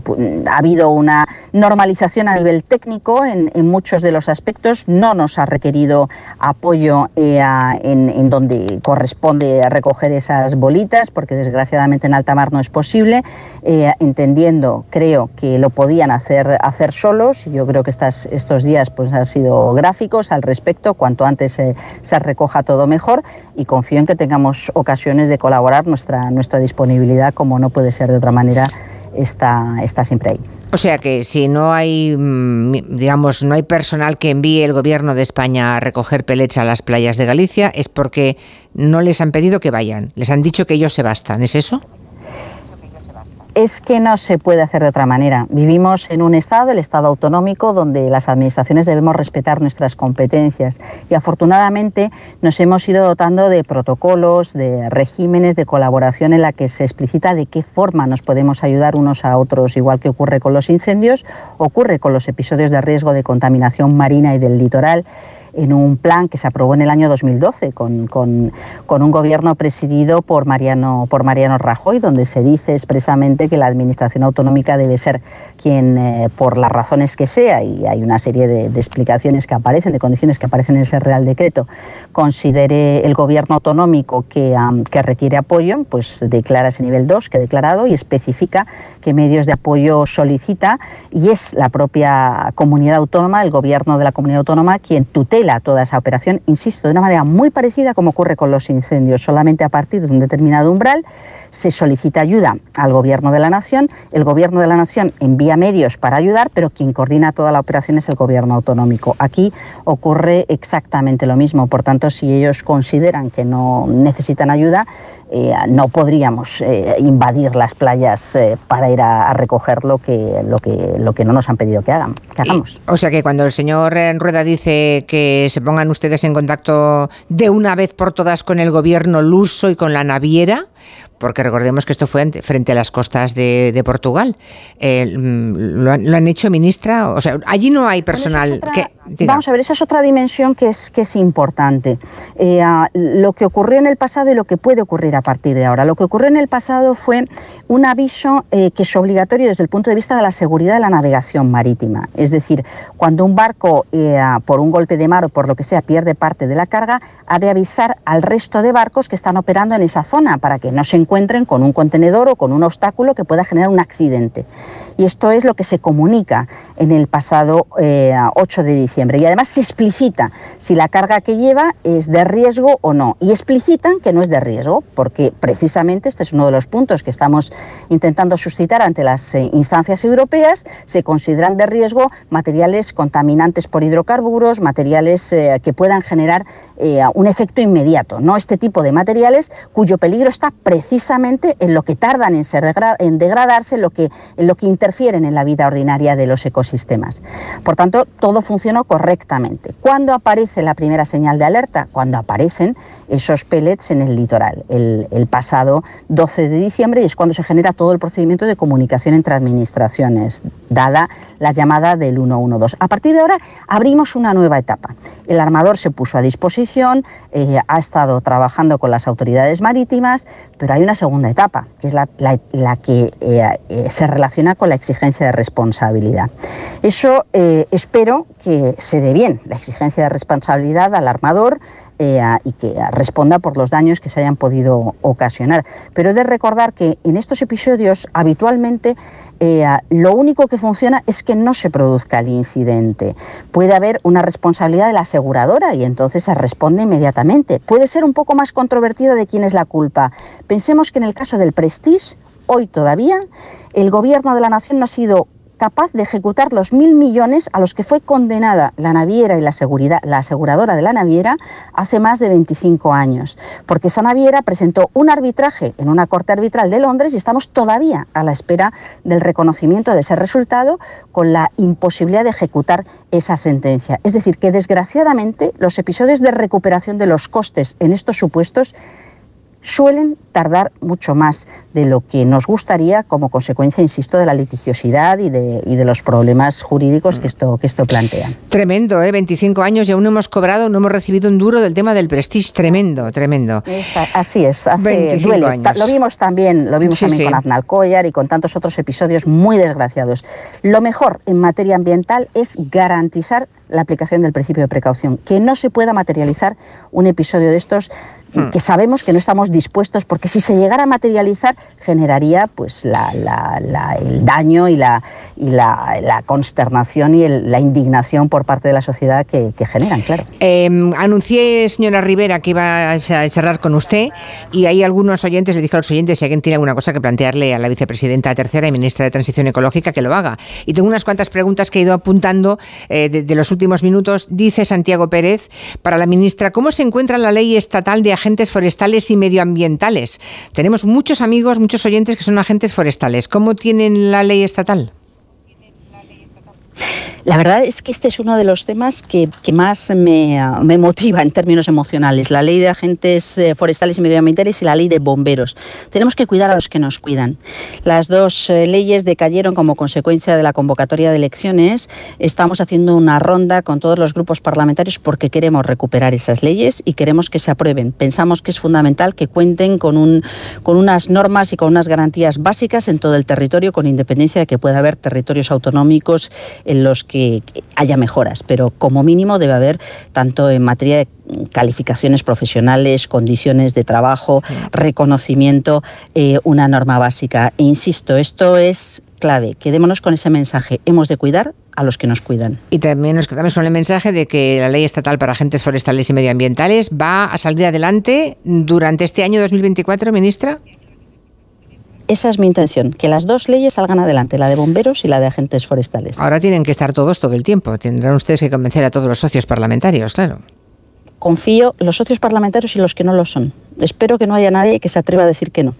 ha habido una normalización a nivel técnico en, muchos de los aspectos, no nos ha requerido apoyo eh, en, donde corresponde recoger esas bolitas, porque desgraciadamente en alta mar no es posible, eh, entendiendo, creo, que lo podían hacer, hacer solos, y yo creo que estas, estos días pues, han sido gráficos al respecto, cuanto antes se- se recoja todo mejor, y confío en que tengamos ocasiones de colaborar, nuestra, nuestra disponibilidad, como no puede ser de otra manera, está, está siempre ahí. O sea que si no hay, mm, digamos, no hay personal que envíe el gobierno de España a recoger pellets a las playas de Galicia, es porque no les han pedido que vayan, les han dicho que ellos se bastan, ¿es eso? Es que no se puede hacer de otra manera. Vivimos en un Estado, el Estado autonómico, donde las administraciones debemos respetar nuestras competencias. Y afortunadamente nos hemos ido dotando de protocolos, de regímenes de colaboración en la que se explicita de qué forma nos podemos ayudar unos a otros, igual que ocurre con los incendios, ocurre con los episodios de riesgo de contaminación marina y del litoral en un plan que se aprobó en el año 2012 con, con- con un gobierno presidido por Mariano, por Mariano Rajoy, donde se dice expresamente que la Administración autonómica debe ser quien, eh, por las razones que sea, y hay una serie de, explicaciones que aparecen, de condiciones que aparecen en ese Real Decreto, considere el gobierno autonómico que, que requiere apoyo, pues declara ese nivel 2 que he declarado y especifica qué medios de apoyo solicita y es la propia comunidad autónoma, el gobierno de la comunidad autónoma, quien tutela toda esa operación, insisto, de una manera muy parecida como ocurre con los incendios, solamente a partir de un determinado umbral se solicita ayuda al gobierno de la nación, el gobierno de la nación envía medios para ayudar, pero quien coordina toda la operación es el gobierno autonómico. Aquí ocurre exactamente lo mismo, por tanto, si ellos consideran que no necesitan ayuda, eh, no podríamos eh, invadir las playas eh, para ir a, a recoger lo que, lo, que, lo que no nos han pedido que, hagan, que hagamos. O sea que cuando el señor Rueda dice que se pongan ustedes en contacto de una vez por todas con el gobierno luso y con la naviera, porque recordemos que esto fue frente a las costas de, de Portugal, eh, mm, ¿lo, han, lo han hecho, ministra? O sea, allí no hay personal que... Vamos a ver, esa es otra dimensión que es, que es importante. Eh, ah, lo que ocurrió en el pasado y lo que puede ocurrir a partir de ahora. Lo que ocurrió en el pasado fue un aviso eh, que es obligatorio desde el punto de vista de la seguridad de la navegación marítima. Es decir, cuando un barco, ah, por un golpe de mar o por lo que sea, pierde parte de la carga, ha de avisar al resto de barcos que están operando en esa zona para que no se encuentren con un contenedor o con un obstáculo que pueda generar un accidente. Y esto es lo que se comunica en el pasado eh, 8 de diciembre. Y además se explicita si la carga que lleva es de riesgo o no. Y explicitan que no es de riesgo, porque precisamente este es uno de los puntos que estamos intentando suscitar ante las eh, instancias europeas. Se consideran de riesgo materiales contaminantes por hidrocarburos, materiales eh, que puedan generar eh, un efecto inmediato. No este tipo de materiales cuyo peligro está precisamente en lo que tardan en, ser degradarse, en lo que, en lo que interfieren en la vida ordinaria de los ecosistemas. Por tanto, todo funcionó correctamente. ¿Cuándo aparece la primera señal de alerta? Cuando aparecen esos pellets en el litoral, el, pasado 12 de diciembre, y es cuando se genera todo el procedimiento de comunicación entre administraciones, dada la llamada del 112. A partir de ahora abrimos una nueva etapa. El armador se puso a disposición, eh, ha estado trabajando con las autoridades marítimas, pero hay una segunda etapa, que es la, que eh, eh, se relaciona con la exigencia de responsabilidad. Eso espero que se dé bien, la exigencia de responsabilidad al armador, y que responda por los daños que se hayan podido ocasionar. Pero he de recordar que en estos episodios habitualmente eh, lo único que funciona es que no se produzca el incidente. Puede haber una responsabilidad de la aseguradora y entonces se responde inmediatamente. Puede ser un poco más controvertido de quién es la culpa. Pensemos que en el caso del Prestige, hoy todavía, el gobierno de la nación no ha sido capaz de ejecutar los mil millones a los que fue condenada la naviera y la, seguridad, la aseguradora de la naviera hace más de 25 años, porque esa naviera presentó un arbitraje en una corte arbitral de Londres y estamos todavía a la espera del reconocimiento de ese resultado con la imposibilidad de ejecutar esa sentencia. Es decir, que desgraciadamente los episodios de recuperación de los costes en estos supuestos suelen tardar mucho más de lo que nos gustaría como consecuencia, insisto, de la litigiosidad y de, y de los problemas jurídicos que esto, que esto plantea. Tremendo, ¿eh? 25 años y aún no hemos cobrado, no hemos recibido un duro del tema del prestige. Tremendo, tremendo. así es, hace, 25 Años. Lo vimos también, lo vimos también con Aznal Collar y con tantos otros episodios muy desgraciados. Lo mejor en materia ambiental es garantizar la aplicación del principio de precaución, que no se pueda materializar un episodio de estos Mm. que sabemos que no estamos dispuestos, porque si se llegara a materializar generaría pues el daño y la, y la, consternación y la indignación por parte de la sociedad que, generan, claro. Em, anuncié, señora Rivera, que iba a charlar con usted y hay algunos oyentes, le dije a los oyentes, si alguien tiene alguna cosa que plantearle a la vicepresidenta tercera y ministra de Transición Ecológica, que lo haga. Y tengo unas cuantas preguntas que he ido apuntando eh, de, los últimos minutos. Dice Santiago Pérez, para la ministra, ¿cómo se encuentra la ley estatal de agentes forestales y medioambientales. Tenemos muchos amigos, muchos oyentes que son agentes forestales. ¿Cómo tienen la ley estatal? La verdad es que este es uno de los temas que, más me, motiva en términos emocionales, la ley de agentes eh, forestales y medioambientales y la ley de bomberos. Tenemos que cuidar a los que nos cuidan. Las dos eh, leyes decayeron como consecuencia de la convocatoria de elecciones. Estamos haciendo una ronda con todos los grupos parlamentarios porque queremos recuperar esas leyes y queremos que se aprueben. Pensamos que es fundamental que cuenten con, un, con unas normas y con unas garantías básicas en todo el territorio, con independencia de que pueda haber territorios autonómicos en los que haya mejoras, pero como mínimo debe haber, tanto en materia de calificaciones profesionales, condiciones de trabajo, reconocimiento, eh, una norma básica. E insisto, esto es clave. Quedémonos con ese mensaje. Hemos de cuidar a los que nos cuidan. Y también nos quedamos con el mensaje de que la ley estatal para agentes forestales y medioambientales va a salir adelante durante este año 2024, ministra. Esa es mi intención, que las dos leyes salgan adelante, la de bomberos y la de agentes forestales. Ahora tienen que estar todos todo el tiempo. Tendrán ustedes que convencer a todos los socios parlamentarios, claro. Confío en los socios parlamentarios y los que no lo son. Espero que no haya nadie que se atreva a decir que no.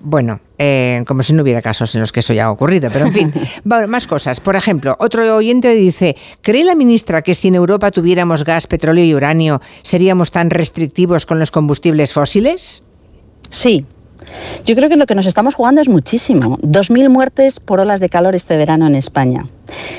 Bueno, eh, como si no hubiera casos en los que eso ya ha ocurrido, pero en fin, más cosas. Por ejemplo, otro oyente dice, ¿cree la ministra que si en Europa tuviéramos gas, petróleo y uranio, seríamos tan restrictivos con los combustibles fósiles? Sí, yo creo que lo que nos estamos jugando es muchísimo. 2.000 muertes por olas de calor este verano en España.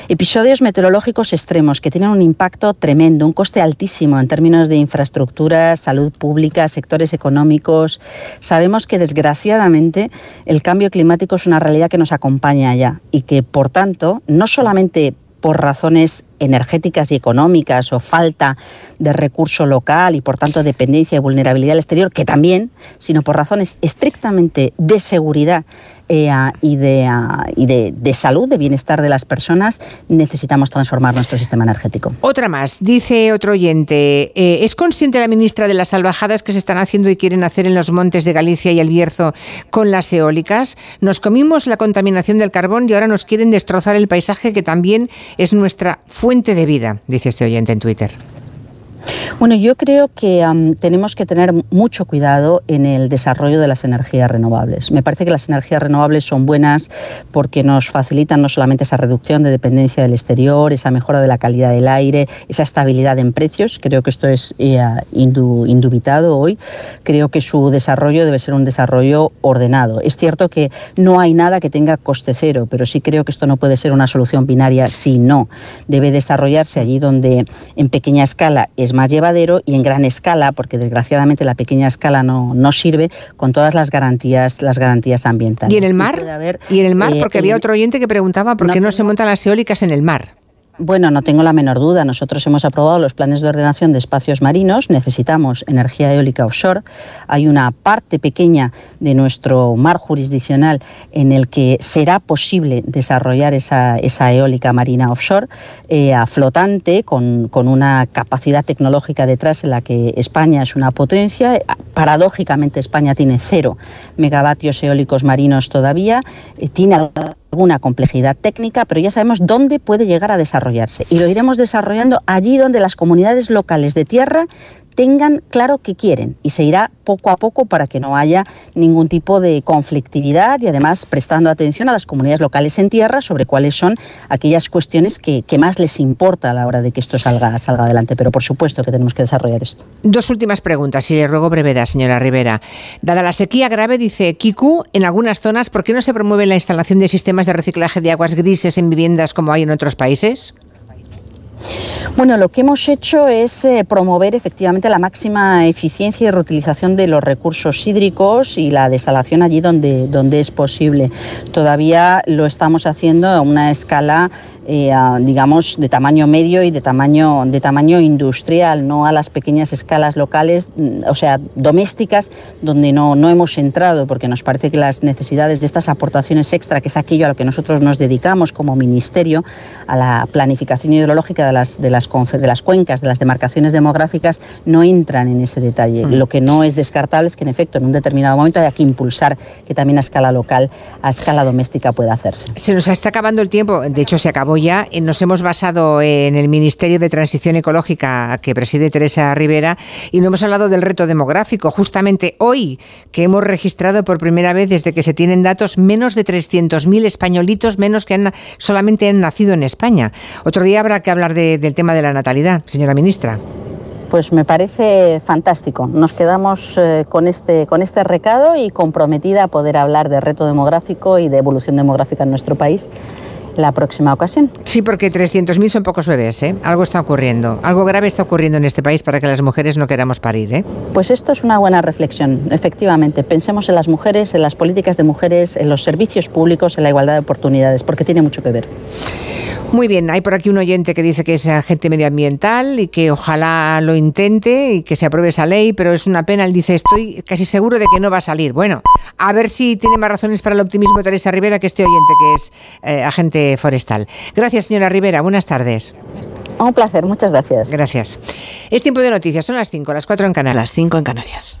Episodios meteorológicos extremos que tienen un impacto tremendo, un coste altísimo en términos de infraestructura, salud pública, sectores económicos. Sabemos que desgraciadamente el cambio climático es una realidad que nos acompaña ya y que por tanto no solamente por razones energéticas y económicas o falta de recurso local y por tanto dependencia y vulnerabilidad al exterior, que también, sino por razones estrictamente de seguridad eh, y, de, y de, salud, de bienestar de las personas, necesitamos transformar nuestro sistema energético. Otra más, dice otro oyente, eh, ¿es consciente la ministra de las salvajadas que se están haciendo y quieren hacer en los montes de Galicia y el Bierzo con las eólicas? Nos comimos la contaminación del carbón y ahora nos quieren destrozar el paisaje que también es nuestra fuente de vida, dice este oyente en Twitter. Bueno, yo creo que um, tenemos que tener mucho cuidado en el desarrollo de las energías renovables. Me parece que las energías renovables son buenas porque nos facilitan no solamente esa reducción de dependencia del exterior, esa mejora de la calidad del aire, esa estabilidad en precios. Creo que esto es eh, indubitado hoy. Creo que su desarrollo debe ser un desarrollo ordenado. Es cierto que no hay nada que tenga coste cero, pero sí creo que esto no puede ser una solución binaria si no. Debe desarrollarse allí donde en pequeña escala es más llevadero y en gran escala, porque desgraciadamente la pequeña escala no, no sirve, con todas las garantías, las garantías ambientales. ¿Y en el mar? ¿Y en el mar? Eh, porque había otro oyente que preguntaba por qué no se montan las eólicas en el mar. Bueno, no tengo la menor duda. Nosotros hemos aprobado los planes de ordenación de espacios marinos. Necesitamos energía eólica offshore. Hay una parte pequeña de nuestro mar jurisdiccional en el que será posible desarrollar esa, eólica marina offshore eh, a flotante con, una capacidad tecnológica detrás en la que España es una potencia. Paradójicamente, España tiene cero megavatios eólicos marinos todavía. Eh, tiene alguna complejidad técnica, pero ya sabemos dónde puede llegar a desarrollarse. Y lo iremos desarrollando allí donde las comunidades locales de tierra tengan claro qué quieren y se irá poco a poco para que no haya ningún tipo de conflictividad y además prestando atención a las comunidades locales en tierra sobre cuáles son aquellas cuestiones que, más les importa a la hora de que esto salga, salga adelante. Pero por supuesto que tenemos que desarrollar esto. Dos últimas preguntas y le ruego brevedad, señora Rivera. Dada la sequía grave, dice Kiku, en algunas zonas, ¿por qué no se promueve la instalación de sistemas de reciclaje de aguas grises en viviendas como hay en otros países? Bueno, lo que hemos hecho es eh, promover efectivamente la máxima eficiencia y reutilización de los recursos hídricos y la desalación allí donde, donde es posible. Todavía lo estamos haciendo a una escala eh, digamos, de tamaño medio y de tamaño, de tamaño industrial, no a las pequeñas escalas locales, mm, o sea, domésticas, donde no, no hemos entrado, porque nos parece que las necesidades de estas aportaciones extra, que es aquello a lo que nosotros nos dedicamos como ministerio, a la planificación hidrológica de las, de las, de las cuencas, de las demarcaciones demográficas, no entran en ese detalle. Mm. Lo que no es descartable es que, en efecto, en un determinado momento haya que impulsar que también a escala local, a escala doméstica pueda hacerse. Se nos está acabando el tiempo, de hecho se acabó ya eh, nos hemos basado en el Ministerio de Transición Ecológica que preside Teresa Rivera y no hemos hablado del reto demográfico. Justamente hoy que hemos registrado por primera vez desde que se tienen datos menos de 300.000 españolitos menos que han, solamente han nacido en España. Otro día habrá que hablar del tema de la natalidad, señora ministra. Pues me parece fantástico. Nos quedamos eh, con, este, con este recado y comprometida a poder hablar de reto demográfico y de evolución demográfica en nuestro país la próxima ocasión. Sí, porque 300.000 son pocos bebés, ¿eh? Algo está ocurriendo. Algo grave está ocurriendo en este país para que las mujeres no queramos parir, ¿eh? Pues esto es una buena reflexión, efectivamente. Pensemos en las mujeres, en las políticas de mujeres, en los servicios públicos, en la igualdad de oportunidades, porque tiene mucho que ver. Muy bien, hay por aquí un oyente que dice que es agente medioambiental y que ojalá lo intente y que se apruebe esa ley, pero es una pena. Él dice, estoy casi seguro de que no va a salir. Bueno, a ver si tiene más razones para el optimismo Teresa Rivera que este oyente que es eh, agente forestal. Gracias, señora Rivera. Buenas tardes. Un placer, muchas gracias. Gracias. Es tiempo de noticias, son las 5, las 4 en Canarias. Las 5 en Canarias.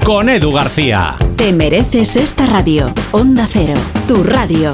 Con Edu García. Te mereces esta radio. Onda Cero, tu radio.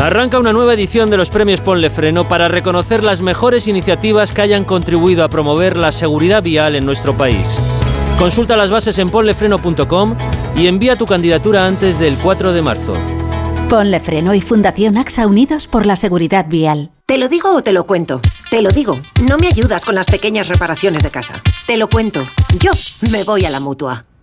Arranca una nueva edición de los premios Ponle Freno para reconocer las mejores iniciativas que hayan contribuido a promover la seguridad vial en nuestro país. Consulta las bases en ponlefreno.com y envía tu candidatura antes del 4 de marzo. Ponle Freno y Fundación AXA Unidos por la Seguridad Vial. ¿Te lo digo o te lo cuento? Te lo digo. No me ayudas con las pequeñas reparaciones de casa. Te lo cuento. Yo me voy a la mutua.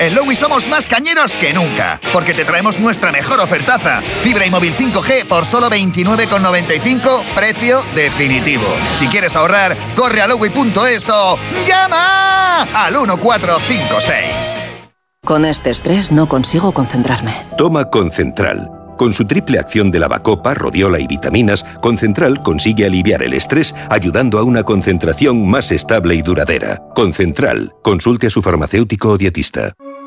En Lowy somos más cañeros que nunca, porque te traemos nuestra mejor ofertaza. Fibra y móvil 5G por solo 29,95, precio definitivo. Si quieres ahorrar, corre a lowy.es o llama al 1456. Con este estrés no consigo concentrarme. Toma Concentral. Con su triple acción de lavacopa, rodiola y vitaminas, Concentral consigue aliviar el estrés ayudando a una concentración más estable y duradera. Concentral. Consulte a su farmacéutico o dietista.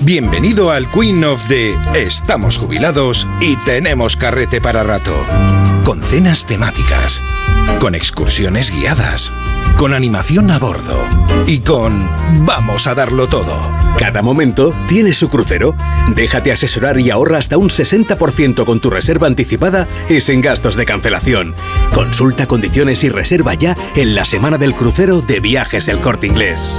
Bienvenido al Queen of the Estamos jubilados y tenemos carrete para rato. Con cenas temáticas, con excursiones guiadas, con animación a bordo y con Vamos a darlo todo. Cada momento tiene su crucero. Déjate asesorar y ahorra hasta un 60% con tu reserva anticipada y sin gastos de cancelación. Consulta condiciones y reserva ya en la semana del crucero de Viajes El Corte Inglés.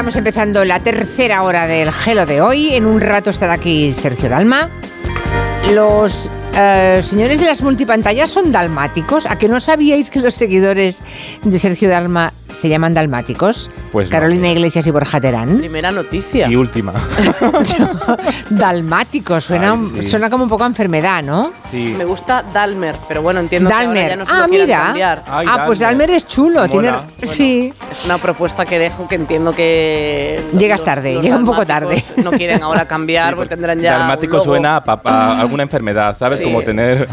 Estamos empezando la tercera hora del gelo de hoy. En un rato estará aquí Sergio Dalma. Los eh, señores de las multipantallas son dalmáticos. ¿A que no sabíais que los seguidores de Sergio Dalma se llaman dalmáticos? Pues no. Carolina Iglesias y Borja Terán. Primera noticia. Y última. Dalmático, suena, Ay, sí. suena como un poco a enfermedad, ¿no? Sí. Me gusta Dalmer, pero bueno, entiendo que ahora Dalmer. ya no se ah, lo mira. cambiar. Ay, ah, pues Dalmer. Es chulo. Tiene, sí. Es una propuesta que dejo que entiendo que... Llegas los- tarde, los llega un poco dalmáticos tarde. No quieren ahora cambiar porque tendrán ya Dalmático un logo. suena a, pa- a alguna enfermedad, ¿sabes? Sí. Como tener...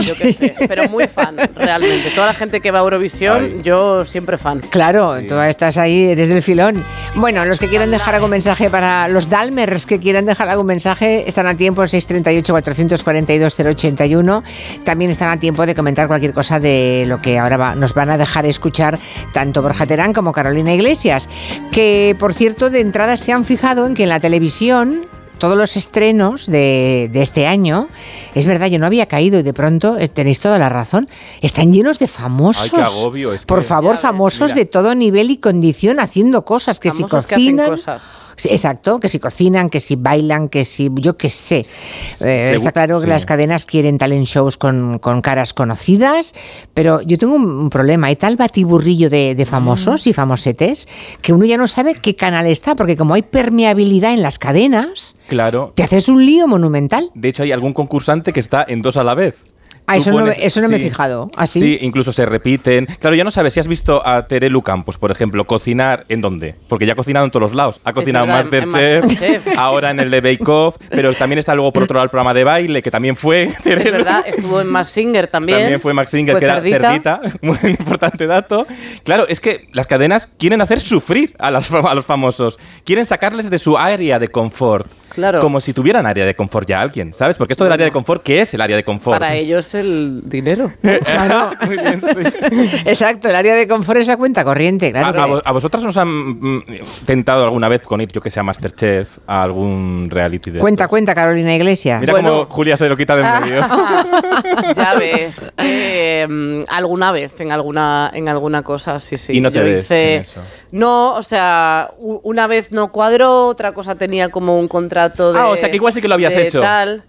Yo qué sé, pero muy fan, realmente. Toda la gente que va a Eurovisión, Ay. yo siempre fan. Claro, tú estás ahí, eres del filón. Bueno, los que quieran dejar algún mensaje para los Dalmers que quieran dejar algún mensaje están a tiempo 638-442-081. También están a tiempo de comentar cualquier cosa de lo que ahora va- nos van a dejar escuchar tanto Borja Terán como Carolina Iglesias. Que, por cierto, de entrada se han fijado en que en la televisión todos los estrenos de, de este año, es verdad, yo no había caído y de pronto eh, tenéis toda la razón, están llenos de famosos. Ay, qué agobio, es Por que- favor, famosos Mira. de todo nivel y condición haciendo cosas que Famosos si que hacen cocinan. cosas. Sí, Exacto, que si cocinan, que si bailan, que si yo qué sé. Eh, está claro que sí. las cadenas quieren talent shows con, con caras conocidas, pero yo tengo un, un problema. Hay tal batiburrillo de, de famosos y famosetes que uno ya no sabe qué canal está, porque como hay permeabilidad en las cadenas, Claro. te haces un lío monumental. De hecho, hay algún concursante que está en dos a la vez. Ah, eso, no, pones- me- eso no me he sí. fijado. ¿Ah, ¿Así? Sí, incluso se repiten. Claro, ya no sabes si has visto a Terelu Campos, por ejemplo, cocinar en dónde. Porque ya ha cocinado en todos los lados. Ha cocinado en verdad, en- en Masterchef, Masterchef. ahora en el de Bake Off, pero también está luego por otro lado el programa de baile, que también fue Es Terelu. verdad, estuvo en Mass Singer también. También fue Max Singer, Fue que era Cerdita. cerdita. Muy importante dato. Claro, es que las cadenas quieren hacer sufrir a, las a los famosos. Quieren sacarles de su área de confort. Claro. como si tuvieran área de confort ya alguien, ¿sabes? Porque esto del área de confort, ¿qué es el área de confort? Para ellos el dinero. Muy bien, sí. Exacto, el área de confort es la cuenta corriente, claro. ¿A, vosotras os han mm, tentado alguna vez con ir, yo que sé, a Masterchef, a algún reality de Cuenta, cuenta, Carolina Iglesias. Mira cómo Julia se lo quita de en medio. ya ves. eh, mm, alguna vez, en alguna, en alguna cosa, sí, sí. Y no te Yo ves hice- en eso. No, o sea, una vez no cuadró, otra cosa tenía como un contrato de. Ah, o sea, que igual sí que lo habías de hecho. Tal.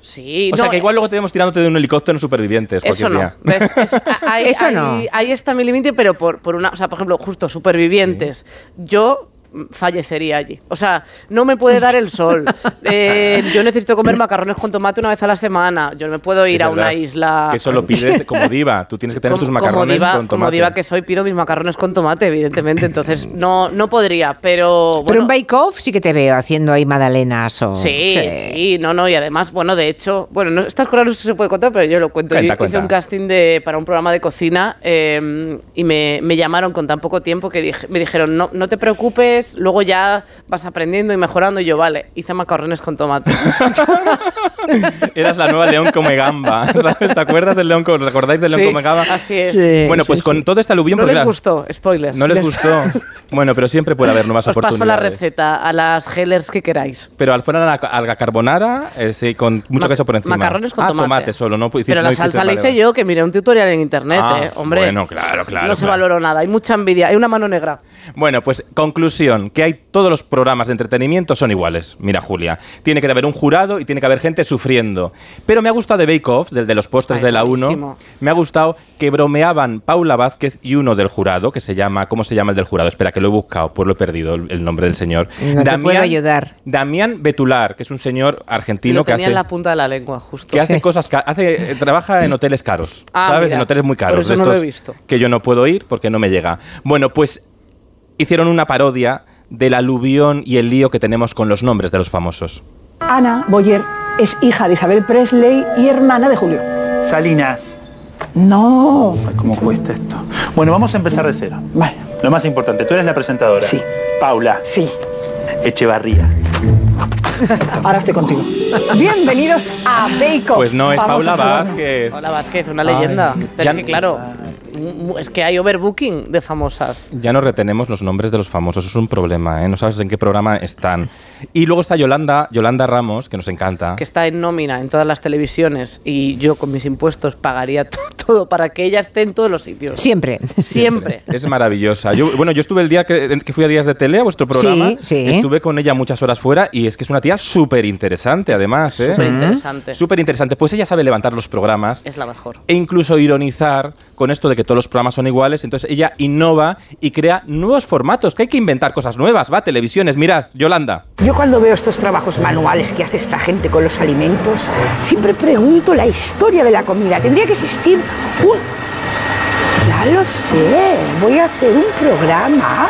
Sí, o sea, que igual luego tenemos tirándote de un helicóptero en supervivientes Eso no. ¿Ves? Es- ahí, Eso ahí- no. ahí está mi límite, pero por, por una. O sea, por ejemplo, justo supervivientes. Yo fallecería allí. O sea, no me puede dar el sol. Eh, yo necesito comer macarrones con tomate una vez a la semana. Yo no me puedo ir Es a una isla. Que eso lo pides como diva. Tú tienes que tener Como- tus macarrones como diva, con tomate. Como diva que soy, pido mis macarrones con tomate, evidentemente. Entonces, no, no podría, pero. Pero bueno, un bake-off sí que te veo haciendo ahí magdalenas o... Sí, sí, no, no, y además, bueno, de hecho, bueno, no, estas cosas no sé si se puede contar, pero yo lo cuento. Cuenta, yo cuenta. hice un casting de, para un programa de cocina eh, y me, me llamaron con tan poco tiempo que dije- me dijeron, no, no te preocupes, luego ya vas aprendiendo y mejorando. Y yo, vale, hice macarrones con tomate. Eras la nueva León come gamba. ¿sabes? ¿Te acuerdas del León? Come- ¿Os acordáis del León Sí, come gamba? así es. Sí, bueno, sí, pues sí. con todo este aluvión... No porque les claro, gustó, spoiler. No les gustó. Bueno, pero siempre puede haber nuevas Os paso la oportunidades. receta a las gellers que queráis. Pero al fuera la, a la carbonara, eh, sí, con mucho Ma- queso por encima. macarrones con ah, tomate. solo, no Pero no la salsa la hice yo, que miré un tutorial en internet, Ah, eh, hombre. Bueno, claro, claro. no se valoró nada, hay mucha envidia, hay una mano negra. Bueno, pues conclusión, que hay todos los programas de entretenimiento son iguales. Mira, Julia, tiene que haber un jurado y tiene que haber gente sufriendo. Pero me ha gustado de Bake Off, del de los postres Ah, de la 1, buenísimo. me ha gustado que bromeaban Paula Vázquez y uno del jurado, que se llama, ¿cómo se llama el del jurado? Espera, que lo he buscado, pues lo he perdido el, nombre del señor. No te puedo ayudar. Damián Betular, que es un señor argentino lo que tenía hace... en la punta de la lengua, justo. que hace cosas, hace, eh, trabaja en hoteles caros, Ah, ¿sabes? mira, en hoteles muy por caros. eso de no lo he visto. Que yo no puedo ir porque no me llega. Bueno, pues hicieron una parodia del aluvión y el lío que tenemos con los nombres de los famosos. Ana Boyer es hija de Isabel Presley y hermana de Julio. Salinas. No. Ay, ¿Cómo cuesta esto? Bueno, vamos a empezar de cero. Vale. Lo más importante, tú eres la presentadora. Sí. Paula. Sí. Echevarría. Ahora estoy contigo. Bienvenidos a Bake Off. Pues no es Paula. Vázquez. Hola Vázquez, una Ay, leyenda. Pero ya- es que claro, es que hay overbooking de famosas. Ya no retenemos los nombres de los famosos, es un problema, ¿eh? No sabes en qué programa están. Y luego está Yolanda, Yolanda Ramos, que nos encanta. Que está en nómina en todas las televisiones y yo con mis impuestos pagaría to- todo para que ella esté en todos los sitios. Siempre. Siempre. Es maravillosa. Yo, bueno, yo estuve el día que, que fui a Días de Tele, a vuestro programa. Sí, sí. Estuve con ella muchas horas fuera y es que es una tía súper interesante, además. ¿eh? Súper interesante. Súper interesante. Pues ella sabe levantar los programas Es la mejor. e incluso ironizar con esto de que todos los programas son iguales. Entonces ella innova y crea nuevos formatos, que hay que inventar cosas nuevas. Va, televisiones. Mirad, Yolanda. Yo cuando veo estos trabajos manuales que hace esta gente con los alimentos, siempre pregunto la historia de la comida. Tendría que existir un... Ya lo sé, voy a hacer un programa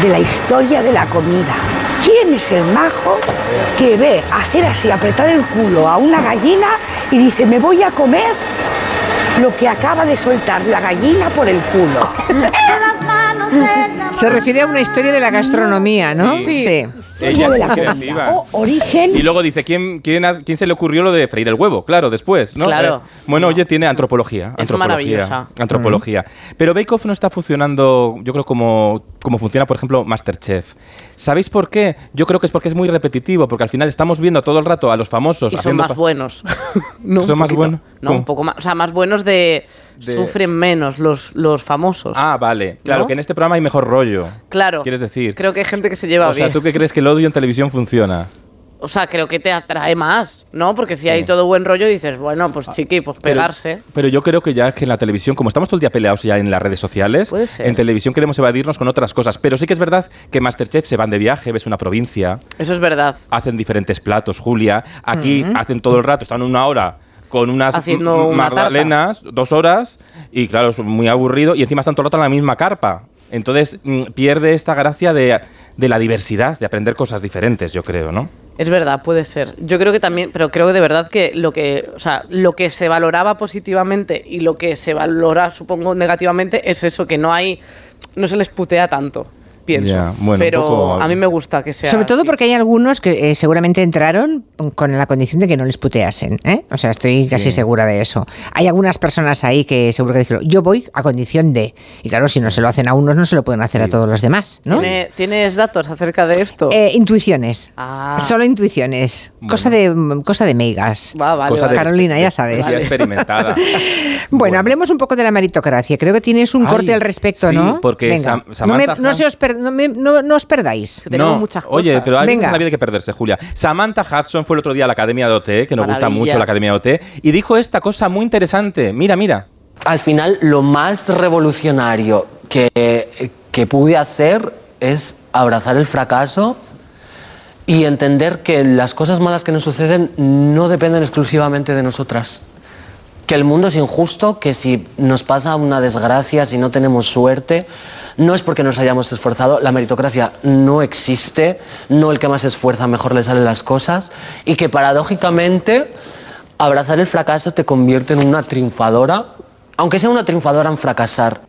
de la historia de la comida. ¿Quién es el majo que ve hacer así, apretar el culo a una gallina y dice, me voy a comer lo que acaba de soltar la gallina por el culo? Se refiere a una historia de la gastronomía, ¿no? Sí. Sí. Ella de es la muy comida. creativa. O origen Y luego dice, ¿quién, quién, quién se le ocurrió lo de freír el huevo? Claro, después, ¿no? Claro. Eh, bueno, oye, tiene antropología. Es antropología, maravillosa. Antropología. Pero Bake Off no está funcionando, yo creo, como, como funciona, por ejemplo, Masterchef. ¿Sabéis por qué? Yo creo que es porque es muy repetitivo, porque al final estamos viendo todo el rato a los famosos Y son más buenos. No, ¿Son más buenos? No, ¿Cómo? un poco más. O sea, más buenos de. De- Sufren menos los, los famosos. Ah, vale. Claro, ¿No? que en este programa hay mejor rollo. claro. ¿Quieres decir? Creo que hay gente que se lleva o sea, bien. ¿tú qué crees que el odio en televisión funciona? O sea, creo que te atrae más, ¿no? Porque si hay todo buen rollo, dices, bueno, pues chiqui, pues Pero- pegarse. Pero, yo creo que ya es que en la televisión, como estamos todo el día peleados ya en las redes sociales, Puede ser. en televisión queremos evadirnos con otras cosas. Pero sí que es verdad que Masterchef se van de viaje, ves una provincia, Eso es verdad. hacen diferentes platos, Julia. Aquí hacen todo el rato, están una hora con unas Haciendo una magdalenas, dos horas, y claro, es muy aburrido, y encima están todo el rato en la misma carpa. Entonces mm, pierde esta gracia de, de la diversidad, de aprender cosas diferentes, yo creo, ¿no? Es verdad, puede ser. Yo creo que también, pero creo que de verdad que lo que, o sea, lo que se valoraba positivamente y lo que se valora, supongo, negativamente es eso, que no hay, no se les putea tanto. Pienso. Bueno, pero poco- a mí me gusta que sea. Sobre todo porque hay algunos que eh, seguramente entraron con la condición de que no les puteasen. ¿eh? O sea, estoy casi Sí. segura de eso. Hay algunas personas ahí que seguro que dijeron, yo voy a condición de. Y claro, si no se lo hacen a unos, no se lo pueden hacer a todos los demás, ¿no? ¿Tiene- ¿Tienes datos acerca de esto? Eh, intuiciones. Ah. Solo intuiciones. Cosa de cosa de meigas. Va, vale, Cosa vale. de- Carolina, ya sabes. Ya experimentada. Bueno, hablemos un poco de la meritocracia. Creo que tienes un Ay, corte al respecto, sí, ¿no? porque Venga. Sam- no, me- no se os per- no me- no- no os perdáis. No, Oye, pero hay Venga. en la vida que perderse, Julia. Samantha Hudson fue el otro día a la Academia de OT, que nos gusta Maravilla. mucho la Academia de OT, y dijo esta cosa muy interesante. Mira, mira. Al final, lo más revolucionario que, que pude hacer es abrazar el fracaso y entender que las cosas malas que nos suceden no dependen exclusivamente de nosotras. Que el mundo es injusto, que si nos pasa una desgracia, si no tenemos suerte, no es porque nos hayamos esforzado, la meritocracia no existe, no el que más se esfuerza mejor le salen las cosas, y que paradójicamente abrazar el fracaso te convierte en una triunfadora, aunque sea una triunfadora en fracasar.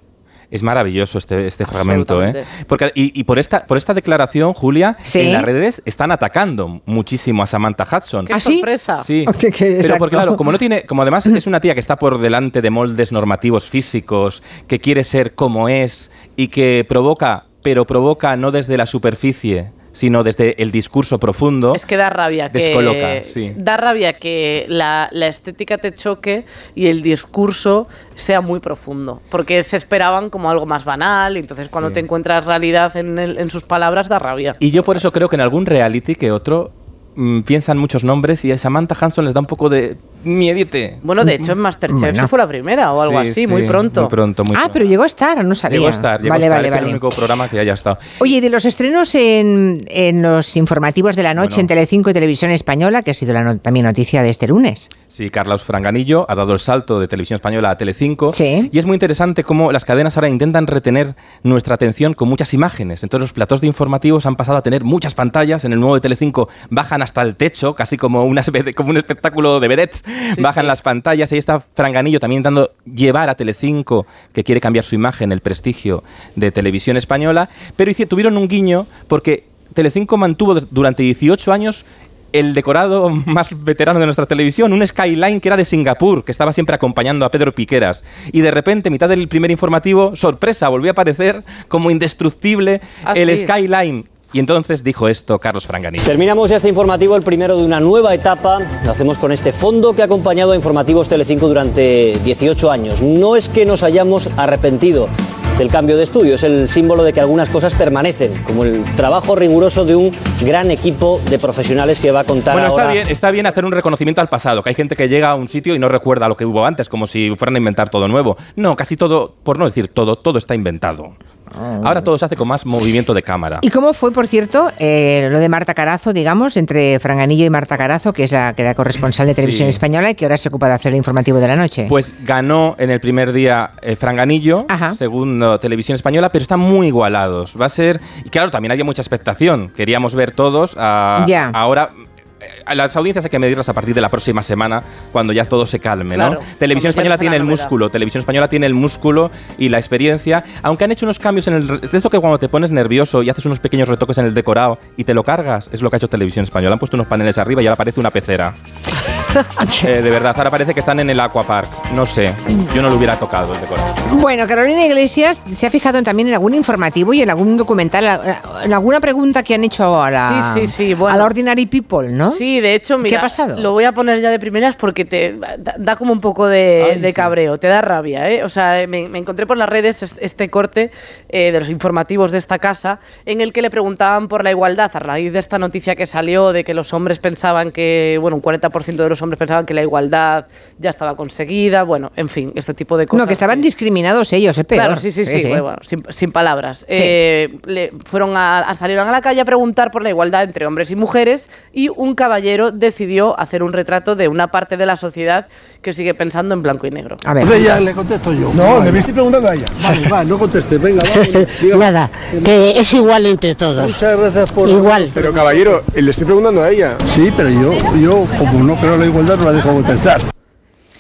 Es maravilloso este, este fragmento, ¿eh? Porque, y, y por, esta, por esta declaración, Julia, Sí. en las redes están atacando muchísimo a Samantha Hudson. ¡Qué sorpresa! Sí, Que- que- pero exacto. porque claro, como no tiene, como además es una tía que está por delante de moldes normativos físicos, que quiere ser como es y que provoca, pero provoca no desde la superficie, sino desde el discurso profundo. Es que da rabia que Descoloca, sí. da rabia que la, la estética te choque y el discurso sea muy profundo, porque se esperaban como algo más banal y entonces cuando Sí. te encuentras realidad en, el- en sus palabras da rabia. Y yo por eso creo que en algún reality que otro mm, piensan muchos nombres y a Samantha Hanson les da un poco de miedite. Bueno, de hecho en Masterchef Bueno. se fue la primera o algo Sí, así, sí, muy pronto. Muy pronto, muy Ah, pronto. pero llegó a estar, no sabía. Llegó a estar, llegó vale, a estar. vale, es el vale. único programa que haya estado. Oye, y de los estrenos en, en los informativos de la noche Bueno. en Telecinco y Televisión Española, que ha sido la no- también noticia de este lunes. Sí, Carlos Franganillo ha dado el salto de Televisión Española a Telecinco. Y es muy interesante cómo las cadenas ahora intentan retener nuestra atención con muchas imágenes. Entonces los platós de informativos han pasado a tener muchas pantallas. En el nuevo de Telecinco bajan hasta el techo, casi como, una, como un espectáculo de vedettes. Bajan las pantallas. Y ahí está Franganillo también intentando llevar a Telecinco, que quiere cambiar su imagen, el prestigio de Televisión Española. Pero tuvieron un guiño porque Telecinco mantuvo durante 18 años el decorado más veterano de nuestra televisión, un skyline que era de Singapur, que estaba siempre acompañando a Pedro Piqueras. Y de repente, mitad del primer informativo, sorpresa, volvió a aparecer como indestructible Ah, el sí. skyline. Y entonces dijo esto Carlos Franganillo. Terminamos este informativo, el primero de una nueva etapa. Lo hacemos con este fondo que ha acompañado a Informativos Telecinco durante 18 años. No es que nos hayamos arrepentido del cambio de estudio, es el símbolo de que algunas cosas permanecen, como el trabajo riguroso de un gran equipo de profesionales que va a contar Bueno, ahora. está bien, está bien hacer un reconocimiento al pasado, que hay gente que llega a un sitio y no recuerda lo que hubo antes, como si fueran a inventar todo nuevo. No, casi todo, por no decir todo, todo está inventado. Ahora todo se hace con más movimiento de cámara. ¿Y cómo fue, por cierto, eh, lo de Marta Carazo, digamos, entre Franganillo y Marta Carazo, que es la que era corresponsal de Televisión Sí. Española y que ahora se ocupa de hacer el informativo de la noche? Pues ganó en el primer día eh, Franganillo, segundo Televisión Española, pero están muy igualados. Va a ser. Y claro, también había mucha expectación. Queríamos ver todos. a- Ya. Ahora. A Las audiencias hay que medirlas a partir de la próxima semana, cuando ya todo se calme, ¿no? Claro, Televisión cuando Española tiene el músculo, Televisión Española tiene el músculo y la experiencia, aunque han hecho unos cambios en el... De esto que cuando te pones nervioso y haces unos pequeños retoques en el decorado y te lo cargas, es lo que ha hecho Televisión Española. Han puesto unos paneles arriba y ahora parece una pecera. Eh, de verdad, ahora parece que están en el Aquapark. No sé, yo no lo hubiera tocado el decorado. Bueno, Carolina Iglesias se ha fijado también en algún informativo y en algún documental, en alguna pregunta que han hecho a la, Sí, sí, sí, bueno. a la Ordinary People, ¿no? Sí, de hecho, mira, ¿Qué ha pasado? Lo voy a poner ya de primeras porque te da, da como un poco de, de cabreo, te da rabia, ¿eh? O sea, me, me encontré por las redes est- este corte eh, de los informativos de esta casa en el que le preguntaban por la igualdad a raíz de esta noticia que salió de que los hombres pensaban que, bueno, un 40% de los hombres pensaban que la igualdad ya estaba conseguida, bueno, en fin, este tipo de cosas. No, que estaban discriminados ellos, es peor. Claro, sí, sí, sí, bueno, sin, sin palabras. Eh, le fueron a, a- salieron a la calle a preguntar por la igualdad entre hombres y mujeres y un caballero decidió hacer un retrato de una parte de la sociedad que sigue pensando en blanco y negro. A ver. Entonces ya le contesto yo. No, Vale. le estoy preguntando a ella. Vale, va, no contestes, venga, va. Nada, que es igual entre todos. Muchas gracias por... Igual. Pero caballero, le estoy preguntando a ella. Sí, pero yo, yo como no creo en la igualdad, no la dejo contestar.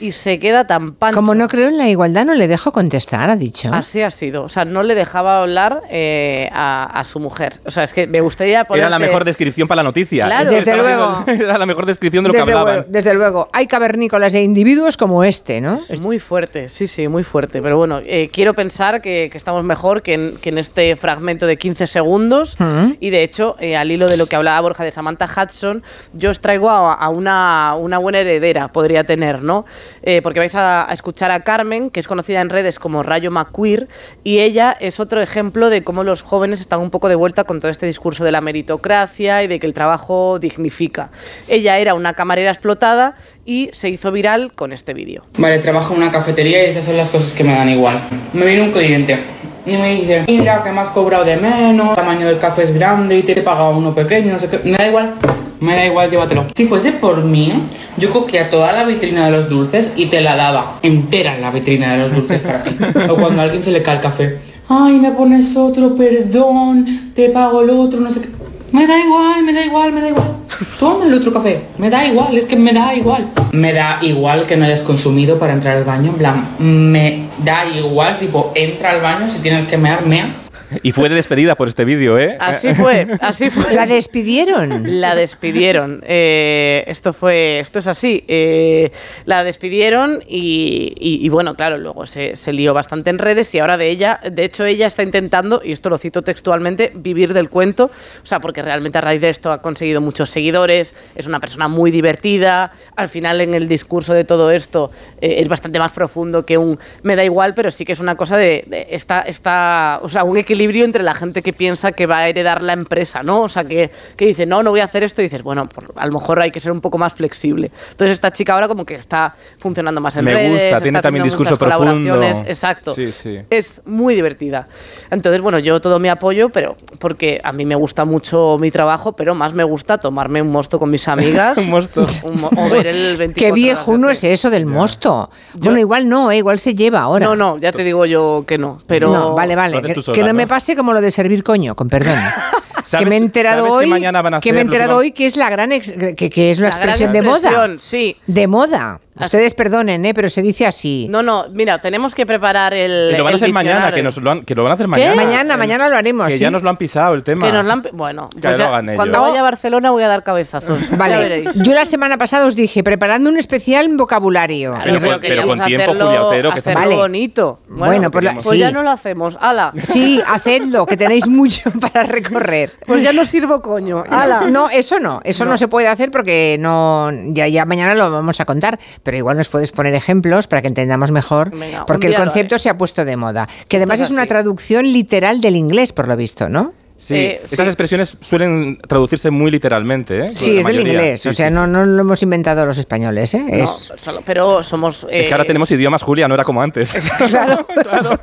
Y se queda tan pancho. Como no creo en la igualdad, no le dejo contestar, ha dicho. Así ha sido. O sea, no le dejaba hablar eh, a, a su mujer. O sea, es que me gustaría poner. Era la mejor descripción para la noticia. Claro. Desde luego. Era la mejor descripción de lo desde, que hablaban. luego, desde luego, hay cavernícolas e individuos como este, ¿no? Es muy fuerte, sí, sí, muy fuerte. Pero bueno, eh, quiero pensar que, que estamos mejor que en, que en este fragmento de 15 segundos. Mm. Y de hecho, eh, al hilo de lo que hablaba Borja de Samantha Hudson, yo os traigo a, a una, una buena heredera, podría tener, ¿no? Eh, porque vais a, a escuchar a Carmen, que es conocida en redes como Rayo McQueer, y ella es otro ejemplo de cómo los jóvenes están un poco de vuelta con todo este discurso de la meritocracia y de que el trabajo dignifica. Ella era una camarera explotada y se hizo viral con este vídeo. Vale, trabajo en una cafetería y esas son las cosas que me dan igual. Me viene un cliente y me dice, mira, que me has cobrado de menos, el tamaño del café es grande y te he pagado uno pequeño, no sé qué. Me da igual, me da igual, llévatelo. Si fuese por mí, yo cogía toda la vitrina de los dulces y te la daba entera la vitrina de los dulces para ti. O cuando a alguien se le cae el café, ay, me pones otro, perdón, te pago el otro, no sé qué. Me da igual, me da igual, me da igual. Toma el otro café. Me da igual, es que me da igual. Me da igual que no hayas consumido para entrar al baño. En plan, me da igual, tipo, entra al baño si tienes que mear, mea. Y fue de despedida por este vídeo, ¿eh? Así fue, así fue. La despidieron. La despidieron. Eh, esto fue, esto es así. Eh, la despidieron y, y- y bueno, claro, luego se, se lió bastante en redes y ahora de ella, de hecho ella está intentando, y esto lo cito textualmente, vivir del cuento. O sea, porque realmente a raíz de esto ha conseguido muchos seguidores, es una persona muy divertida. Al final en el discurso de todo esto eh, es bastante más profundo que un me da igual, pero sí que es una cosa de, de esta, esta, o sea, un equilibrio entre la gente que piensa que va a heredar la empresa, ¿no? O sea, que, que dice, no, no voy a hacer esto, y dices, bueno, por- a lo mejor hay que ser un poco más flexible. Entonces esta chica ahora como que está funcionando más en Me redes, gusta, tiene también discurso profundo. Exacto. Sí, sí. Es muy divertida. Entonces, bueno, yo todo mi apoyo, pero porque a mí me gusta mucho mi trabajo, pero más me gusta tomarme un mosto con mis amigas. Un mosto. un mo- o ver el 24 Qué viejo tele. es eso del mosto. Bueno, igual no, eh, igual se lleva ahora. No, no, ya te digo yo que no, pero... No, vale, vale. Que, sola, que no, ¿no? me pase como lo de servir coño, con perdón. que ¿Sabes- me he enterado que hoy a que me he enterado que hoy que es la gran ex- que, que es una La expresión de moda. Sí. De moda. Ustedes perdonen, eh, pero se dice así. No, no, mira, tenemos que preparar el. Y lo van a hacer mañana, que, nos lo han- que lo van a hacer ¿Qué? mañana. Mañana, mañana lo haremos. Que ¿sí? ya nos lo han pisado el tema. Que nos la han- Bueno, Que pues lo ya- hagan ellos. cuando vaya a Barcelona voy a dar cabezazos. Ya Vale, veréis. yo la semana pasada os dije, preparando un especial vocabulario. Claro, Pero pero con- pero queríamos con tiempo, hacerlo- Julia Otero, que hacerlo Vale. bonito. Bueno, Bueno, la- pues sí. ya no lo hacemos. ¡Hala! Sí, hacedlo, que tenéis mucho para recorrer. Pues ya no sirvo coño. ¡Hala! No, eso no, eso no. se puede hacer porque no, ya, ya mañana lo vamos a contar, pero igual nos puedes poner ejemplos para que entendamos mejor, Venga, porque el concepto se ha puesto de moda, que además es una traducción literal del inglés, por lo visto, ¿no? Sí, Eh, estas sí. expresiones suelen traducirse muy literalmente, ¿eh? Sí, es del inglés, Sí, o sea, sí, no, no lo hemos inventado los españoles, ¿eh? No, Es- solo- pero somos. Es que ahora eh, tenemos idiomas, Julia, no era como antes. Claro, claro.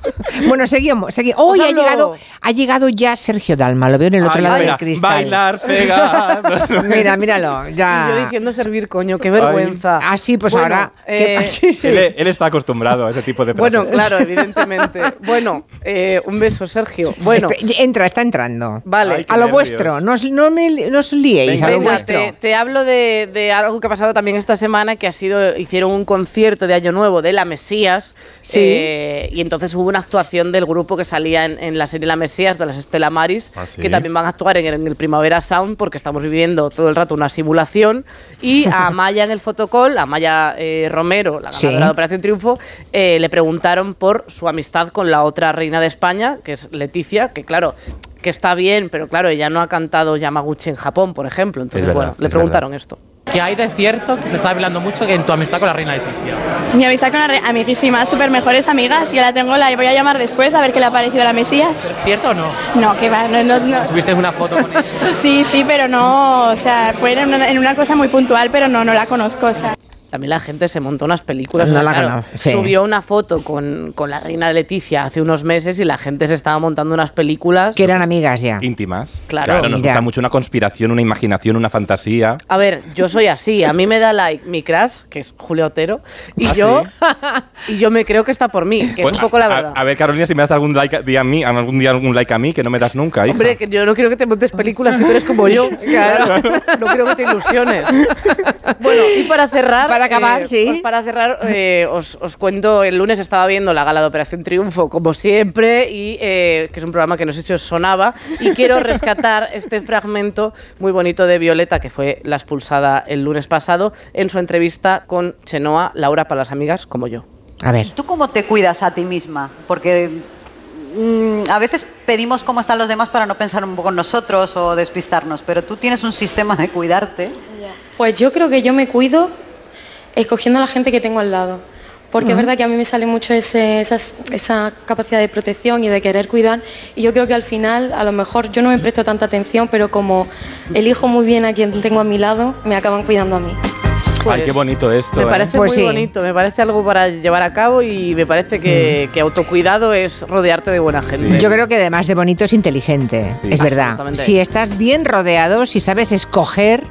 Bueno, seguimos, seguimos. Hoy Os ha llegado, ha llegado ya Sergio Dalma, lo veo en el otro Ay, lado espera, del cristal. Bailar pegados. Mira, míralo, Y yo ya. diciendo servir coño, qué vergüenza. Ah, sí, pues Bueno, ahora. eh, él, él está acostumbrado a ese tipo de frases. Bueno, claro, evidentemente. Bueno, eh, un beso, Sergio. Bueno, Entra, está entrando. Vale. Ay, A lo nervios. vuestro, no os, no me, no os liéis, a lo Venga, vuestro. te, te hablo de, de algo que ha pasado también esta semana, que ha sido, hicieron un concierto de Año Nuevo de La Mesías, Sí. eh, y entonces hubo una actuación del grupo que salía en, en la serie La Mesías, de las Estela Maris, Ah, sí. que también van a actuar en, el- en el Primavera Sound, porque estamos viviendo todo el rato una simulación, y a Amaya en el fotocall, a Amaya eh, Romero, la Sí. ganadora de Operación Triunfo, eh, le preguntaron por su amistad con la otra reina de España, que es Leticia, que claro, que está bien, pero claro, ella no ha cantado Yamaguchi en Japón, por ejemplo. Entonces, verdad, bueno, le preguntaron esto. Que hay de cierto que se está hablando mucho que en tu amistad con la reina Leticia. Mi amistad con la re- amiguísima, súper mejores amigas. Ya la tengo, la voy a llamar después a ver qué le ha parecido la Mesías. ¿Cierto o no? No, que va, no, no, no. ¿Subiste una foto con ella? Sí, sí, pero no, o sea, fue en una, en una cosa muy puntual, pero no, no la conozco, o sea. También la gente se montó unas películas. No la claro, sí. Subió una foto con, con la reina Leticia hace unos meses y la gente se estaba montando unas películas. Que eran amigas ya. Íntimas. Claro. nos Ya. gusta mucho una conspiración, una imaginación, una fantasía. A ver, yo soy así. A mí me da like mi crush, que es Julio Otero, y ¿Ah, yo y yo me creo que está por mí, que Pues, es un poco la a- verdad. A, ver, Carolina, si me das algún like a- día a mí, algún día algún like a mí, que no me das nunca, hija. Hombre, que yo no quiero que te montes películas, que tú eres como yo. Claro. No quiero que te ilusiones. Bueno, y para cerrar, para acabar, sí. pues para cerrar, eh, os, os cuento, el lunes estaba viendo la gala de Operación Triunfo, como siempre, y eh, que es un programa que no sé si os sonaba, y quiero rescatar este fragmento muy bonito de Violeta, que fue la expulsada el lunes pasado, en su entrevista con Chenoa, Laura para las amigas como yo. A ver. ¿Tú cómo te cuidas a ti misma? Porque mm, a veces pedimos cómo están los demás para no pensar un poco en nosotros o despistarnos, pero tú tienes un sistema de cuidarte. Pues yo creo que yo me cuido escogiendo a la gente que tengo al lado. Porque es Ujú. verdad que a mí me sale mucho ese- esas- esa capacidad de protección y de querer cuidar. Y yo creo que al final, a lo mejor yo no me presto tanta atención, pero como elijo muy bien a quien tengo a mi lado, me acaban cuidando a mí. Ay, qué bonito esto. Me ¿eh? parece Pues muy bonito, me parece algo para llevar a cabo y me parece que, que autocuidado es rodearte de buena gente. Yo creo que además de bonito es inteligente, Sí. es verdad. Si estás bien rodeado, si sabes escoger,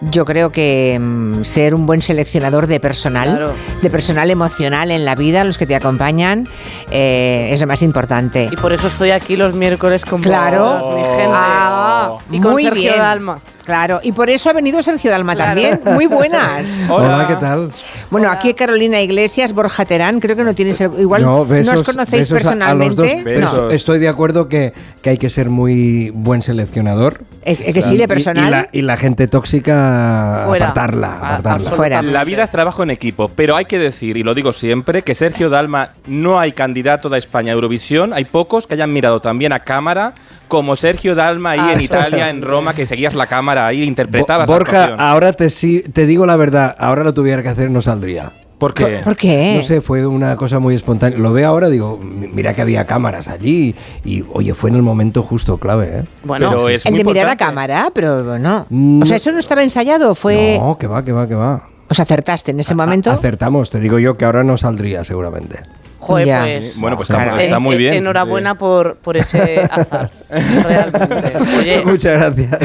yo creo que mm, ser un buen seleccionador de personal, Claro. de personal emocional en la vida, los que te acompañan, eh, es lo más importante. Y por eso estoy aquí los miércoles con Claro. vosotros, mi gente. Ah, y con muy Sergio bien. Dalma. Claro, y por eso ha venido Sergio Dalma Claro. también. Muy buenas. Hola, ¿qué tal? Bueno, aquí Carolina Iglesias, Borja Terán, creo que no tienes el- igual no, besos- os conocéis besos a- a los personalmente. dos. No. Estoy de acuerdo que, que hay que ser muy buen seleccionador. Es- es que sí, de Y- personal. Y, la, y la gente tóxica, Fuera. apartarla. apartarla. La vida es trabajo en equipo, pero hay que decir, y lo digo siempre, que Sergio Dalma no hay candidato de España a Eurovisión. Hay pocos que hayan mirado también a cámara, como Sergio Dalma ahí Ah. en Italia, en Roma, que seguías la cámara ahí e interpretabas la Borja, ahora te, sí- te digo la verdad, ahora lo tuviera que hacer no saldría. ¿Por qué? ¿Por qué? No sé, fue una cosa muy espontánea. Lo veo ahora, digo, mi- mira que había cámaras allí y, oye, fue en el momento justo clave, ¿eh? Pero es el muy de mirar a importante. cámara, pero no. No. O sea, eso no estaba ensayado, fue... No, que va, que va, que va. O sea, acertaste en ese momento. Acertamos, te digo yo que ahora no saldría seguramente. Joder, Ya. pues. Bueno, pues Claro. está, está eh, muy eh, bien. Enhorabuena por, por ese azar. Realmente. Oye, Muchas gracias.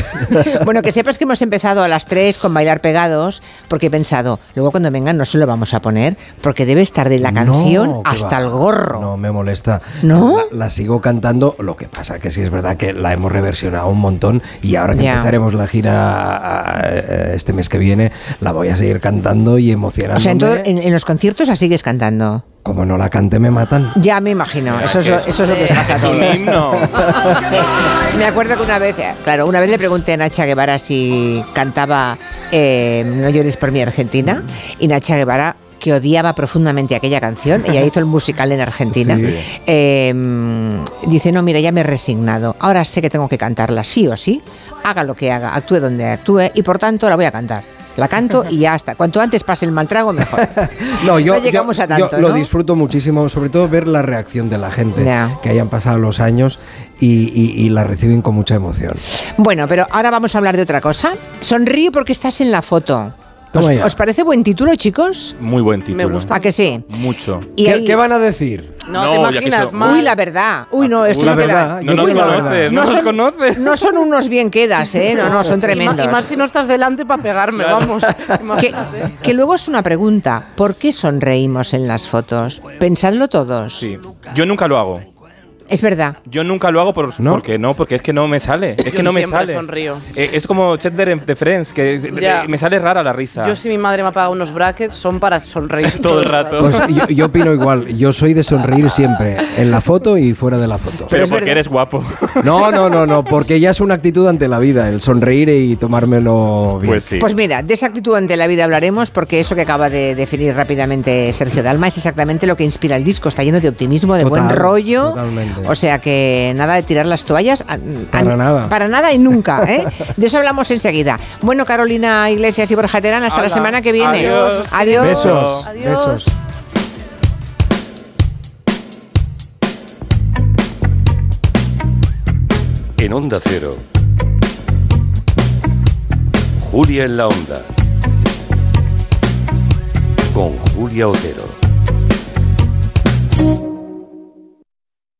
Bueno, que sepas que hemos empezado a las 3 con bailar pegados, porque he pensado, luego cuando vengan no se lo vamos a poner, porque debe estar de la canción No, hasta va. el gorro. No me molesta. ¿No? La, la sigo cantando, lo que pasa que sí es verdad que la hemos reversionado un montón y ahora que Ya. empezaremos la gira a- a- este mes que viene, la voy a seguir cantando y emocionándome. O sea, en, todo- en- en los conciertos la sigues cantando. Como no la cante me matan. Ya me imagino, eso es, lo, eso es lo que os pasa a todos. Me acuerdo que una vez, eh, claro, una vez le pregunté a Nacha Guevara si cantaba eh, No llores por mi Argentina y Nacha Guevara que odiaba profundamente aquella canción, ella hizo el musical en Argentina, Sí. eh, dice, no, mira, ya me he resignado, ahora sé que tengo que cantarla, sí o sí, haga lo que haga, actúe donde actúe y por tanto la voy a cantar. La canto y ya está. Cuanto antes pase el mal trago, mejor. No, yo, No llegamos yo- a tanto, yo lo ¿no? disfruto muchísimo, sobre todo ver la reacción de la gente, que hayan pasado los años y, y- y la reciben con mucha emoción. Bueno, pero ahora vamos a hablar de otra cosa. Sonríe porque estás en la foto. ¿Os, parece buen título, chicos? Muy buen título. ¿A que sí? Mucho. Y ¿Qué, ahí- qué van a decir? No, No, te imaginas, eso- mal. Uy, la verdad. Uy, no, esto La no queda- verdad, No nos conoces, no nos son- conoces. No son unos bien quedas, ¿eh? No, no, son tremendos. Y más si no estás delante para pegarme, vamos. Que, que luego es una pregunta. ¿Por qué sonreímos en las fotos? Pensadlo todos. Sí. Yo nunca lo hago. Es verdad. Yo nunca lo hago por, ¿No? porque no, porque es que no me sale. Es Yo que no me sale. sonrío. Eh, es como Chandler en The Friends, que eh, me sale rara la risa. Yo si mi madre me ha pagado unos brackets son para sonreír Todo el rato. Pues yo, yo opino igual, yo soy de sonreír siempre, en la foto y fuera de la foto. Pero porque verdad. eres guapo. No, no, no, no, porque ya es una actitud ante la vida, el sonreír y tomármelo bien. Pues sí. Pues mira, de esa actitud ante la vida hablaremos porque eso que acaba de definir rápidamente Sergio Dalma es exactamente lo que inspira el disco. Está lleno de optimismo, de buen rollo. totalmente. O sea que nada de tirar las toallas. a- Para a- nada. Para nada y nunca. ¿eh? De eso hablamos enseguida. Bueno, Carolina Iglesias y Borja Terán, hasta la semana que viene. Adiós. Adiós. Besos, Adiós. besos. En Onda Cero. Julia en la Onda. Con Julia Otero.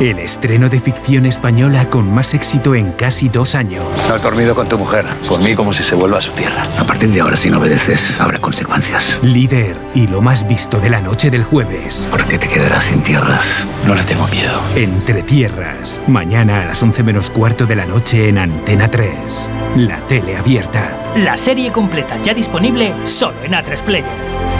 El estreno de ficción española con más éxito en casi dos años. No has dormido con tu mujer. Por mí como si se vuelva a su tierra. A partir de ahora, si no obedeces, habrá consecuencias. Líder y lo más visto de la noche del jueves. Porque te quedarás sin tierras. No le tengo miedo. Entre tierras. Mañana a las 11 menos cuarto de la noche en Antena 3. La tele abierta. La serie completa ya disponible solo en A3 Player.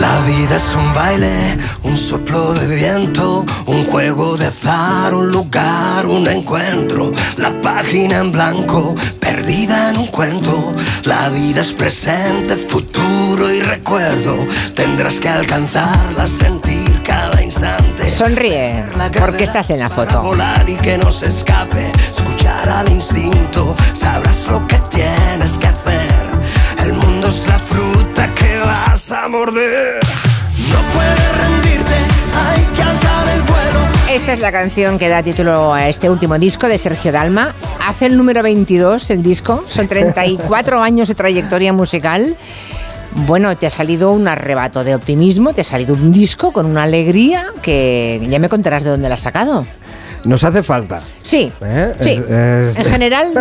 La vida es un baile, un soplo de viento, un juego de azar, un lugar, un encuentro. La página en blanco, perdida en un cuento. La vida es presente, futuro y recuerdo. Tendrás que alcanzarla, sentir cada instante. Sonríe, porque estás en la foto. Volar y que no se escape, escuchar al instinto, sabrás lo que tienes que hacer. El mundo es la fruta a morder. No puedes rendirte, hay que alzar el vuelo. Esta es la canción que da título a este último disco de Sergio Dalma. Hace el número 22 el disco, son 34 años de trayectoria musical. Bueno, te ha salido un arrebato de optimismo, te ha salido un disco con una alegría que ya me contarás de dónde la has sacado. Nos hace falta. Sí, ¿Eh? sí. Es- es- En general,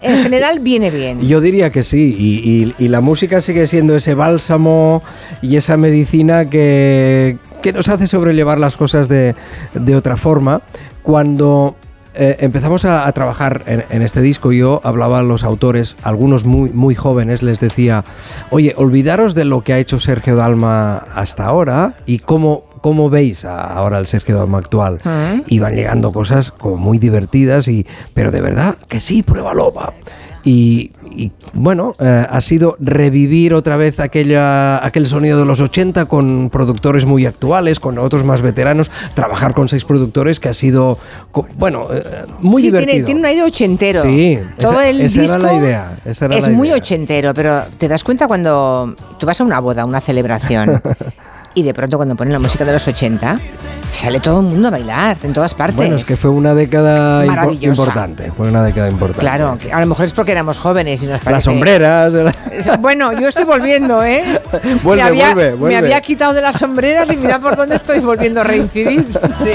en general viene bien. Yo diría que sí, y, y- y la música sigue siendo ese bálsamo y esa medicina que, que nos hace sobrellevar las cosas de, de otra forma. Cuando eh, empezamos a, a trabajar en, en este disco, yo hablaba a los autores, algunos muy, muy jóvenes, les decía, oye, olvidaros de lo que ha hecho Sergio Dalma hasta ahora y cómo... ¿Cómo veis ahora el Sergio Dalma actual? Mm. Y van llegando cosas como muy divertidas, y, pero de verdad que sí, pruébalo, va. Y, y, bueno, eh, ha sido revivir otra vez aquella, aquel sonido de los 80 con productores muy actuales, con otros más veteranos, trabajar con seis productores que ha sido, bueno, eh, muy Sí, divertido. Tiene, tiene un aire ochentero. Sí, Todo esa- el esa era disco la idea, era es la muy ochentero, pero te das cuenta cuando tú vas a una boda, a una celebración, y de pronto cuando ponen la música de los 80, sale todo el mundo a bailar en todas partes. Bueno, es que fue una década impo- importante, fue una década importante. Claro, que a lo mejor es porque éramos jóvenes y nos parece... Las sombreras, Bueno, yo estoy volviendo, ¿eh? Vuelve, me, había, vuelve, vuelve. me había quitado de las sombreras y mira por dónde estoy volviendo a reincidir. Sí.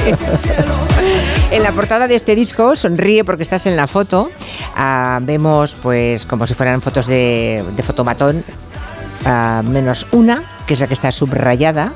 En la portada de este disco, sonríe porque estás en la foto, ah, vemos pues como si fueran fotos de, de fotomatón, menos una, que es la que está subrayada.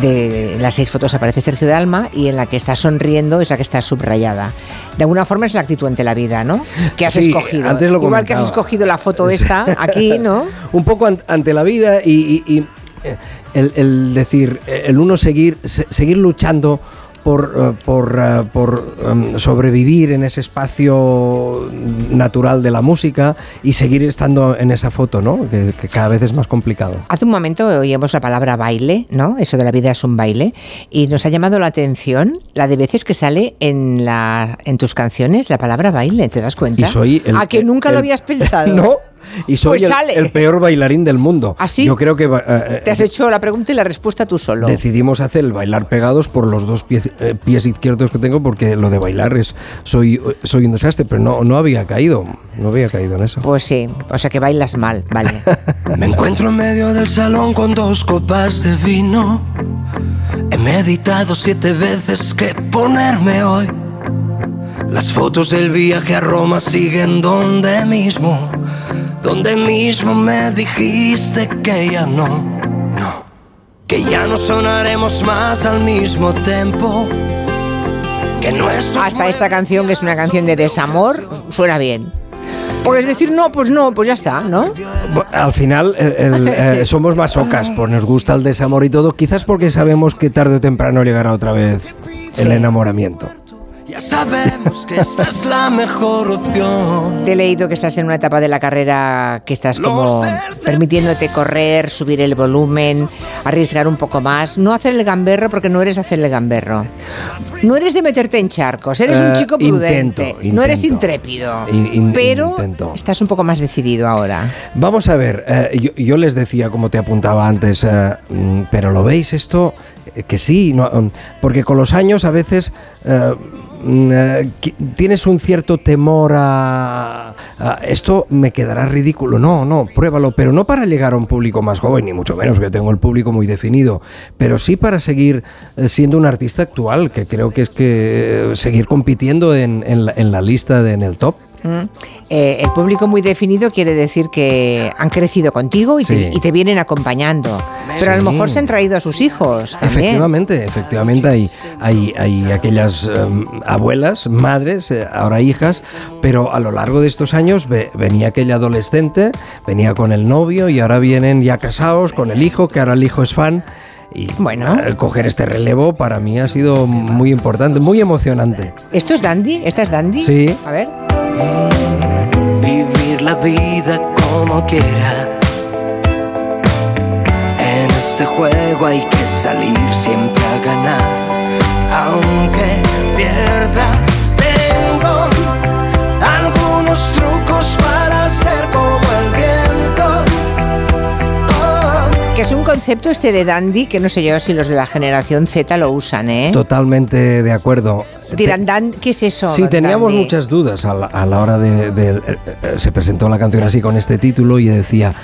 De las seis fotos aparece Sergio Dalma y en la que está sonriendo es la que está subrayada. De alguna forma es la actitud ante la vida, ¿no? Que has Sí, escogido. antes lo Igual que has escogido la foto esta aquí, ¿no? un poco an- ante la vida y, y- y, eh, el, el decir, eh, el uno seguir, se- seguir luchando por, eh, por, eh, por, em, sobrevivir en ese espacio natural de la música y seguir estando en esa foto, ¿no? Que, que cada vez es más complicado. Hace un momento oíamos la palabra baile, ¿no? Eso de la vida es un baile. Y nos ha llamado la atención la de veces que sale en, la, en tus canciones la palabra baile, ¿te das cuenta? Y soy el- A que nunca lo habías pensado. No, y soy Pues el, el peor bailarín del mundo. ¿Ah, sí? Yo creo que eh, eh, Te has hecho la pregunta y la respuesta tú solo. decidimos hacer el bailar pegados por los dos pies, eh, pies izquierdos que tengo porque lo de bailar es soy soy un desastre, pero no no había caído, no había caído en eso. Pues sí, o sea que bailas mal, vale. Me encuentro en medio del salón con dos copas de vino. He meditado siete veces qué ponerme hoy. Las fotos del viaje a Roma siguen donde mismo. Donde mismo me dijiste que ya no, no. Que ya no sonaremos más al mismo tiempo. Que Hasta esta canción, que es una canción de desamor, suena bien. Puedes decir no, pues no, pues ya está, ¿no? Al final el- el, eh, somos masocas, pues nos gusta el desamor y todo, quizás porque sabemos que tarde o temprano llegará otra vez el Sí. enamoramiento. Ya sabemos que esta es la mejor opción. Te he leído que estás en una etapa de la carrera que estás como permitiéndote correr, subir el volumen, arriesgar un poco más, no hacer el gamberro porque no eres hacer el gamberro. No eres de meterte en charcos, eres un Eh, chico prudente, intento, no eres intrépido, In- in- pero intento. estás un poco más decidido ahora. Vamos a ver, eh, yo, yo les decía, como te apuntaba antes, eh, mm, pero ¿lo veis esto? Eh, que sí, no, mm, porque con los años a veces mm, eh, tienes un cierto temor a, esto me quedará ridículo. No, no, pruébalo, pero no para llegar a un público más joven, ni mucho menos, que tengo el público muy definido, pero sí para seguir eh, siendo un artista actual, que creo que es que eh, seguir compitiendo en, en la, en la lista, de, en el top. Mm. Eh, el público muy definido quiere decir que han crecido contigo y, te, Sí. y te vienen acompañando. Pero a lo Sí. mejor se han traído a sus hijos también. Efectivamente, efectivamente hay, hay, hay aquellas em, abuelas, madres, eh, ahora hijas, pero a lo largo de estos años ve- venía aquella adolescente, venía con el novio y ahora vienen ya casados con el hijo, que ahora el hijo es fan. Y bueno, coger este relevo para mí ha sido muy importante, muy emocionante. ¿Esto es Dandy? ¿Esta es Dandy? Sí. A ver. Vivir la vida como quiera. En este juego hay que salir siempre a ganar. Aunque pierdas, tengo algunos trucos para ser como el viento. Que es un concepto este de Dandy que no sé yo si los de la generación Z lo usan, ¿eh? Totalmente de acuerdo. Dirán, Dan, ¿qué es eso? Sí, teníamos Dandy? muchas dudas a la, a la hora de, de- eh, Se presentó la canción así con este título y decía,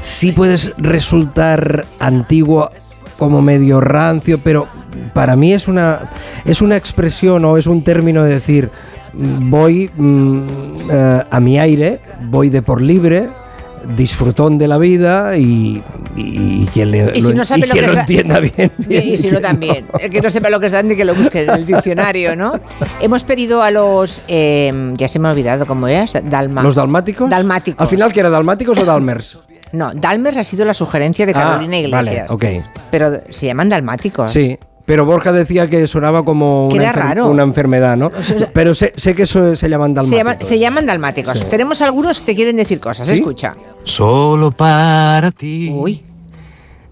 sí puedes resultar antiguo como medio rancio, pero para mí es una, es una expresión o es un término de decir, mm, voy mm, eh, a mi aire, voy de por libre, disfrutón de la vida y, y- y quien, le, Y si lo, no sabe y lo quien que lo es da- entienda bien. Y, y si no también. El que no sepa lo que es Dandy, que lo busque en el diccionario, ¿no? Hemos pedido a los... eh, ya se me ha olvidado cómo eras. Dalma. ¿Los dalmáticos? Dalmáticos. Al final, ¿que era dalmáticos o dalmers? No, Dalmers ha sido la sugerencia de Ah, Carolina Iglesias. Vale, ok. Pero se llaman dalmáticos. Sí. Pero Borja decía que sonaba como Que una, era raro. una enfermedad, ¿no? Pero sé, sé que eso se llaman Se, dalmáticos. se llaman dalmáticos. Sí. Tenemos algunos que te quieren decir cosas. ¿Sí? Escucha. Solo para ti.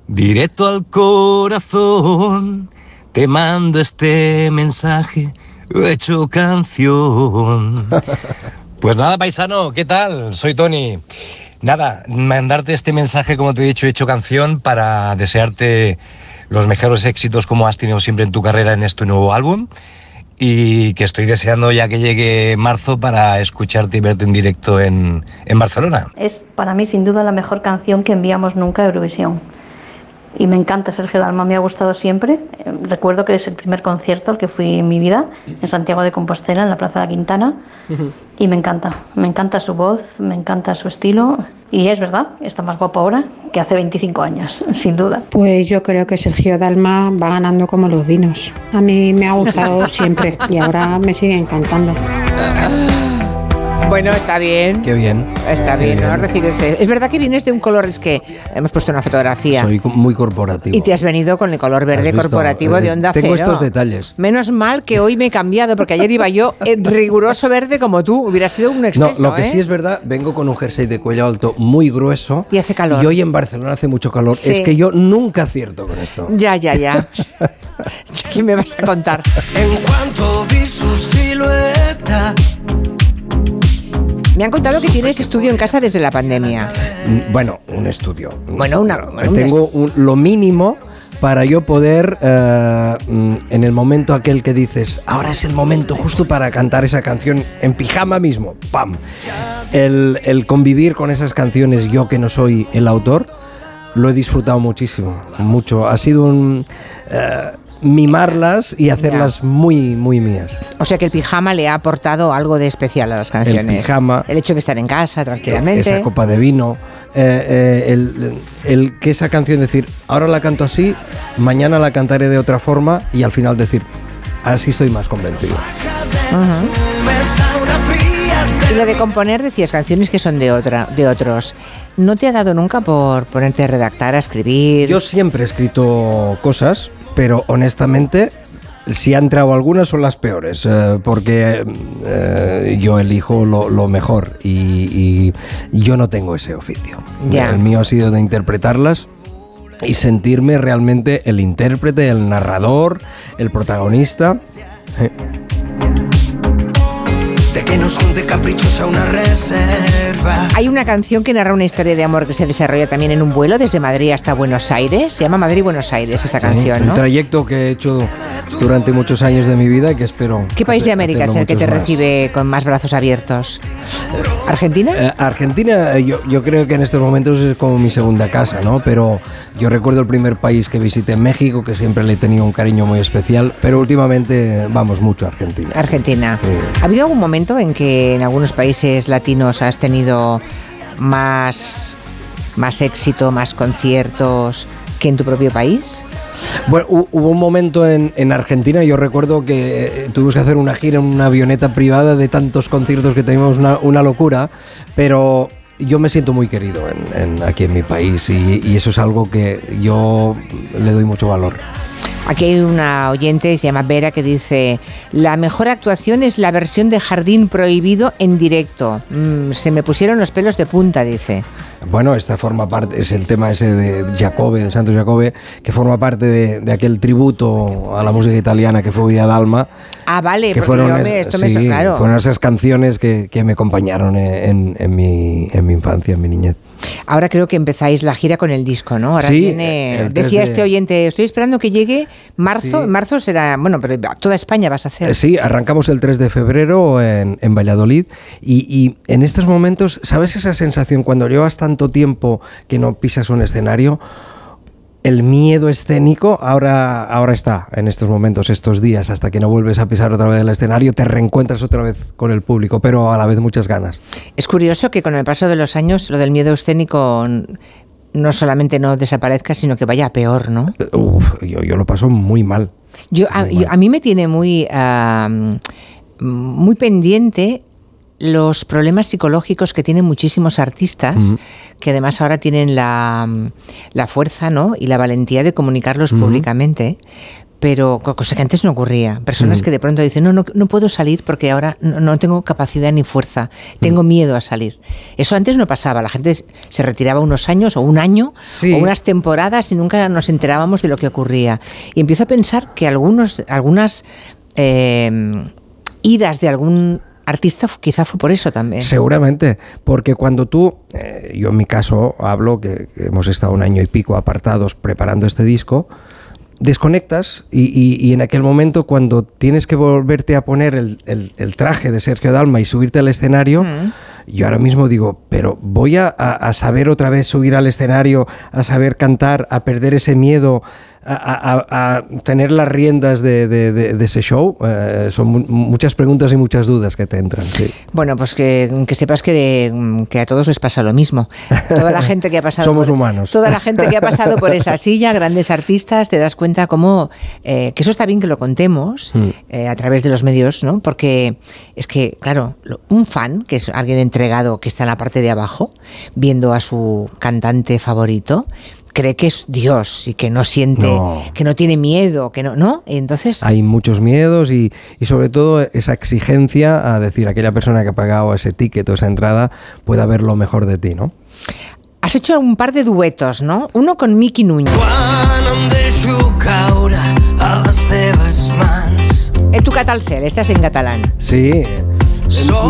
Directo al corazón. Te mando este mensaje hecho canción. Pues nada, paisano, ¿qué tal? Soy Tony. Nada, mandarte este mensaje, como te he dicho, hecho canción para desearte los mejores éxitos como has tenido siempre en tu carrera en este nuevo álbum y que estoy deseando ya que llegue marzo para escucharte y verte en directo en, en Barcelona. Es para mí sin duda la mejor canción que enviamos nunca a Eurovisión. Y me encanta Sergio Dalma, me ha gustado siempre. Eh, Recuerdo que es el primer concierto al que fui en mi vida, en Santiago de Compostela, en la Plaza de Quintana. Y me encanta, me encanta su voz, me encanta su estilo. Y es verdad, está más guapo ahora que hace 25 años, sin duda. Pues yo creo que Sergio Dalma va ganando como los vinos. A mí me ha gustado siempre y ahora me sigue encantando. Bueno, está bien. Qué bien. Está Qué bien, ¿no? bien. Recibirse. Es verdad que vienes de un color, es que hemos puesto una fotografía. Soy muy corporativo. Y te has venido con el color verde corporativo Eh, de onda Tengo cero. estos detalles. Menos mal que hoy me he cambiado, porque ayer iba yo en riguroso verde como tú. Hubiera sido un No, exceso, lo que ¿eh? sí es verdad, vengo con un jersey de cuello alto muy grueso. Y hace calor. Y hoy en Barcelona hace mucho calor. Sí. Es que yo nunca acierto con esto. Ya, ya, ya. ¿Qué me vas a contar? En cuanto vi su silueta, Me han contado que tienes estudio en casa desde la pandemia. Mm, Bueno, un estudio. Bueno, una, bueno, Tengo un- lo mínimo para yo poder, eh, mm, en el momento aquel que dices, ahora es el momento justo para cantar esa canción en pijama mismo, ¡pam! El, el convivir con esas canciones, yo que no soy el autor, lo he disfrutado muchísimo, mucho. Ha sido un... eh, mimarlas y hacerlas muy, muy mías. O sea que el pijama le ha aportado algo de especial a las canciones. El pijama. El hecho de estar en casa tranquilamente. Esa copa de vino. eh, eh, el, el que esa canción decir, ahora la canto así, mañana la cantaré de otra forma y al final decir, así soy más convencido. Y lo de componer, decías, canciones que son de otra, de otros. ¿No te ha dado nunca por ponerte a redactar, a escribir? Yo siempre he escrito cosas, pero honestamente, si ha entrado algunas son las peores, eh, porque eh, yo elijo lo, lo mejor y, y yo no tengo ese oficio. El mío ha sido de interpretarlas y sentirme realmente el intérprete, el narrador, el protagonista. Eh, De que no son de caprichos a una reserva. Hay una canción que narra una historia de amor que se desarrolla también en un vuelo desde Madrid hasta Buenos Aires. Se llama Madrid-Buenos Aires esa canción, Un ¿no? trayecto que he hecho durante muchos años de mi vida y que espero. ¿Qué país de América es el que te más. recibe con más brazos abiertos? ¿Argentina? Eh, Argentina, eh, yo, yo creo que en estos momentos es como mi segunda casa, ¿no? Pero yo recuerdo el primer país que visité, México, que siempre le he tenido un cariño muy especial, pero últimamente vamos mucho a Argentina. Argentina. ¿Ha habido algún momento en que en algunos países latinos has tenido más, más éxito, más conciertos que en tu propio país? Bueno, hu- hubo un momento en, en Argentina, yo recuerdo que eh, tuvimos que hacer una gira en una avioneta privada de tantos conciertos que teníamos una, una locura, pero yo me siento muy querido en- en- aquí en mi país y, y eso es algo que yo le doy mucho valor. Aquí hay una oyente, se llama Vera, que dice, la mejor actuación es la versión de Jardín Prohibido en directo. Mm, se me pusieron los pelos de punta, dice. Bueno, esta forma parte, es el tema ese de Jacobe, de Santos Jacobe, que forma parte de, de aquel tributo a la música italiana que fue Villa Dalma. Ah, vale, que porque yo es- me, esto me sí, suena claro. fueron esas canciones que, que me acompañaron en, en mi, en mi infancia, en mi niñez. Ahora creo que empezáis la gira con el disco, ¿no? Ahora Sí, 3 Decía de- este oyente, estoy esperando que llegue marzo. Sí. En marzo será. Bueno, pero toda España vas a hacer. Eh, Sí, arrancamos el 3 de febrero en, en Valladolid y, y en estos momentos, ¿sabes esa sensación cuando llevas tanto tiempo que no pisas un escenario? El miedo escénico ahora, ahora está en estos momentos, estos días, hasta que no vuelves a pisar otra vez el escenario, te reencuentras otra vez con el público, pero a la vez muchas ganas. Es curioso que con el paso de los años lo del miedo escénico no solamente no desaparezca, sino que vaya a peor, ¿no? Uf, yo, yo lo paso muy mal. Yo, a, yo- a mí me tiene muy, muy pendiente los problemas psicológicos que tienen muchísimos artistas, que además ahora tienen la, la fuerza ¿no? y la valentía de comunicarlos públicamente. Pero co- cosa que antes no ocurría. Personas que de pronto dicen, no, no, no puedo salir porque ahora no, no tengo capacidad ni fuerza, tengo miedo a salir. Eso antes no pasaba. La gente se retiraba unos años o un año o unas temporadas y nunca nos enterábamos de lo que ocurría. Y empiezo a pensar que algunos, algunas eh, idas de algún artista quizá fue por eso también. Seguramente, porque cuando tú, eh, yo en mi caso hablo que, que hemos estado un año y pico apartados preparando este disco, desconectas y, y- y en aquel momento cuando tienes que volverte a poner el, el- el traje de Sergio Dalma y subirte al escenario, yo ahora mismo digo, pero voy a- a saber otra vez subir al escenario, a saber cantar, a perder ese miedo, a, a- a- tener las riendas de, de- de- de ese show. Eh, son mu- muchas preguntas y muchas dudas que te entran. Sí. Bueno, pues que, que sepas que, que a todos les pasa lo mismo. Toda la gente que ha pasado Somos por, humanos. Toda la gente que ha pasado por esa silla, grandes artistas, te das cuenta cómo eh, que eso está bien que lo contemos Mm. eh, a través de los medios, ¿no? Porque es que, claro, un fan, que es alguien entregado que está en la parte de abajo, viendo a su cantante favorito, cree que es Dios y que no siente, No. que no tiene miedo, que no, ¿no? Y entonces Hay muchos miedos y, y sobre todo esa exigencia a decir aquella persona que ha pagado ese ticket o esa entrada pueda ver lo mejor de ti, ¿no? has hecho un par de duetos, ¿no? Uno con Miki Núñez. Eh, tu catalán, estás en catalán. Sí,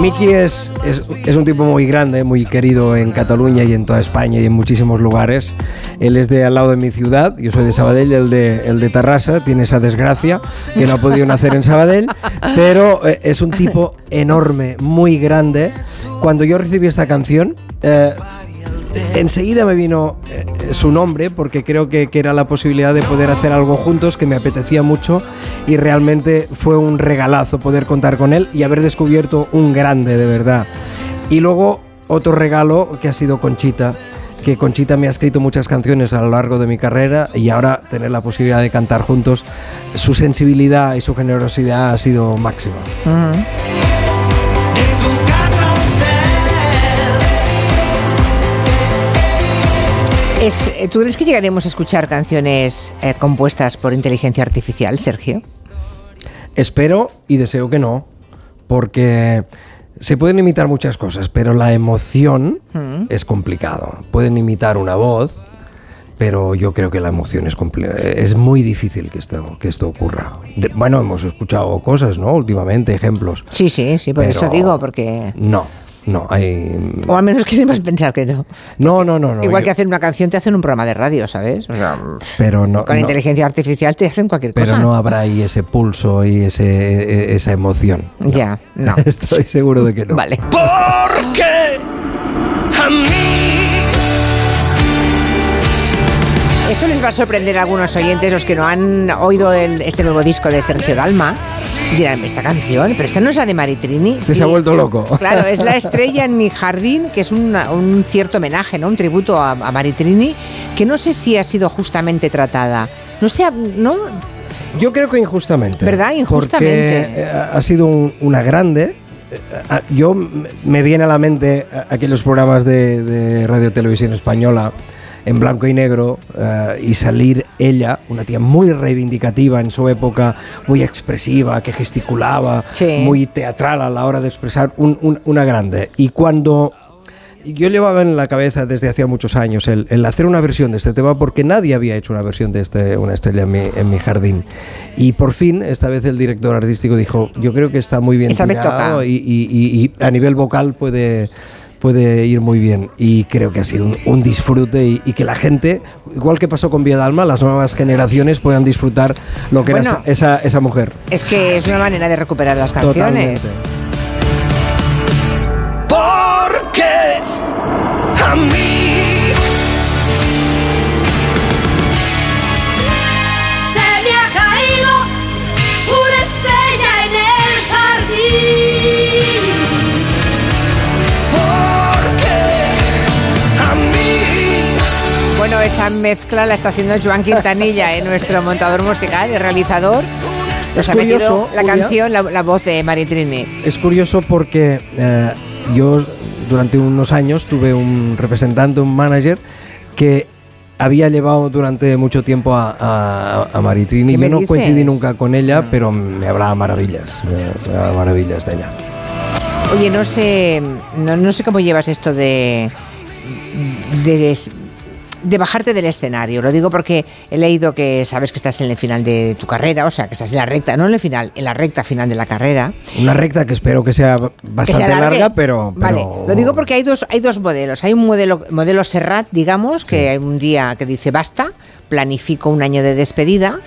Miki es, es, un tipo muy grande, muy querido en Cataluña y en toda España y en muchísimos lugares. Él es de al lado de mi ciudad, yo soy de Sabadell, el de, el de Tarrasa, tiene esa desgracia que no ha podido nacer en Sabadell, pero eh, es un tipo enorme, muy grande. Cuando yo recibí esta canción, eh, enseguida me vino eh, su nombre porque creo que, que, era la posibilidad de poder hacer algo juntos que me apetecía mucho y realmente fue un regalazo poder contar con él y haber descubierto un grande de verdad. Y luego otro regalo que ha sido Conchita, que Conchita me ha escrito muchas canciones a lo largo de mi carrera y ahora tener la posibilidad de cantar juntos, su sensibilidad y su generosidad ha sido máxima. Uh -huh. Es, ¿Tú crees que llegaremos a escuchar canciones eh, compuestas por inteligencia artificial, Sergio? Espero y deseo que no, porque se pueden imitar muchas cosas, pero la emoción mm. es complicado. Pueden imitar una voz, pero yo creo que la emoción es es muy difícil que esto, que esto ocurra. De, bueno, hemos escuchado cosas, ¿no? Últimamente, ejemplos. Sí, sí, sí, por eso digo, porque... No. No, hay... O al menos queremos pensar que no. No, no, no. no Igual yo... que hacer una canción te hacen un programa de radio, ¿sabes? O sea, pero no, con no, inteligencia artificial te hacen cualquier pero cosa. Pero no habrá ahí ese pulso y ese, esa emoción. No. Ya, no. Estoy seguro de que no. Vale. Porque a mí Esto les va a sorprender a algunos oyentes, los que no han oído el, este nuevo disco de Sergio Dalma. Dirán, esta canción, pero esta no es la de Maritrini. Sí, se ha vuelto loco. Claro, es La estrella en mi jardín, que es una, un cierto homenaje, ¿no? Un tributo a, a, Maritrini, que no sé si ha sido justamente tratada. No sé, ¿no? Yo creo que injustamente. ¿Verdad? Injustamente. Porque ha sido un, una grande. Yo me viene a la mente aquellos programas de, de Radio Televisión Española en blanco y negro uh, y salir ella, una tía muy reivindicativa en su época, muy expresiva, que gesticulaba, sí. muy teatral a la hora de expresar, un, un, una grande. Y cuando yo llevaba en la cabeza desde hacía muchos años el, el, hacer una versión de este tema porque nadie había hecho una versión de este, una estrella en mi, en mi jardín. Y por fin, esta vez el director artístico dijo, yo creo que está muy bien esta tirado y, y, y, y a nivel vocal puede puede ir muy bien y creo que ha sido un, un disfrute y, y, que la gente, igual que pasó con Vía Dalma, las nuevas generaciones puedan disfrutar lo que bueno, era esa, esa, mujer. Es que es una manera de recuperar las canciones. Totalmente. Mezcla la está haciendo Joan Quintanilla, ¿eh? nuestro montador musical, el realizador. Nos es ha curioso, la canción, la, la, voz de Maritrini. Es curioso porque eh, yo durante unos años tuve un representante, un manager, que había llevado durante mucho tiempo a, a, a Maritrini. Yo no dices? coincidí nunca con ella, ah. pero me hablaba maravillas, me hablaba maravillas de ella. Oye, no sé, no, no sé cómo llevas esto de, de de bajarte del escenario. Lo digo porque he leído que sabes que estás en el final de tu carrera, o sea, que estás en la recta, no en el final, en la recta final de la carrera. Una recta que espero que sea bastante que sea larga, pero, pero, Vale, lo digo porque hay dos, hay dos modelos. Hay un modelo, modelo Serrat, digamos, Sí. que hay un día que dice basta, planifico un año de despedida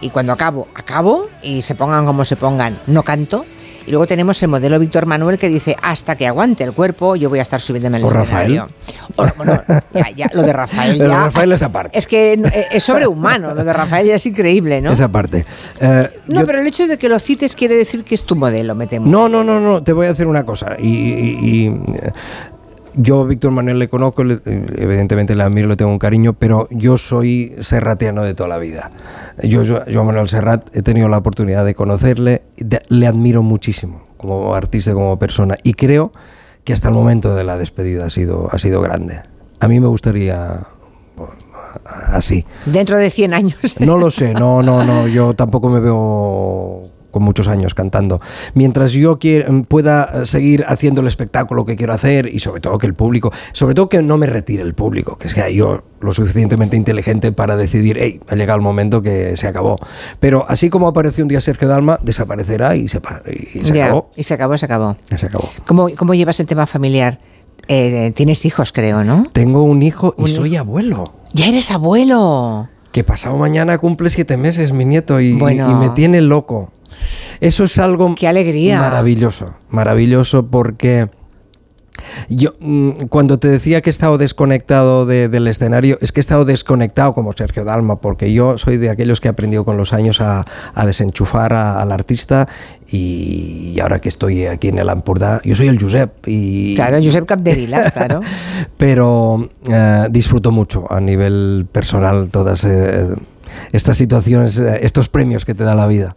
y cuando acabo, acabo y se pongan como se pongan, no canto. Y luego tenemos el modelo Víctor Manuel que dice, hasta que aguante el cuerpo, yo voy a estar subiendo en el O escenario. O, bueno, ya, ya, lo de Rafael Lo de ya... Rafael es aparte. Es que eh, es sobrehumano, lo de Rafael ya es increíble, ¿no? Esa parte. Eh, No, yo- pero el hecho de que lo cites quiere decir que es tu modelo, me temo. No, no, no, no, te voy a decir una cosa. Y, y- y, eh, yo, Víctor Manuel, le conozco, le- evidentemente le admiro, le tengo un cariño, pero yo soy serratiano de toda la vida. Yo, yo, yo a Manuel Serrat, he tenido la oportunidad de conocerle, de- le admiro muchísimo como artista, como persona, y creo que hasta el momento de la despedida ha sido, ha sido grande. A mí me gustaría así. Dentro de 100 años. No lo sé, no, no, no, yo tampoco me veo con muchos años cantando. Mientras yo quiera- pueda seguir haciendo el espectáculo que quiero hacer y sobre todo que el público, sobre todo que no me retire el público, que sea yo lo suficientemente inteligente para decidir, hey, ha llegado el momento que se acabó. Pero así como apareció un día Sergio Dalma, desaparecerá y se, pa- y se Ya, acabó. Y se acabó, se acabó. Se acabó. ¿Cómo, cómo llevas el tema familiar? Eh, tienes hijos, creo, ¿no? Tengo un hijo y Un soy hijo. abuelo. Ya eres abuelo. Que pasado mañana cumple siete meses mi nieto y, Bueno. y me tiene loco. Eso es algo Qué alegría. maravilloso, maravilloso porque yo mm, cuando te decía que he estado desconectado de- del escenario, es que he estado desconectado como Sergio Dalma, porque yo soy de aquellos que he aprendido con los años a, a desenchufar al artista y, y ahora que estoy aquí en el Ampurdá, yo soy el Josep y Claro, Josep Capdevila, claro. pero eh, disfruto mucho a nivel personal todas eh, estas situaciones, eh, estos premios que te da la vida.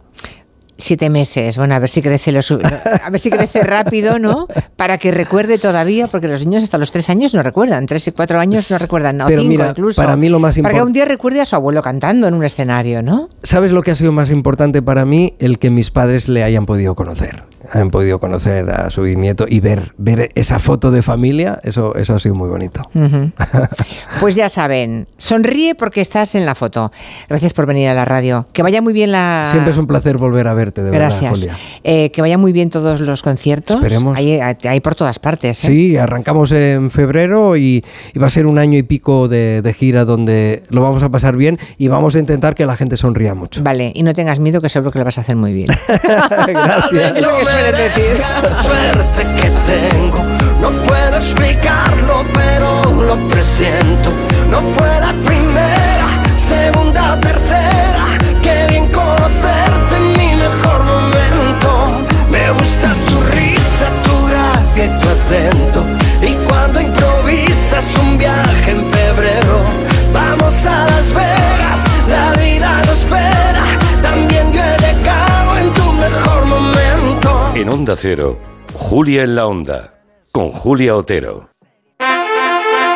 Siete meses, bueno, a ver si crece lo a ver si crece rápido, ¿no? Para que recuerde todavía, porque los niños hasta los tres años no recuerdan, tres y cuatro años no recuerdan, no, Pero cinco mira, incluso. para mí lo más Para que un día recuerde a su abuelo cantando en un escenario, ¿no? ¿Sabes lo que ha sido más importante para mí? El que mis padres le hayan podido conocer. Han podido conocer a su nieto y ver, ver esa foto de familia, eso, eso ha sido muy bonito. Ujú. Pues ya saben, sonríe porque estás en la foto. Gracias por venir a la radio. Que vaya muy bien la. Siempre es un placer volver a verte, de verdad, Gracias. Julia. Eh, que vaya muy bien todos los conciertos. Esperemos. Hay, hay por todas partes. ¿eh? Sí, arrancamos en febrero y, y va a ser un año y pico de, de gira donde lo vamos a pasar bien y vamos a intentar que la gente sonría mucho. Vale, y no tengas miedo que seguro que lo vas a hacer muy bien. Gracias. Es lo que suelen decir. La suerte que tengo, no puedo explicarlo, pero lo presiento. No fue la primera, segunda tercera. Qué bien conocerte Me gusta tu risa, tu gracia y tu acento. Y cuando improvisas un viaje en febrero, vamos a Las Vegas, la vida nos espera. También yo he llegado en tu mejor momento. En Onda Cero, Julia en la Onda, con Julia Otero.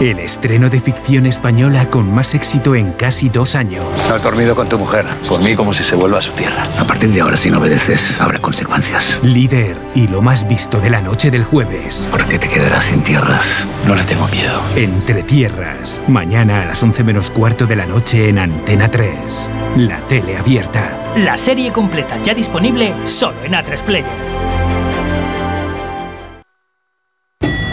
El estreno de ficción española con más éxito en casi dos años. Has dormido con tu mujer. Por mí como si se vuelva a su tierra. A partir de ahora, si no obedeces, habrá consecuencias. Líder y lo más visto de la noche del jueves. Porque te quedarás sin tierras. No le tengo miedo. Entre tierras. Mañana a las 11 menos cuarto de la noche en Antena 3. La tele abierta. La serie completa ya disponible solo en A3 Player.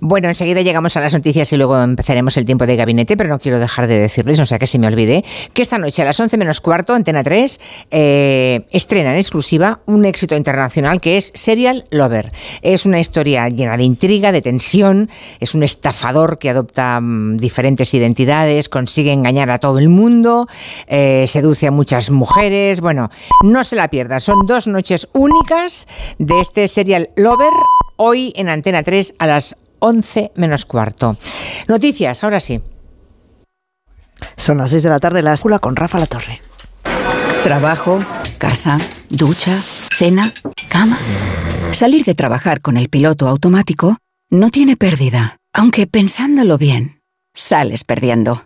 Bueno, enseguida llegamos a las noticias y luego empezaremos el tiempo de gabinete, pero no quiero dejar de decirles, no sea que se me olvide, que esta noche a las 11 menos cuarto, Antena 3, eh, estrena en exclusiva un éxito internacional que es Serial Lover. Es una historia llena de intriga, de tensión, es un estafador que adopta mm, diferentes identidades, consigue engañar a todo el mundo, eh, seduce a muchas mujeres, bueno, no se la pierdan, son dos noches únicas de este Serial Lover hoy en Antena 3 a las 11 menos cuarto. Noticias, ahora sí. Son las 6 de la tarde, la escuela con Rafa La Torre. Trabajo, casa, ducha, cena, cama. Salir de trabajar con el piloto automático no tiene pérdida, aunque pensándolo bien, sales perdiendo.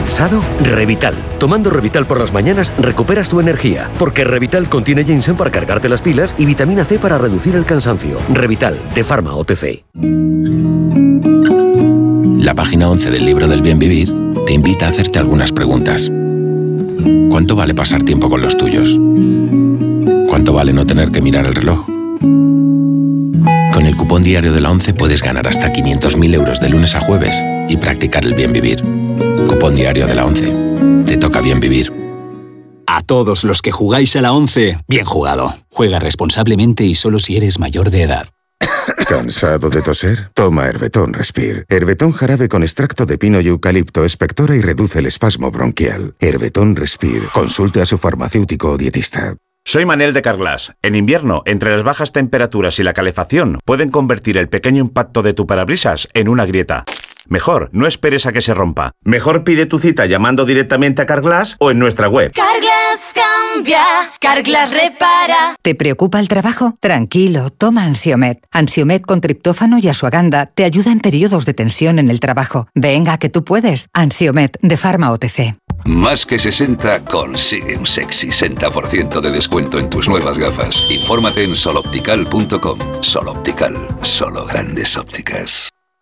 ¿Cansado? Revital. Tomando Revital por las mañanas recuperas tu energía, porque Revital contiene ginseng para cargarte las pilas y vitamina C para reducir el cansancio. Revital, de Pharma OTC. La página 11 del libro del bien vivir te invita a hacerte algunas preguntas. ¿Cuánto vale pasar tiempo con los tuyos? ¿Cuánto vale no tener que mirar el reloj? Con el cupón diario de la 11 puedes ganar hasta 500.000 euros de lunes a jueves y practicar el bien vivir. Cupón diario de la 11. Te toca bien vivir. A todos los que jugáis a la 11, bien jugado. Juega responsablemente y solo si eres mayor de edad. ¿Cansado de toser? Toma Herbetón Respire. Herbetón jarabe con extracto de pino y eucalipto espectora y reduce el espasmo bronquial. Herbetón Respire. Consulte a su farmacéutico o dietista. Soy Manel de Carglass. En invierno, entre las bajas temperaturas y la calefacción, pueden convertir el pequeño impacto de tu parabrisas en una grieta. Mejor, no esperes a que se rompa. Mejor pide tu cita llamando directamente a Carglass o en nuestra web. Carglass cambia, Carglass repara. ¿Te preocupa el trabajo? Tranquilo, toma Ansiomed. Ansiomed con triptófano y asuaganda te ayuda en periodos de tensión en el trabajo. Venga, que tú puedes. Ansiomed de Pharma OTC. Más que 60 consigue un sexy 60% de descuento en tus nuevas gafas. Infórmate en soloptical.com. Soloptical, solo grandes ópticas.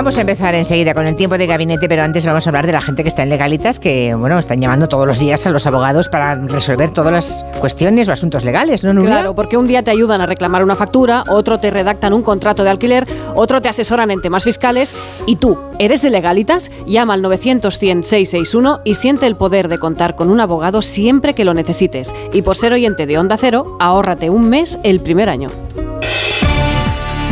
Vamos a empezar enseguida con el tiempo de gabinete, pero antes vamos a hablar de la gente que está en legalitas, que bueno, están llamando todos los días a los abogados para resolver todas las cuestiones o asuntos legales, ¿no? Claro, porque un día te ayudan a reclamar una factura, otro te redactan un contrato de alquiler, otro te asesoran en temas fiscales y tú, ¿eres de legalitas? Llama al 900-100-661 y siente el poder de contar con un abogado siempre que lo necesites. Y por ser oyente de Onda Cero, ahórrate un mes el primer año.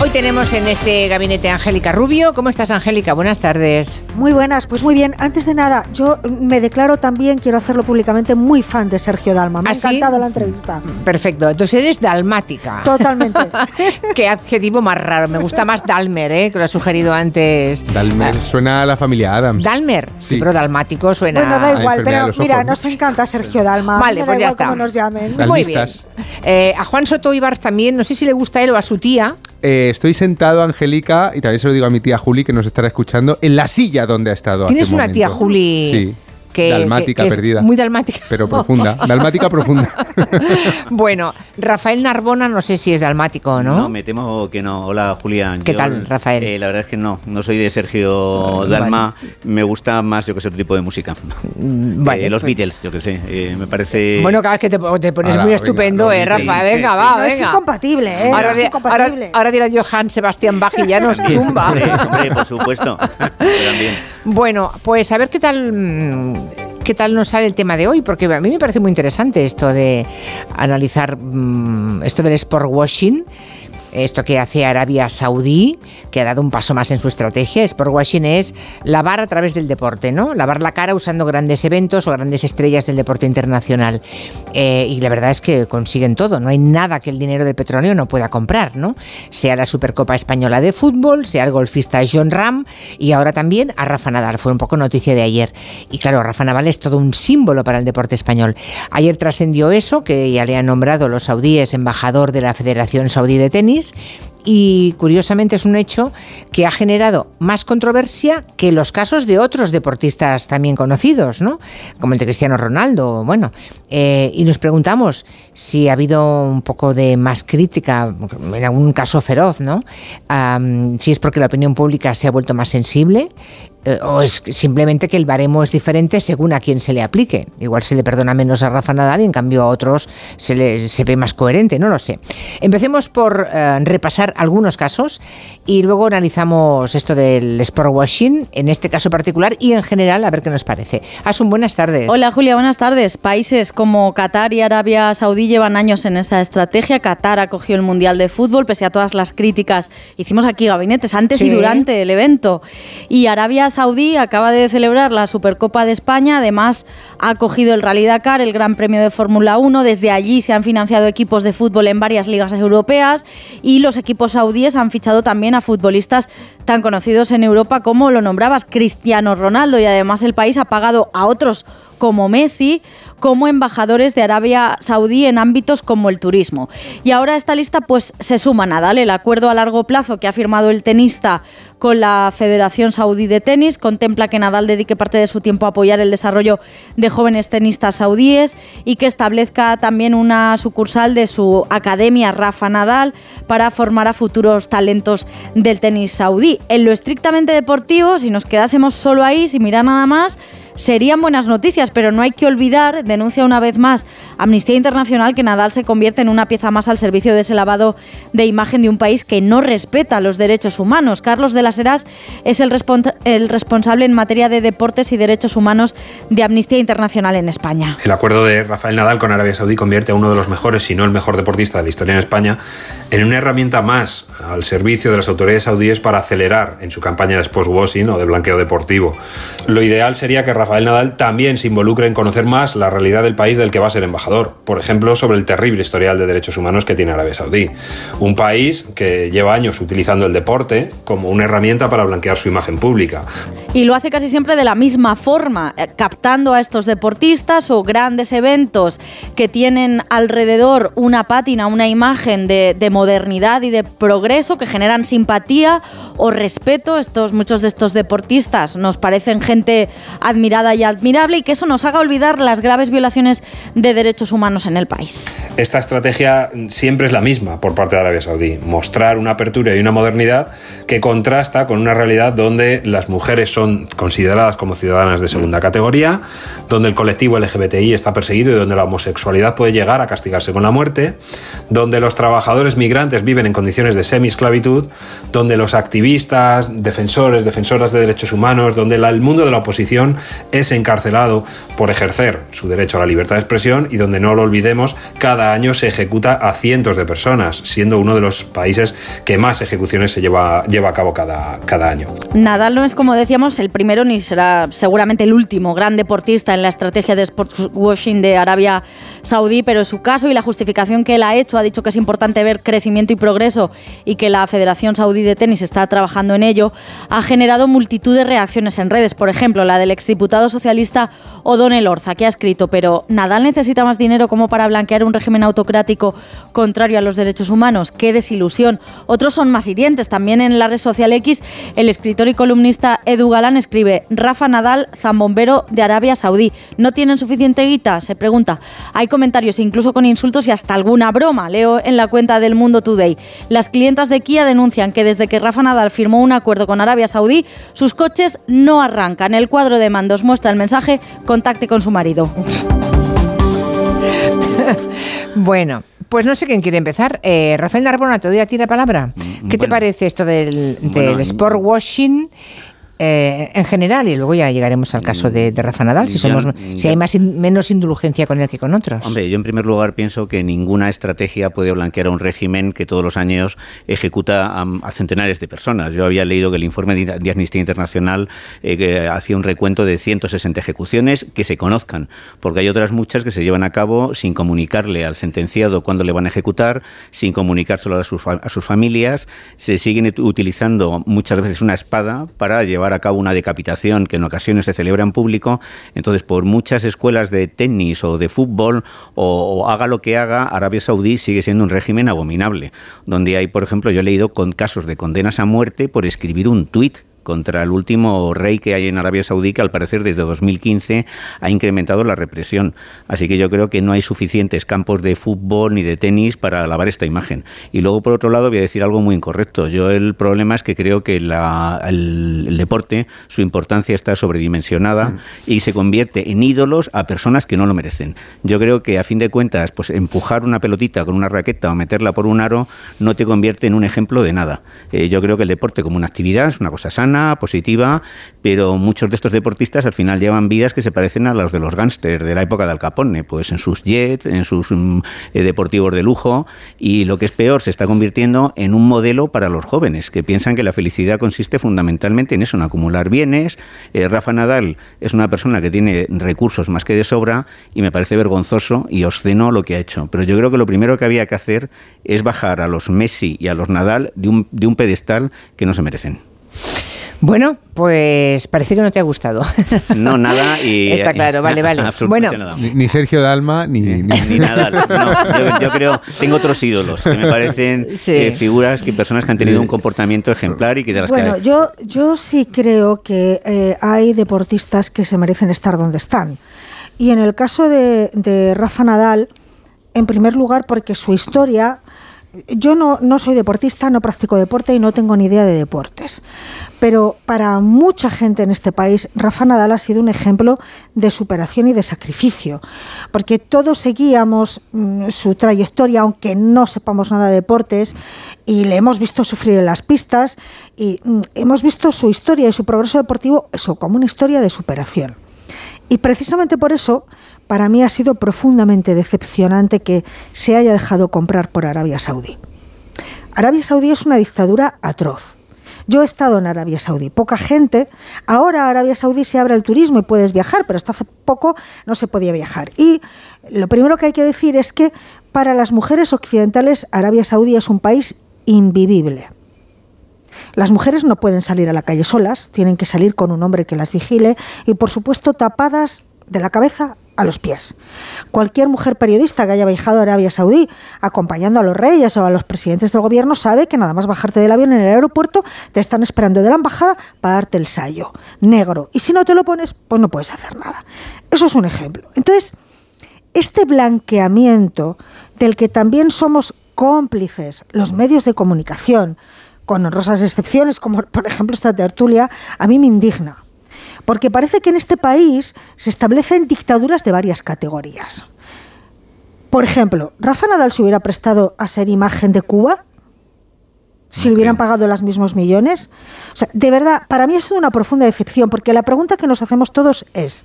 Hoy tenemos en este gabinete a Angélica Rubio. ¿Cómo estás, Angélica? Buenas tardes. Muy buenas, pues muy bien. Antes de nada, yo me declaro también, quiero hacerlo públicamente, muy fan de Sergio Dalma. Me ha ¿Ah, sí? encantado la entrevista. Perfecto. Entonces eres dalmática. Totalmente. Qué adjetivo más raro. Me gusta más Dalmer, ¿eh? que lo ha sugerido antes. Dalmer suena a la familia Adams. Dalmer. Sí, pero dalmático suena. Bueno, da a igual, pero mira, nos encanta Sergio Dalma. Vale, me da pues ya igual está. cómo nos llamen. Muy bien. Eh, a Juan Soto Ibarz también, no sé si le gusta a él o a su tía. Eh, estoy sentado, Angélica, y también se lo digo a mi tía Juli, que nos estará escuchando, en la silla donde ha estado. hace Tienes un una tía. Juli. Sí. Que, dalmática que- que es perdida. Muy dalmática. Pero profunda. Dalmática profunda. bueno, Rafael Narbona, no sé si es dalmático o no. No, me temo que no. Hola, Julián. ¿Qué Yo, tal, Rafael? eh, la verdad es que no. No soy de Sergio Dalma. Me gusta más, yo que sé, otro tipo de música. vale, Eh, los pues- Beatles, yo que sé. eh, me parece. Bueno, cada vez que te, te pones Ahora, muy venga, estupendo, los eh. Rafa. Sí, Venga, sí, va, No es venga. incompatible, ¿eh? Ahora, No es incompatible. ahora, ahora dirá Johann Sebastián Bach y ya nos tumba. Hombre, hombre, por supuesto. También. Bueno, pues a ver qué tal mm, qué tal nos sale el tema de hoy, porque a mí me parece muy interesante esto de analizar mm, esto del sport washing. Esto que hace Arabia Saudí, que ha dado un paso más en su estrategia. Sport washing es lavar a través del deporte, ¿no? Lavar la cara usando grandes eventos o grandes estrellas del deporte internacional. Eh, y la verdad es que consiguen todo. No hay nada que el dinero del petróleo no pueda comprar, ¿no? Sea la Supercopa Española de Fútbol, sea el golfista John Ram y ahora también a Rafa Nadal. Fue un poco noticia de ayer. Y claro, Rafa Nadal es todo un símbolo para el deporte español. Ayer trascendió eso, que ya le han nombrado los saudíes embajador de la Federación Saudí de Tenis. Y curiosamente es un hecho que ha generado más controversia que los casos de otros deportistas también conocidos, ¿no? Como el de Cristiano Ronaldo. Bueno, eh, y nos preguntamos si ha habido un poco de más crítica, en algún caso feroz, ¿no? Si es porque la opinión pública se ha vuelto más sensible eh, o es simplemente que el baremo es diferente según a quién se le aplique. Igual se le perdona menos a Rafa Nadal y en cambio a otros se, le, se ve más coherente, no lo sé. Empecemos por eh, repasar algunos casos y luego analizamos esto del sport washing, en este caso particular y en general, a ver qué nos parece. Asun, buenas tardes. Hola Julia, buenas tardes. Países como Qatar y Arabia Saudí llevan años en esa estrategia. Qatar acogió el Mundial de Fútbol, pese a todas las críticas. Hicimos aquí gabinetes antes y Sí. durante el evento. Y Arabia Saudí acaba de celebrar la Supercopa de España. Además, ha acogido el Rally Dakar, el Gran Premio de Fórmula 1. Desde allí se han financiado equipos de fútbol en varias ligas europeas. Y los equipos saudíes han fichado también a futbolistas tan conocidos en Europa como lo nombrabas Cristiano Ronaldo. Y además el país ha pagado a otros como Messi como embajadores de Arabia Saudí en ámbitos como el turismo. Y ahora a esta lista pues se suma Nadal, el acuerdo a largo plazo que ha firmado el tenista con la Federación Saudí de Tenis contempla que Nadal dedique parte de su tiempo a apoyar el desarrollo de jóvenes tenistas saudíes y que establezca también una sucursal de su academia Rafa Nadal para formar a futuros talentos del tenis saudí. En lo estrictamente deportivo, si nos quedásemos solo ahí, sin mirar nada más, serían buenas noticias, pero no hay que olvidar, denuncia una vez más Amnistía Internacional, que Nadal se convierte en una pieza más al servicio de ese lavado de imagen de un país que no respeta los derechos humanos. Carlos de las Heras es el, respon- el responsable en materia de deportes y derechos humanos de Amnistía Internacional en España. El acuerdo de Rafael Nadal con Arabia Saudí convierte a uno de los mejores, si no el mejor deportista de la historia en España, en una herramienta más al servicio de las autoridades saudíes para acelerar en su campaña de sportswashing o de blanqueo deportivo. Lo ideal sería que Rafael Nadal también se involucre en conocer más la realidad del país del que va a ser embajador, por ejemplo, sobre el terrible historial de derechos humanos que tiene Arabia Saudí. Un país que lleva años utilizando el deporte como una herramienta para blanquear su imagen pública. Y lo hace casi siempre de la misma forma, eh, captando a estos deportistas o grandes eventos que tienen alrededor una pátina, una imagen de, de modernidad y de progreso que generan simpatía o respeto. Estos, muchos de estos deportistas nos parecen gente y admirable y que eso nos haga olvidar las graves violaciones de derechos humanos en el país. Esta estrategia siempre es la misma por parte de Arabia Saudí, mostrar una apertura y una modernidad que contrasta con una realidad donde las mujeres son consideradas como ciudadanas de segunda categoría, donde el colectivo LGBTI está perseguido y donde la homosexualidad puede llegar a castigarse con la muerte, donde los trabajadores migrantes viven en condiciones de semi-esclavitud, donde los activistas, defensores, defensoras de derechos humanos, donde el mundo de la oposición es encarcelado por ejercer su derecho a la libertad de expresión y donde no lo olvidemos, cada año se ejecuta a cientos de personas, siendo uno de los países que más ejecuciones se lleva, lleva a cabo cada, cada año. Nadal no es, como decíamos, el primero ni será seguramente el último gran deportista en la estrategia de sportswashing de Arabia Saudí, pero su caso y la justificación que él ha hecho, ha dicho que es importante ver crecimiento y progreso y que la Federación Saudí de Tenis está trabajando en ello, ha generado multitud de reacciones en redes. Por ejemplo, la del exdiputado socialista O'Donnell Orza, que ha escrito, pero ¿Nadal necesita más dinero como para blanquear un régimen autocrático contrario a los derechos humanos? ¡Qué desilusión! Otros son más hirientes. También en la red social X, el escritor y columnista Edu Galán escribe, Rafa Nadal, zambombero de Arabia Saudí. ¿No tienen suficiente guita? Se pregunta. Hay comentarios incluso con insultos y hasta alguna broma. Leo en la cuenta del Mundo Today. Las clientas de Kia denuncian que desde que Rafa Nadal firmó un acuerdo con Arabia Saudí, sus coches no arrancan. El cuadro de muestra el mensaje, contacte con su marido. Bueno, pues no sé quién quiere empezar. Eh, Rafael Narbona, te doy a ti la palabra. ¿Qué te parece esto del, del Bueno, sport washing? Eh, en general y luego ya llegaremos al caso de, de Rafa Nadal si Yo- somos si hay más in- menos indulgencia con él que con otros Hombre, yo en primer lugar pienso que ninguna estrategia puede blanquear a un régimen que todos los años ejecuta a, a centenares de personas. Yo había leído que el informe de, de Amnistía Internacional eh, que hacía un recuento de 160 ejecuciones que se conozcan, porque hay otras muchas que se llevan a cabo sin comunicarle al sentenciado cuándo le van a ejecutar, sin comunicárselo a sus, a sus familias. Se siguen ut- utilizando muchas veces una espada para llevar a cabo una decapitación que en ocasiones se celebra en público. Entonces, por muchas escuelas de tenis o de fútbol o, o haga lo que haga, Arabia Saudí sigue siendo un régimen abominable, donde hay, por ejemplo, yo he leído con casos de condenas a muerte por escribir un tuit contra el último rey que hay en Arabia Saudí, que al parecer desde 2015 ha incrementado la represión. Así que yo creo que no hay suficientes campos de fútbol ni de tenis para lavar esta imagen. Y luego, por otro lado, voy a decir algo muy incorrecto. Yo el problema es que creo que la, el, el deporte, su importancia está sobredimensionada y se convierte en ídolos a personas que no lo merecen. Yo creo que a fin de cuentas, pues empujar una pelotita con una raqueta o meterla por un aro no te convierte en un ejemplo de nada. Eh, yo creo que el deporte como una actividad es una cosa sana, positiva, pero muchos de estos deportistas al final llevan vidas que se parecen a las de los gángsters de la época de Al Capone, pues en sus jets, en sus mm, eh, deportivos de lujo y lo que es peor, se está convirtiendo en un modelo para los jóvenes que piensan que la felicidad consiste fundamentalmente en eso, en acumular bienes. Eh, Rafa Nadal es una persona que tiene recursos más que de sobra y me parece vergonzoso y obsceno lo que ha hecho. Pero yo creo que lo primero que había que hacer es bajar a los Messi y a los Nadal de un, de un pedestal que no se merecen. Bueno, pues parece que no te ha gustado. No, nada y... Está claro, vale, vale. absolutamente Bueno. nada. Ni, ni Sergio Dalma, ni... ni- Ni nada. No, yo, yo creo, tengo otros ídolos que me parecen Sí. eh, figuras que personas que han tenido un comportamiento ejemplar y que de las Bueno, que yo, yo sí creo que eh, hay deportistas que se merecen estar donde están. Y en el caso de, de Rafa Nadal, en primer lugar, porque su historia. Yo no, no soy deportista, no practico deporte y no tengo ni idea de deportes. Pero para mucha gente en este país, Rafa Nadal ha sido un ejemplo de superación y de sacrificio. Porque todos seguíamos mm, su trayectoria, aunque no sepamos nada de deportes, y le hemos visto sufrir en las pistas, y mm, hemos visto su historia y su progreso deportivo eso, como una historia de superación. Y precisamente por eso, para mí ha sido profundamente decepcionante que se haya dejado comprar por Arabia Saudí. Arabia Saudí es una dictadura atroz. Yo he estado en Arabia Saudí, poca gente. Ahora Arabia Saudí se abre al turismo y puedes viajar, pero hasta hace poco no se podía viajar. Y lo primero que hay que decir es que para las mujeres occidentales Arabia Saudí es un país invivible. Las mujeres no pueden salir a la calle solas, tienen que salir con un hombre que las vigile y por supuesto tapadas de la cabeza a los pies. Cualquier mujer periodista que haya viajado a Arabia Saudí acompañando a los reyes o a los presidentes del gobierno sabe que nada más bajarte del avión en el aeropuerto te están esperando de la embajada para darte el sallo negro. Y si no te lo pones, pues no puedes hacer nada. Eso es un ejemplo. Entonces, este blanqueamiento del que también somos cómplices los medios de comunicación, con honrosas excepciones, como por ejemplo esta tertulia, a mí me indigna. Porque parece que en este país se establecen dictaduras de varias categorías. Por ejemplo, ¿Rafa Nadal se hubiera prestado a ser imagen de Cuba? Si le hubieran pagado los mismos millones. O sea, de verdad, para mí ha sido una profunda decepción, porque la pregunta que nos hacemos todos es,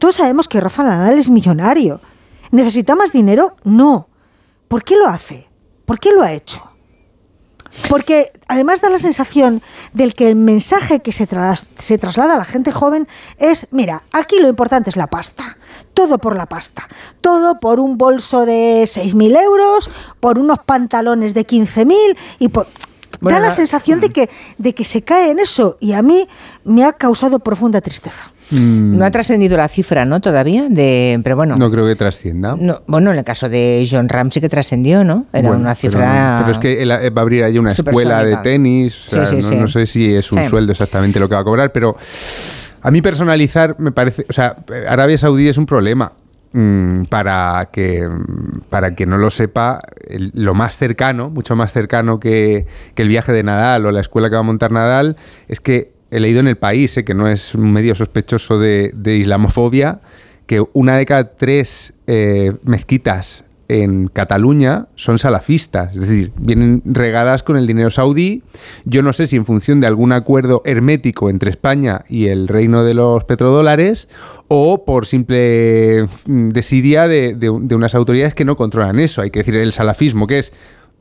todos sabemos que Rafa Nadal es millonario. ¿Necesita más dinero? No. ¿Por qué lo hace? ¿Por qué lo ha hecho? Porque además da la sensación del que el mensaje que se, tras- se traslada a la gente joven es, mira, aquí lo importante es la pasta, todo por la pasta, todo por un bolso de 6.000 euros, por unos pantalones de 15.000 y por... Bueno, da la la- sensación de que, de que se cae en eso y a mí me ha causado profunda tristeza. Mm, No ha trascendido la cifra, ¿no? Todavía, de, pero bueno. no creo que trascienda. No, bueno, en el caso de John Ram sí que trascendió, ¿no? Era Bueno, una pero- cifra. Pero, es que él, eh, va a abrir ahí una escuela de tenis. o sea, Sí, sí, no, sí. no sé si es un Eh. sueldo exactamente lo que va a cobrar, pero a mí personalizar me parece. O sea, Arabia Saudí es un problema. Mm, Para que, para que no lo sepa, lo más cercano, mucho más cercano que, el viaje de Nadal o la escuela que va a montar Nadal, es que he leído en el país, eh, que no es un medio sospechoso de, de islamofobia, que una de cada tres eh, mezquitas en Cataluña son salafistas, es decir, vienen regadas con el dinero saudí. Yo no sé si en función de algún acuerdo hermético entre España y el reino de los petrodólares o por simple mm, desidia de, de- de unas autoridades que no controlan eso. Hay que decir, el salafismo, que es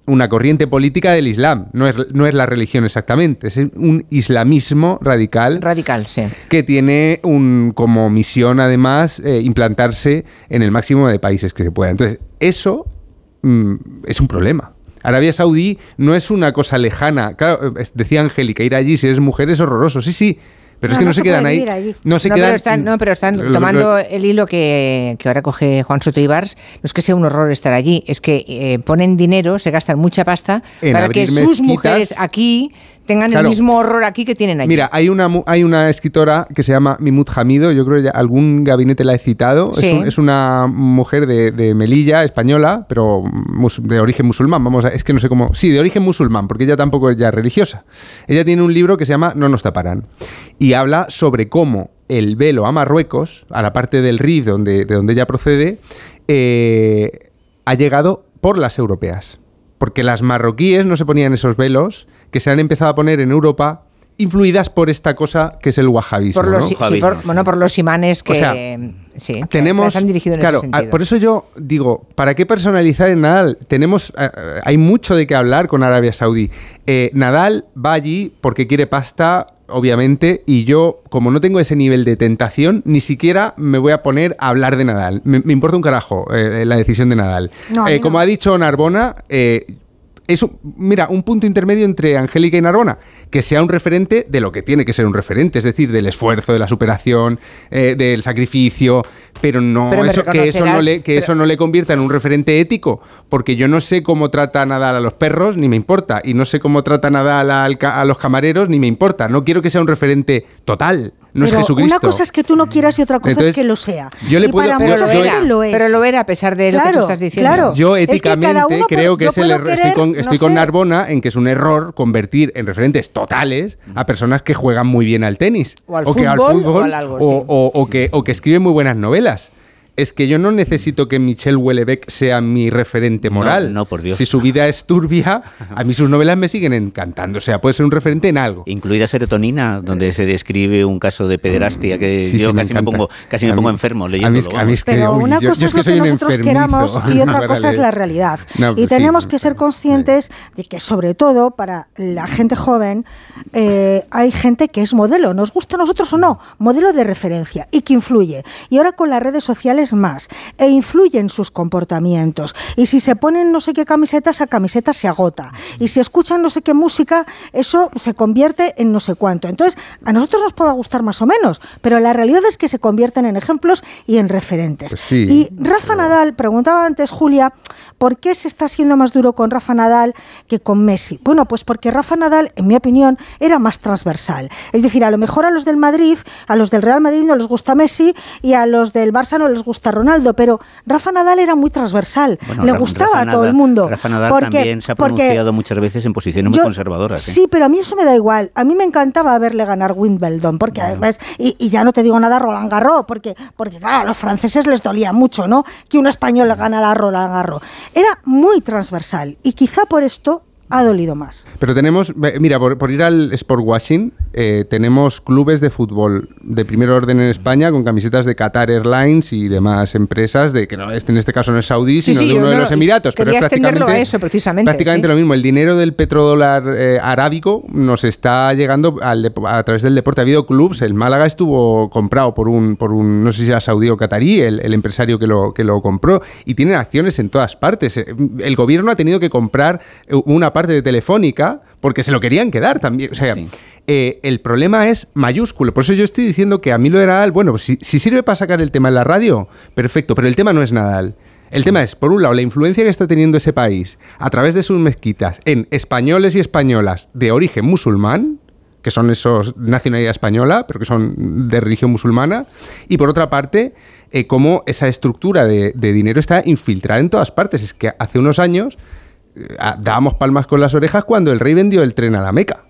una corriente política del Islam, no es, no es la religión exactamente, es un islamismo radical. Radical, sí. Que tiene un, como misión además eh, implantarse en el máximo de países que se pueda. Entonces, eso mm, es un problema. Arabia Saudí no es una cosa lejana. Claro, decía Angélica, ir allí si eres mujer es horroroso. Sí, sí. Pero es que no, se, puede quedan ahí. allí. No se no, quedan. pero están, no, pero están lo- lo- tomando el hilo que, que ahora coge Juan Soto Ibars. No es que sea un horror estar allí, es que eh, ponen dinero, se gastan mucha pasta para que sus mezquitas. mujeres aquí tengan Claro. el mismo horror aquí que tienen allí. Mira, hay una, hay una escritora que se llama Mimut Hamido, yo creo que ya algún gabinete la he citado. Es Sí. un- Es, una mujer de, de Melilla, española, pero de origen musulmán. Vamos a, es que no sé cómo. Sí, de origen musulmán, porque ella tampoco es ya religiosa. Ella tiene un libro que se llama No nos taparán. Y habla sobre cómo el velo a Marruecos, a la parte del Rif donde, de donde ella procede, eh, ha llegado por las europeas. Porque las marroquíes no se ponían esos velos que se han empezado a poner en Europa influidas por esta cosa que es el wahabismo. por los, ¿no? sí, por, bueno, por los imanes que, O sea, sí, que tenemos han dirigido en claro ese a- sentido. por eso yo digo para qué personalizar en Nadal tenemos eh, eh, hay mucho de qué hablar con Arabia Saudí Eh, Nadal va allí porque quiere pasta obviamente y yo como no tengo ese nivel de tentación ni siquiera me voy a poner a hablar de Nadal me, me importa un carajo eh, la decisión de Nadal No, Eh, no. como ha dicho Narbona eh, es un- mira, un punto intermedio entre Angélica y Narbona, que sea un referente de lo que tiene que ser un referente, es decir, del esfuerzo, de la superación, eh, del sacrificio, pero no Pero me eso, que, eso no le, que pero- eso no le convierta en un referente ético, porque yo no sé cómo trata Nadal a los perros, ni me importa, y no sé cómo trata Nadal a los camareros, ni me importa. No quiero que sea un referente total, no es Pero Jesucristo. Una cosa es que tú no quieras y otra cosa Entonces, es que lo sea. yo le y puedo- para yo- mucha yo- gente lo es. pero lo era a pesar de lo que tú estás diciendo. claro. Yo Es que éticamente creo que es el error. Estoy con, no estoy con. Narbona en que es un error convertir en referentes totales a personas que juegan muy bien al tenis. O al que fútbol, o al algo, o- sí. o- o que, o que escriben muy buenas novelas. Es que yo no necesito que Michelle Houellebecq sea mi referente No, moral. no, por Dios. Si su vida es turbia, a mí sus novelas me siguen encantando. O sea, puede ser un referente en algo. Incluida Serotonina, donde se describe un caso de pederastia que Sí, yo sí, me casi me, encanta. pongo, casi me A pongo mí- enfermo a mí leyéndolo. a mí es que- Pero uy, una yo- cosa yo es es lo que nosotros queramos y otra cosa es la realidad. No, y pues sí. tenemos que ser conscientes de que, sobre todo para la gente joven, eh, hay gente que es modelo, nos gusta a nosotros o no, modelo de referencia y que influye. Y ahora con las redes sociales más, e influye en sus comportamientos. Y si se ponen no sé qué camiseta, esa camiseta se agota. Y si escuchan no sé qué música, eso se convierte en no sé cuánto. Entonces, a nosotros nos pueda gustar más o menos, pero la realidad es que se convierten en ejemplos y en referentes. Pues sí, y Rafa Nadal, preguntaba antes Julia, ¿por qué se está siendo más duro con Rafa Nadal que con Messi? Bueno, pues porque Rafa Nadal, en mi opinión, era más transversal. Es decir, a lo mejor a los del Madrid, a los del Real Madrid no les gusta Messi y a los del Barça no les gusta Ronaldo, pero Rafa Nadal era muy transversal. Bueno, Le gustaba Rafa a todo Nadal- el mundo. Rafa Nadal porque- también se ha porque pronunciado muchas veces en posiciones muy conservadoras. ¿eh? Sí, pero a mí eso me da igual. A mí me encantaba verle ganar Wimbledon, porque además, y, y ya no te digo nada Roland Garros, porque, porque claro, a los franceses les dolía mucho, ¿no? Que un español le ganara a Roland Garros. Era muy transversal y quizá por esto ha dolido más. Pero tenemos, mira, por, por ir al sport washing, eh, tenemos clubes de fútbol de primer orden en España con camisetas de Qatar Airlines y demás empresas, de que no, este, en este caso no es saudí, sino sí, de uno de los Emiratos. Pero es prácticamente, a eso, precisamente, prácticamente sí. lo mismo. El dinero del petrodólar eh, arábico nos está llegando al a través del deporte. Ha habido clubs, el Málaga estuvo comprado por un, por un no sé si era saudí o catarí, el, el empresario que lo, que lo compró, y tienen acciones en todas partes. Eh, El gobierno ha tenido que comprar eh, una parte de Telefónica porque se lo querían quedar también. O sea, eh, el problema es mayúsculo. Por eso yo estoy diciendo que a mí lo de Nadal, bueno, si, si sirve para sacar el tema en la radio, perfecto, pero el tema no es Nadal. El tema es, por un lado, la influencia que está teniendo ese país a través de sus mezquitas en españoles y españolas de origen musulmán, que son esos nacionalidad española, pero que son de religión musulmana, y por otra parte, eh, cómo esa estructura de, de dinero está infiltrada en todas partes. Es que hace unos años eh, dábamos palmas con las orejas cuando el rey vendió el tren a la Meca.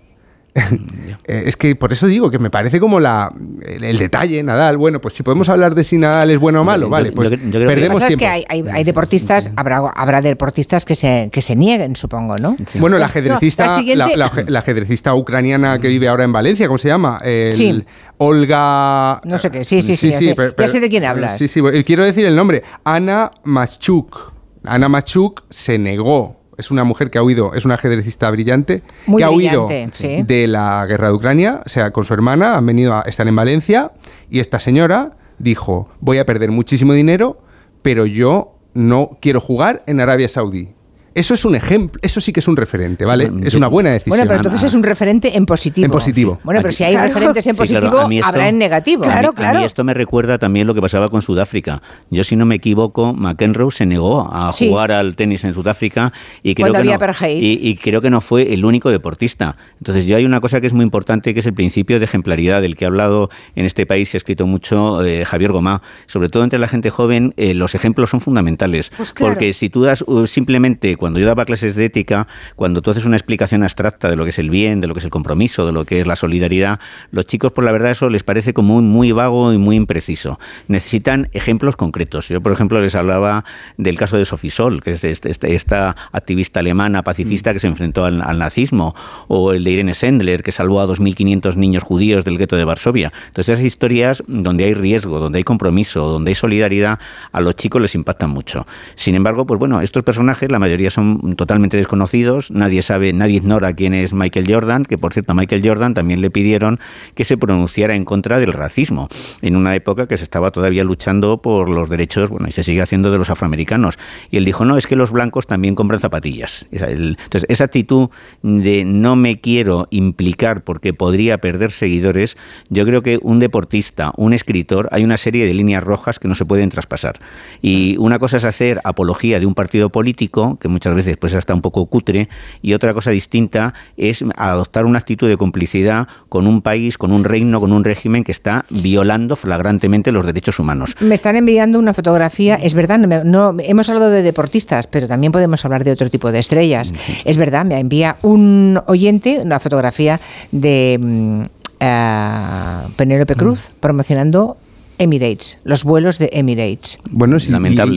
Eh, es que por eso digo que me parece como la el, el detalle, Nadal. Bueno, pues si podemos hablar de si Nadal es bueno o malo, Yo- vale, yo- pues yo que- que perdemos es tiempo. que hay, hay- hay deportistas, habrá, habrá deportistas que se, que se nieguen, supongo, ¿no? Bueno, la No, ajedrecista, la la, siguiente- la- la ajedrecista ucraniana que vive ahora en Valencia, ¿cómo se llama? El- Sí. Olga. No sé qué, sí, sí, sí, ya sé- pero- ya sé de quién hablas. Sí, sí, bueno, quiero decir el nombre. Ana Machuk. Ana Machuk se negó. Es una mujer que ha huido, es una ajedrecista brillante, Muy que ha huido sí. de la guerra de Ucrania, o sea, con su hermana, han venido a estar en Valencia, y esta señora dijo, voy a perder muchísimo dinero, pero yo no quiero jugar en Arabia Saudí. Eso es un ejemplo, eso sí que es un referente, ¿vale? Es una buena decisión. Bueno, pero entonces es un referente en positivo. En positivo. Bueno, pero Aquí- si hay Claro. referentes en Sí, claro, positivo, esto- habrá en negativo. A mí- A mí esto me recuerda también lo que pasaba con Sudáfrica. Yo, si no me equivoco, McEnroe se negó a Sí. jugar al tenis en Sudáfrica y creo, Cuando que había no, y, y creo que no fue el único deportista. Entonces, yo hay una cosa que es muy importante, que es el principio de ejemplaridad, del que ha hablado en este país y ha escrito mucho eh, Javier Gomá. Sobre todo entre la gente joven, eh, los ejemplos son fundamentales. Pues claro. Porque si tú das uh, simplemente, cuando yo daba clases de ética, cuando tú haces una explicación abstracta de lo que es el bien, de lo que es el compromiso, de lo que es la solidaridad, los chicos, por la verdad, eso les parece como muy, muy vago y muy impreciso. Necesitan ejemplos concretos. Yo, por ejemplo, les hablaba del caso de Sophie Sol, que es este- este- esta activista alemana pacifista que se enfrentó al, al nazismo, o el de Irene Sendler, que salvó a 2.500 niños judíos del gueto de Varsovia. Entonces, esas historias donde hay riesgo, donde hay compromiso, donde hay solidaridad, a los chicos les impactan mucho. Sin embargo, pues bueno, estos personajes, la mayoría son totalmente desconocidos, nadie sabe, nadie ignora quién es Michael Jordan, que por cierto, a Michael Jordan también le pidieron que se pronunciara en contra del racismo, en una época que se estaba todavía luchando por los derechos, bueno, y se sigue haciendo de los afroamericanos. Y él dijo, no, es que los blancos también compran zapatillas. Entonces, esa actitud de no me quiero implicar porque podría perder seguidores, yo creo que un deportista, un escritor, hay una serie de líneas rojas que no se pueden traspasar. Y una cosa es hacer apología de un partido político, que muchas veces pues hasta un poco cutre, y otra cosa distinta es adoptar una actitud de complicidad con un país, con un reino, con un régimen que está violando flagrantemente los derechos humanos. Me están enviando una fotografía, es verdad, no, me- no- hemos hablado de deportistas, pero también podemos hablar de otro tipo de estrellas. Es verdad, me envía un oyente una fotografía de mm, eh, Penélope Cruz promocionando Emirates, los vuelos de Emirates. Bueno, sí, y-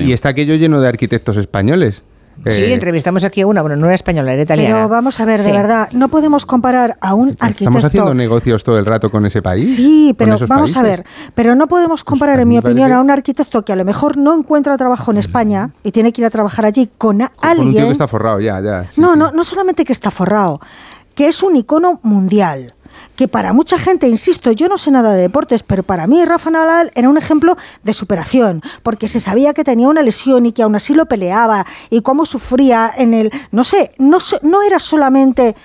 Y, está aquello lleno de arquitectos españoles. Sí, Eh, entrevistamos aquí a una, bueno, no era española, era italiana. Pero vamos a ver, Sí. de verdad, no podemos comparar a un Estamos arquitecto. haciendo negocios todo el rato con ese país. Sí, con pero vamos a países. ver, pero no podemos comparar, en mí mi opinión, a un arquitecto que a lo mejor no encuentra trabajo en España y tiene que ir a trabajar allí con a- Con un tío alguien. que está forrado ya, ya. sí, no, sí. no, no solamente que está forrado, que es un icono mundial. Que para mucha gente, insisto, yo no sé nada de deportes, pero para mí Rafa Nadal era un ejemplo de superación, porque se sabía que tenía una lesión y que aún así lo peleaba y cómo sufría en el. No sé, no, no era solamente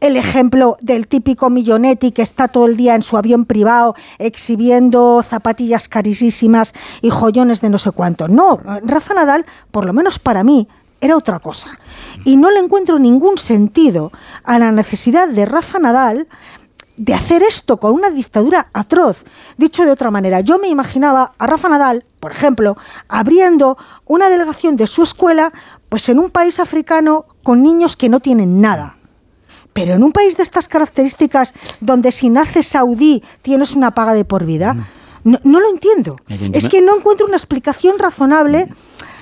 el ejemplo del típico millonetti que está todo el día en su avión privado exhibiendo zapatillas carísimas y joyones de no sé cuánto. No, Rafa Nadal, por lo menos para mí, era otra cosa. Y no le encuentro ningún sentido a la necesidad de Rafa Nadal de hacer esto con una dictadura atroz. Dicho de otra manera, yo me imaginaba a Rafa Nadal, por ejemplo, abriendo una delegación de su escuela pues en un país africano con niños que no tienen nada. Pero en un país de estas características, donde si naces saudí tienes una paga de por vida, no, no lo entiendo. Es que no encuentro una explicación razonable.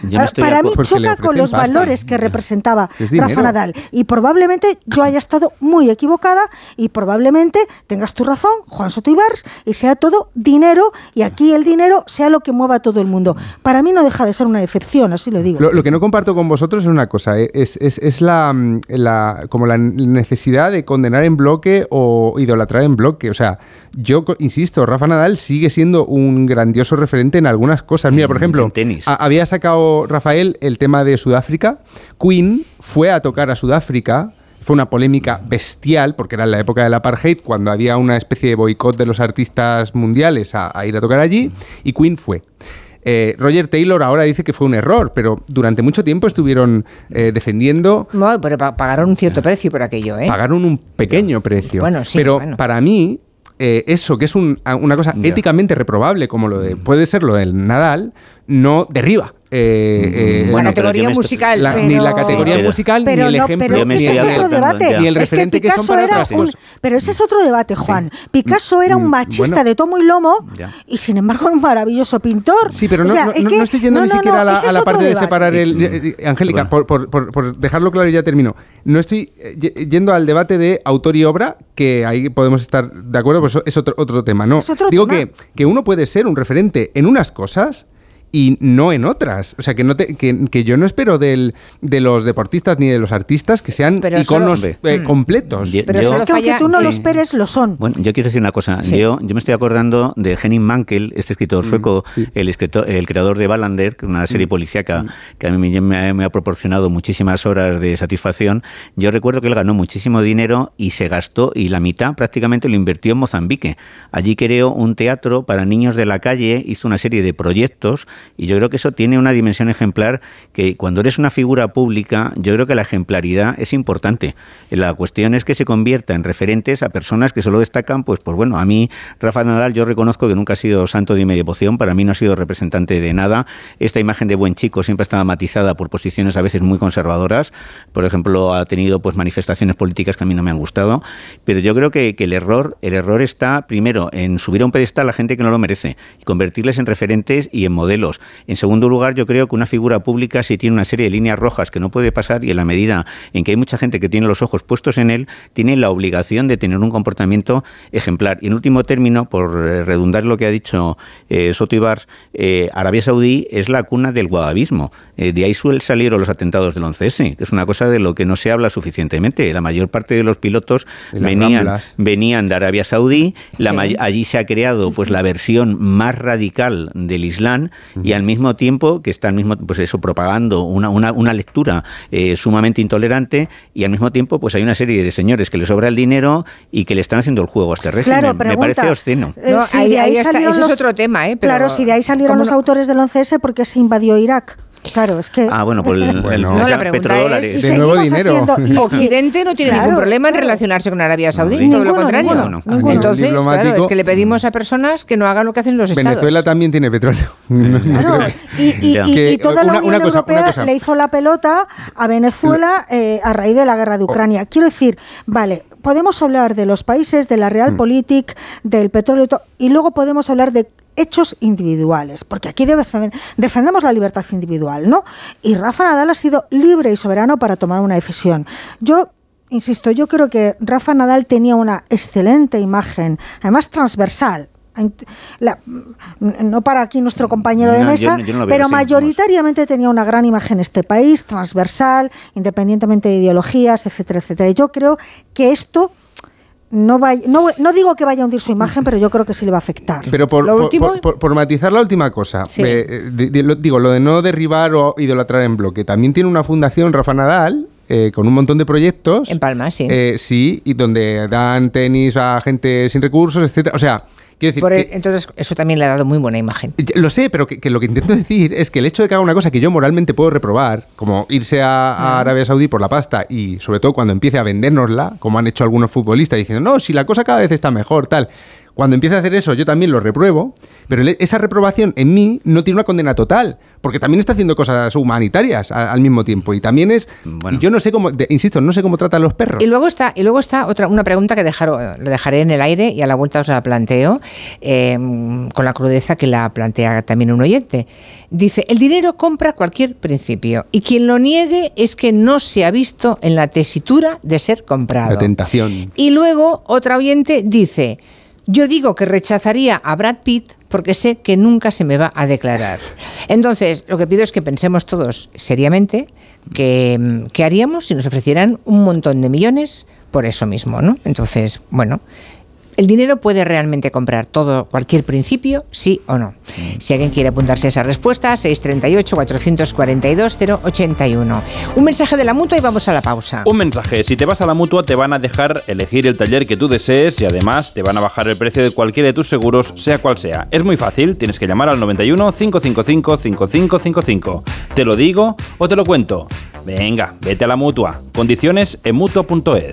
Yo Ah, estoy Para mí choca con los pasta. valores que representaba Es Rafa. Nadal. Y probablemente yo haya estado muy equivocada y probablemente tengas tu razón, Juan Soto Ibars, y sea todo dinero y aquí el dinero sea lo que mueva a todo el mundo. Para mí no deja de ser una decepción, así lo digo. Lo, lo que no comparto con vosotros es una cosa, eh, es, es- es la, mm, la- como la necesidad de condenar en bloque o idolatrar en bloque. O sea, yo insisto, Rafa Nadal sigue siendo un grandioso referente en algunas cosas. Mira, por ejemplo, a- había sacado Rafael el tema de Sudáfrica. Queen fue a tocar a Sudáfrica. Fue una polémica bestial, porque era en la época del apartheid, cuando había una especie de boicot de los artistas mundiales a, a ir a tocar allí, y Queen fue. Eh, Roger Taylor ahora dice que fue un error, pero durante mucho tiempo estuvieron eh, defendiendo, No, pero pa- pagaron un cierto precio por aquello, ¿eh? pagaron un pequeño precio. Bueno, sí, pero bueno. para mí, eh, eso que es un- una cosa éticamente reprobable, como lo de, puede ser lo del Nadal, no derriba. Eh, eh, La categoría musical, la- pero- ni la categoría Pero- musical, pero ni el no, ejemplo, pero es que ni, ese es el- otro debate. ni el Es referente que, son para otras un- cosas. Pero ese es otro debate, Juan. Picasso era un Mm, machista bueno. de tomo y lomo Ya. y sin embargo un maravilloso pintor. Sí, pero O no, sea, no- es no- que- no estoy yendo no, ni no, siquiera no, a la, a es la parte de debate. separar el... eh, eh, Angélica, por, por- por- por- dejarlo claro y ya termino. No estoy eh, ye- yendo al debate de autor y obra, que ahí podemos estar de acuerdo, pues eso es otro, otro tema. No, Es otro digo tema. Que, que uno puede ser un referente en unas cosas y no en otras. O sea, que, no te- que, que yo no espero del, de los deportistas ni de los artistas que sean Pero iconos solo- eh, Mm. completos. Yo- Pero yo- Es que aunque tú no lo Sí. esperes, lo son. Bueno, yo quiero decir una cosa. Sí. Yo, yo me estoy acordando de Henning Mankell, este escritor Mm, sueco, el, escritor, el creador de Wallander, que es una serie policíaca que a mí me, me ha, me ha proporcionado muchísimas horas de satisfacción. Yo recuerdo que él ganó muchísimo dinero y se gastó, y la mitad prácticamente lo invirtió en Mozambique. Allí creó un teatro para niños de la calle, hizo una serie de proyectos, y yo creo que eso tiene una dimensión ejemplar que cuando eres una figura pública, yo creo que la ejemplaridad es importante. La cuestión es que se convierta en referentes a personas que solo destacan, pues, pues bueno, a mí, Rafa Nadal, yo reconozco que nunca ha sido santo de mi devoción, para mí no ha sido representante de nada. Esta imagen de buen chico siempre estaba matizada por posiciones a veces muy conservadoras. Por ejemplo, ha tenido pues manifestaciones políticas que a mí no me han gustado. Pero yo creo que, que el error, el error está primero en subir a un pedestal a gente que no lo merece y convertirles en referentes y en modelos. En segundo lugar, yo creo que una figura pública si tiene una serie de líneas rojas que no puede pasar y en la medida en que hay mucha gente que tiene los ojos puestos en él, tiene la obligación de tener un comportamiento ejemplar. Y en último término, por eh, redundar lo que ha dicho eh, Soto Ibars, eh, Arabia Saudí es la cuna del wahabismo. Eh, de ahí suelen salir los atentados del 11S, que es una cosa de lo que no se habla suficientemente. La mayor parte de los pilotos venían, Ramblas. venían de Arabia Saudí, Sí. allí se ha creado pues la versión más radical del Islam y al mismo tiempo que está al mismo pues eso propagando una, una, una lectura eh, sumamente intolerante y al mismo tiempo pues hay una serie de señores que les sobra el dinero y que le están haciendo el juego a este régimen. Claro, Me pregunta, parece obsceno. eh, No, si ahí- de ahí ahí está, salieron ese es los- otro tema, ¿eh? Pero- claro, si de ahí salieron ¿cómo los no? autores del 11S, porque se invadió Irak? Claro, es que... Ah, bueno, por el, el- Bueno. el No, la pregunta petrodólares. es- Y seguimos haciendo- y- Occidente no tiene Claro, ningún problema en relacionarse con Arabia Saudí, Ninguno, todo lo contrario. ninguno, Entonces, claro, es que le pedimos a personas que no hagan lo que hacen los estados. Venezuela también tiene petróleo. No- no Claro, y, y- toda la una- Unión una cosa- una Europea cosa. le hizo la pelota a Venezuela eh, a raíz de la guerra de Oh. Ucrania. Quiero decir, vale, podemos hablar de los países, de la Mm. Realpolitik, del petróleo y luego podemos hablar de hechos individuales, porque aquí defe- defendemos la libertad individual, ¿no? Y Rafa Nadal ha sido libre y soberano para tomar una decisión. Yo Insisto, yo creo que Rafa Nadal tenía una excelente imagen, además transversal. La- no para aquí nuestro compañero de No, mesa, yo no pero así, mayoritariamente tenía una gran imagen en este país, transversal, independientemente de ideologías, etcétera, etcétera. Y yo creo que esto no va, no, no digo que vaya a hundir su imagen, pero yo creo que sí le va a afectar. Pero por, Lo por- último- por- por- por matizar la última cosa, Sí. eh, lo- digo, lo de no derribar o idolatrar en bloque, también tiene una fundación, Rafa Nadal, eh, con un montón de proyectos. En Palma, sí. Eh, sí, y donde dan tenis a gente sin recursos, etcétera. O sea, quiero decir Por el- que- entonces, eso también le ha dado muy buena imagen. Lo sé, pero que, que lo que intento decir es que el hecho de que haga una cosa que yo moralmente puedo reprobar, como irse a, a Arabia Saudí por la pasta y sobre todo cuando empiece a vendérnosla, como han hecho algunos futbolistas diciendo, no, si la cosa cada vez está mejor, tal. Cuando empiece a hacer eso, yo también lo repruebo, pero esa reprobación en mí no tiene una condena total, porque también está haciendo cosas humanitarias al mismo tiempo. Y también es. Y yo no sé cómo, de- insisto, no sé cómo tratan los perros. Y luego está, y luego está otra, una pregunta que le dejaré en el aire y a la vuelta os la planteo, eh, con la crudeza que la plantea también un oyente. Dice, el dinero compra cualquier principio y quien lo niegue es que no se ha visto en la tesitura de ser comprado. La tentación. Y luego otra oyente dice, yo digo que rechazaría a Brad Pitt porque sé que nunca se me va a declarar. Entonces, lo que pido es que pensemos todos seriamente que, mm, qué haríamos si nos ofrecieran un montón de millones por eso mismo, ¿no? Entonces, bueno, ¿el dinero puede realmente comprar todo, cualquier principio, sí o no? Si alguien quiere apuntarse a esa respuesta, 638-442-081. Un mensaje de la mutua y vamos a la pausa. Un mensaje, si te vas a la mutua te van a dejar elegir el taller que tú desees y además te van a bajar el precio de cualquiera de tus seguros, sea cual sea. Es muy fácil, tienes que llamar al 91 555 5555. ¿Te lo digo o te lo cuento? Venga, vete a la mutua. Condiciones en mutua.es.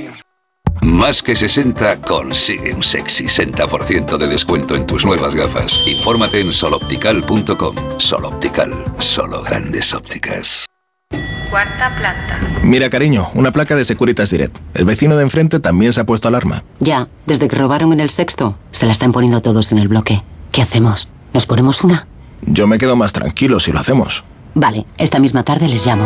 Más que 60 consigue un sexy 60% de descuento en tus nuevas gafas. Infórmate en soloptical.com. Soloptical, solo grandes ópticas. cuarta planta. Mira, cariño, una placa de Securitas Direct. El vecino de enfrente también se ha puesto alarma. Ya, desde que robaron en el sexto, se la están poniendo todos en el bloque. ¿Qué hacemos? ¿Nos ponemos una? Yo me quedo más tranquilo si lo hacemos. Vale, esta misma tarde les llamo.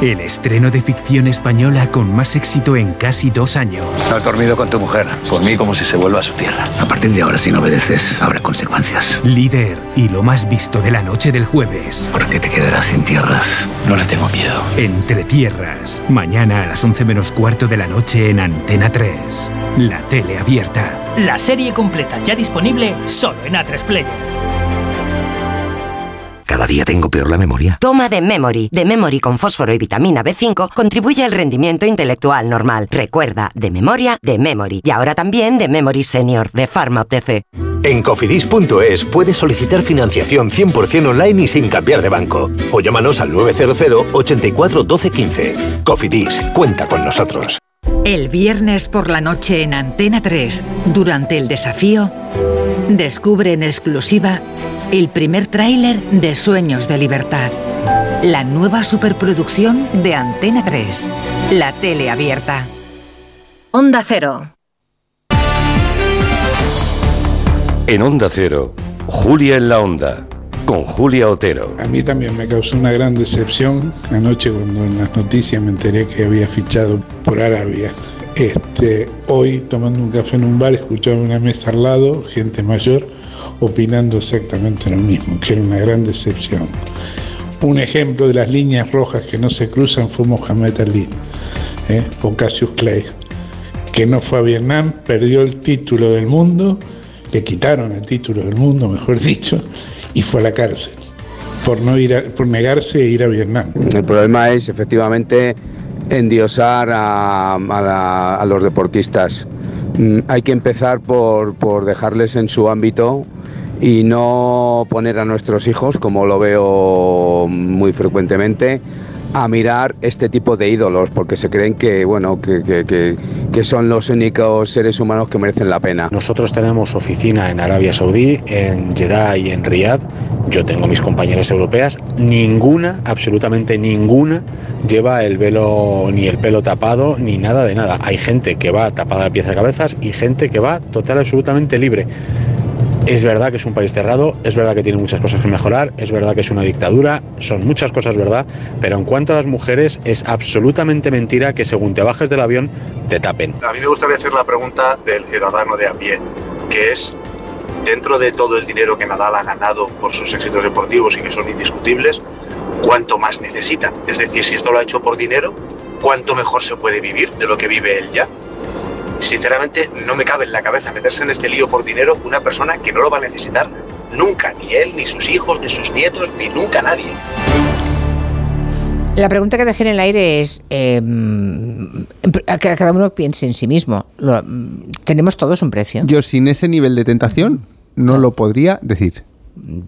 El estreno de ficción española con más éxito en casi dos años. Has dormido con tu mujer. Por mí como si se vuelva a su tierra. A partir de ahora, si no obedeces, habrá consecuencias. Líder y lo más visto de la noche del jueves. ¿Por qué te quedarás sin tierras? No le tengo miedo. Entre tierras. Mañana a las 11 menos cuarto de la noche en Antena 3. La tele abierta. La serie completa ya disponible solo en A3 Player. Cada día tengo peor la memoria. Toma de Memory. De Memory con fósforo y vitamina B5 contribuye al rendimiento intelectual normal. Recuerda, de memoria, de Memory. Y ahora también de Memory Senior, de Pharma OTC. En cofidis.es puedes solicitar financiación 100% online y sin cambiar de banco. O llámanos al 900 84 12 15. Cofidis, cuenta con nosotros. El viernes por la noche en Antena 3, durante el desafío, descubre en exclusiva el primer tráiler de Sueños de Libertad. La nueva superproducción de Antena 3, la tele abierta. Onda Cero. En Onda Cero, Julia en la Onda, con Julia Otero. A mí también me causó una gran decepción anoche cuando en las noticias me enteré que había fichado por Arabia. Este, hoy tomando un café en un bar, escuchaba una mesa al lado, gente mayor, opinando exactamente lo mismo, que era una gran decepción. Un ejemplo de las líneas rojas que no se cruzan fue Mohamed Ali ¿eh? o Cassius Clay, que no fue a Vietnam, perdió el título del mundo, le quitaron el título del mundo, mejor dicho, y fue a la cárcel por no ir a- por negarse a ir a Vietnam. El problema es efectivamente endiosar a, a la- a los deportistas. Mm, Hay que empezar por, por dejarles en su ámbito y no poner a nuestros hijos, como lo veo muy frecuentemente, a mirar este tipo de ídolos, porque se creen que, bueno, que, que- que- son los únicos seres humanos que merecen la pena. Nosotros tenemos oficina en Arabia Saudí, en Jeddah y en Riyadh. Yo tengo mis compañeras europeas. Ninguna, absolutamente ninguna, lleva el velo ni el pelo tapado ni nada de nada. Hay gente que va tapada de pies a cabezas y gente que va total absolutamente libre. Es verdad que es un país cerrado, es verdad que tiene muchas cosas que mejorar, es verdad que es una dictadura, son muchas cosas verdad, pero en cuanto a las mujeres es absolutamente mentira que según te bajes del avión te tapen. A mí me gustaría hacer la pregunta del ciudadano de a pie, que es, dentro de todo el dinero que Nadal ha ganado por sus éxitos deportivos y que son indiscutibles, ¿cuánto más necesita? Es decir, si esto lo ha hecho por dinero, ¿cuánto mejor se puede vivir de lo que vive él ya? Sinceramente, no me cabe en la cabeza meterse en este lío por dinero una persona que no lo va a necesitar nunca, ni él, ni sus hijos, ni sus nietos, ni nunca nadie. La pregunta que dejé en el aire es eh, a que cada uno piense en sí mismo. Lo- ¿Tenemos todos un precio? Yo sin ese nivel de tentación no lo podría decir.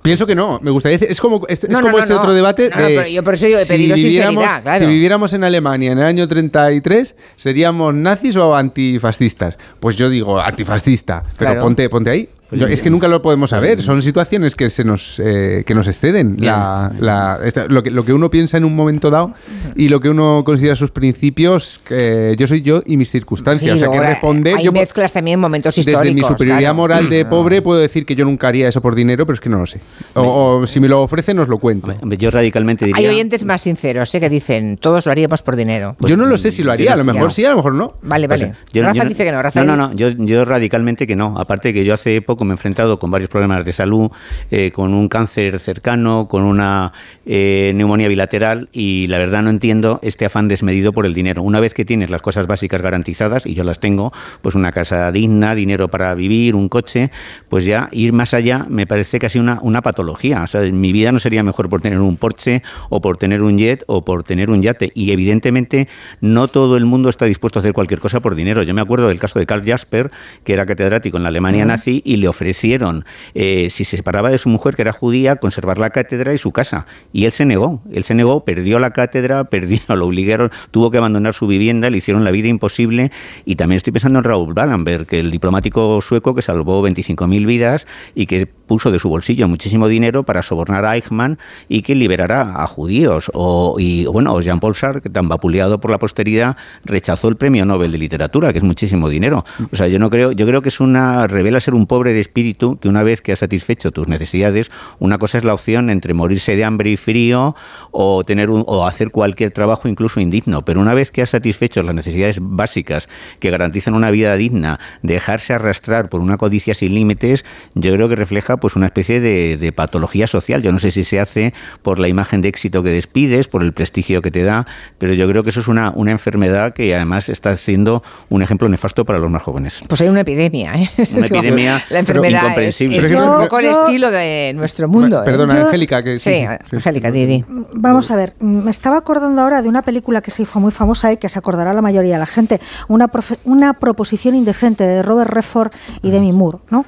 Pienso que no, me gustaría decir, es como, es, No, como no, ese no. otro debate de pero yo por eso yo he pedido viviéramos- sinceridad, claro. Si viviéramos en Alemania en el año 33, ¿seríamos nazis o antifascistas? Pues yo digo antifascista, pero Claro. ponte, ponte ahí. Yo- es que nunca lo podemos saber, son situaciones que se nos eh, que nos exceden. La- la- esta- lo, que, lo que uno piensa en un momento dado y lo que uno considera sus principios, que yo soy yo y mis circunstancias. Sí, o sea, que responder hay yo mezclas también momentos históricos. desde mi superioridad claro. moral de Mm. pobre puedo decir que yo nunca haría eso por dinero, pero es que no lo sé. O, o si me lo ofrecen, os lo cuento. Yo radicalmente Hay oyentes más sinceros, ¿eh? que dicen, todos lo haríamos por dinero. yo no lo sé si lo haría, a lo mejor sí, a lo mejor no. Vale, Pues, vale. yo- Rafa yo dice que no, Rafa. No, no, no, yo, yo radicalmente que no. Aparte que yo hace poco me he enfrentado con varios problemas de salud, eh, con un cáncer cercano, con una eh, neumonía bilateral y la verdad no entiendo este afán desmedido por el dinero. Una vez que tienes las cosas básicas garantizadas, y yo las tengo, pues una casa digna, dinero para vivir, un coche, pues ya ir más allá me parece casi una, una patología. O sea, mi vida no sería mejor por tener un Porsche o por tener un jet o por tener un yate. Y evidentemente no todo el mundo está dispuesto a hacer cualquier cosa por dinero. Yo me acuerdo del caso de Karl Jasper, que era catedrático en la Alemania nazi y le ofrecieron, eh, si se separaba de su mujer, que era judía, conservar la cátedra y su casa. Y él se negó, él se negó, perdió la cátedra, perdió, lo obligaron, tuvo que abandonar su vivienda, le hicieron la vida imposible. Y también estoy pensando en Raúl Wallenberg, el diplomático sueco que salvó 25.000 vidas y que puso de su bolsillo muchísimo dinero para sobornar a Eichmann y que liberará a judíos. O, y bueno, Jean-Paul Sartre, tan vapuleado por la posteridad, rechazó el premio Nobel de Literatura, que es muchísimo dinero. O sea, yo no creo, yo creo que es una, revela ser un pobre de espíritu que una vez que has satisfecho tus necesidades, una cosa es la opción entre morirse de hambre y frío o tener un, o hacer cualquier trabajo incluso indigno, pero una vez que has satisfecho las necesidades básicas que garantizan una vida digna, dejarse arrastrar por una codicia sin límites, yo creo que refleja pues una especie de, de patología social. Yo no sé si se hace por la imagen de éxito que despides, por el prestigio que te da, pero yo creo que eso es una, una enfermedad que además está siendo un ejemplo nefasto para los más jóvenes. Pues hay una epidemia, ¿eh? Una epidemia la enfermedad incomprensible. Es, un poco el estilo de nuestro mundo. ¿eh? Perdona, Angélica, que Sí, Angélica, Didi. Vamos a ver, me estaba acordando ahora de una película que se hizo muy famosa y que se acordará la mayoría de la gente, una, profe- una proposición indecente de Robert Redford y Demi Moore, ¿no?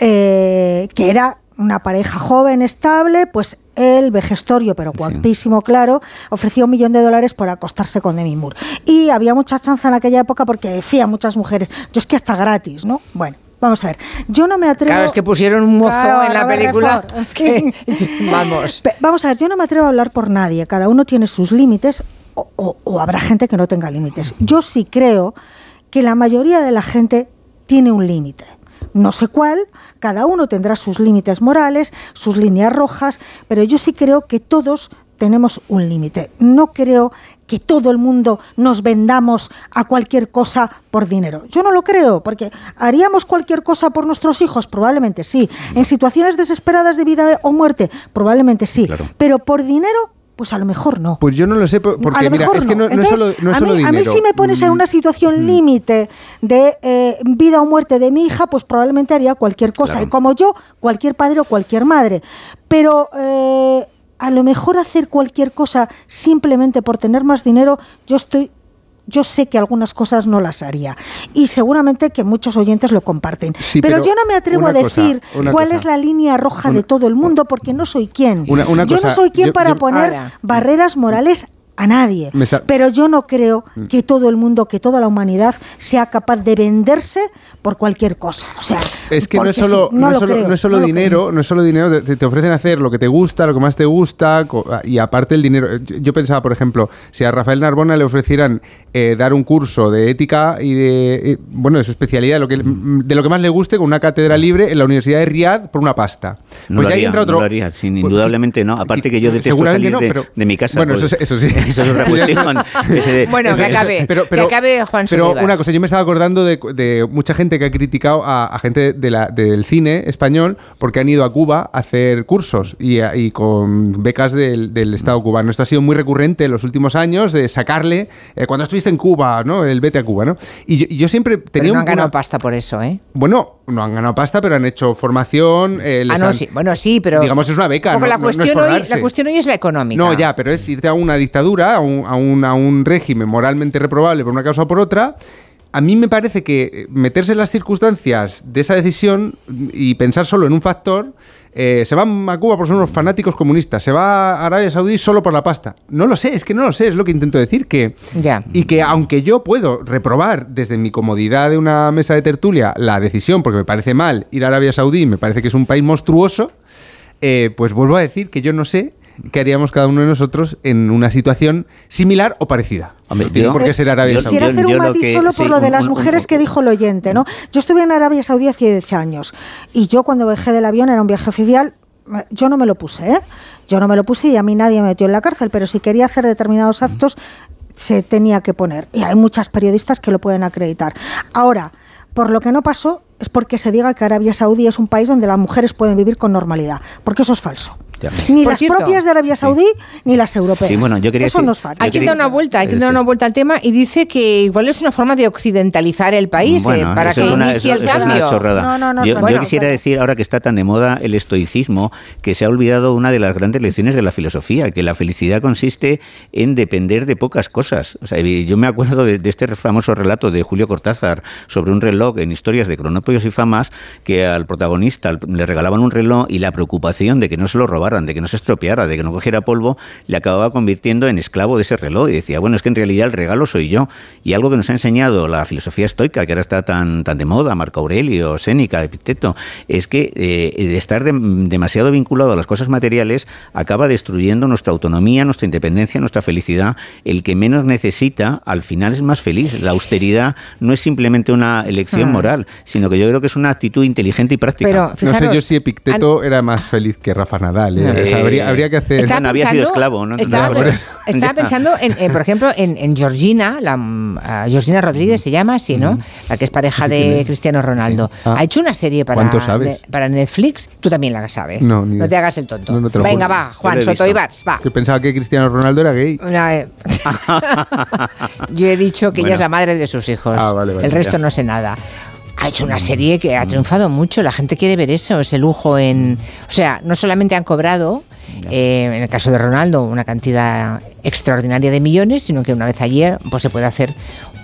Eh, que era una pareja joven, estable, pues él, vejestorio, pero guapísimo, claro, ofrecía un millón de dólares por acostarse con Demi Moore. Y había mucha chanza en aquella época porque decían muchas mujeres, yo es que hasta gratis, ¿no? Bueno. Vamos a ver, yo no me atrevo. Claro, es que pusieron un mozo Claro, en la película. En fin. vamos. Vamos a ver, yo no me atrevo a hablar por nadie. Cada uno tiene sus límites o, o- o habrá gente que no tenga límites. Yo sí creo que la mayoría de la gente tiene un límite. No sé cuál, cada uno tendrá sus límites morales, sus líneas rojas, pero yo sí creo que todos tenemos un límite. No creo que todo el mundo nos vendamos a cualquier cosa por dinero. Yo no lo creo, porque haríamos cualquier cosa por nuestros hijos, probablemente sí. En situaciones desesperadas de vida o muerte, probablemente sí. Pero por dinero, pues a lo mejor no. Pues yo no lo sé por- a porque lo mira, mejor es que no, no es Entonces, solo, no es a, solo mí, a mí si me pones en una situación límite de eh, vida o muerte de mi hija, pues probablemente haría cualquier cosa. Claro. Y como yo, cualquier padre o cualquier madre. Pero eh, a lo mejor hacer cualquier cosa simplemente por tener más dinero, yo estoy yo sé que algunas cosas no las haría y seguramente que muchos oyentes lo comparten. Sí, pero, pero yo no me atrevo a cosa, decir cuál cosa. es la línea roja de todo el mundo porque no soy quien. Una- una yo no soy quien yo- para yo- poner Ahora. barreras morales a nadie. Pero yo no creo Mm. que todo el mundo, que toda la humanidad sea capaz de venderse por cualquier cosa. O sea, Es que no es solo, sí, no es lo solo, creo, no es solo no lo dinero, no es solo dinero, te, te ofrecen hacer lo que te gusta, lo que más te gusta, co- y aparte el dinero. Yo, pensaba, por ejemplo, si a Rafael Narbona le ofrecieran eh, dar un curso de ética y de, eh, bueno, de su especialidad, lo que, de lo que más le guste, con una cátedra libre en la Universidad de Riad por una pasta. No pues lo ahí haría, entra otro. no lo haría, sin indudablemente no. Aparte que yo detesto salir no, de, pero- de mi casa. Bueno, pues, eso, es- eso sí. Eso es otra cuestión. Bueno, que acabe, que acabe Juan Pero Sorribas. una cosa, yo me estaba acordando de, de mucha gente que ha criticado a, a gente de la- del cine español porque han ido a Cuba a hacer cursos y, a- y con becas del, del Estado cubano. Esto ha sido muy recurrente en los últimos años de sacarle, eh, cuando estuviste en Cuba, ¿no? El vete a Cuba, ¿no? Y yo, y yo siempre Pero tenía no han ganado una- pasta por eso, ¿eh? Bueno, no han ganado pasta, pero han hecho formación. eh, les Ah, no, han- sí. Bueno, sí, pero... Digamos, es una beca. No- la, no- no es cuestión hoy, la cuestión hoy es la económica. No, ya, pero es irte a una dictadura, a un, a un- a un régimen moralmente reprobable por una causa o por otra. A mí me parece que meterse en las circunstancias de esa decisión y pensar solo en un factor, eh, se van a Cuba por ser unos fanáticos comunistas, se va a Arabia Saudí solo por la pasta. No lo sé, es que no lo sé, es lo que intento decir. Que. Y que aunque yo puedo reprobar desde mi comodidad de una mesa de tertulia la decisión, porque me parece mal ir a Arabia Saudí, me parece que es un país monstruoso, eh, pues vuelvo a decir que yo no sé qué haríamos cada uno de nosotros en una situación similar o parecida. Hombre, no tiene yo- por qué ser Arabia yo- Saudí. Quisiera hacer un matiz que- solo por sí, lo de un- las un- mujeres que dijo el oyente, ¿no? Yo estuve en Arabia Saudí hace 10 años y yo cuando bajé del avión era un viaje oficial. eh, Yo no me lo puse, ¿eh? Yo no me lo puse y a mí nadie me metió en la cárcel, pero si quería hacer determinados actos se tenía que poner. Y hay muchas periodistas que lo pueden acreditar. Ahora, por lo que no pasó es porque se diga que Arabia Saudí es un país donde las mujeres pueden vivir con normalidad, porque eso es falso. Ya. Ni Por las cierto, propias de Arabia Saudí ni las europeas. Sí, bueno, yo quería eso decir- no es falso. Hay que dar una vuelta, hay que dar sí. una vuelta al tema y dice que igual es una forma de occidentalizar el país Bueno, eh, para que es una, inicie eso- el eso es una cambio. chorrada. No, no, no, yo, no, yo bueno, quisiera bueno. decir, ahora que está tan de moda el estoicismo, que se ha olvidado una de las grandes lecciones de la filosofía, que la felicidad consiste en depender de pocas cosas. O sea, yo me acuerdo de, de este famoso relato de Julio Cortázar sobre un reloj en Historias de Crono pollos y famas que al protagonista le regalaban un reloj y la preocupación de que no se lo robaran, de que no se estropeara, de que no cogiera polvo, le acababa convirtiendo en esclavo de ese reloj. Y decía, bueno, es que en realidad el regalo soy yo. Y algo que nos ha enseñado la filosofía estoica, que ahora está tan, tan de moda, Marco Aurelio, Sénica, Epicteto, es que eh, estar demasiado vinculado a las cosas materiales acaba destruyendo nuestra autonomía, nuestra independencia, nuestra felicidad. El que menos necesita, al final es más feliz. La austeridad no es simplemente una elección Hmm. moral, sino que yo creo que es una actitud inteligente y práctica. Pero, No sé yo si Epicteto era más feliz que Rafa Nadal. ¿eh? O sea, habría, habría que hacer... Había sido pensando- esclavo, ¿no? Estaba, No, pensando, en, en, por ejemplo, en, en Georgina, la, mm, Georgina Rodríguez se llama así, ¿no? La que es pareja de Cristiano Ronaldo. Ah. Ha hecho una serie para, ne- para Netflix. Tú también la sabes. No, ni idea. te hagas el tonto. No, no Venga, va, Juan Soto. Ibars, va. Que pensaba que Cristiano Ronaldo era gay. Una, eh, Yo he dicho que ella es la madre de sus hijos. Ah, vale, vale, el resto ya. no sé nada. Ha hecho una serie que ha triunfado mucho. La gente quiere ver eso, ese lujo en. O sea, no solamente han cobrado, eh, en el caso de Ronaldo, una cantidad extraordinaria de millones, sino que una vez ayer pues se puede hacer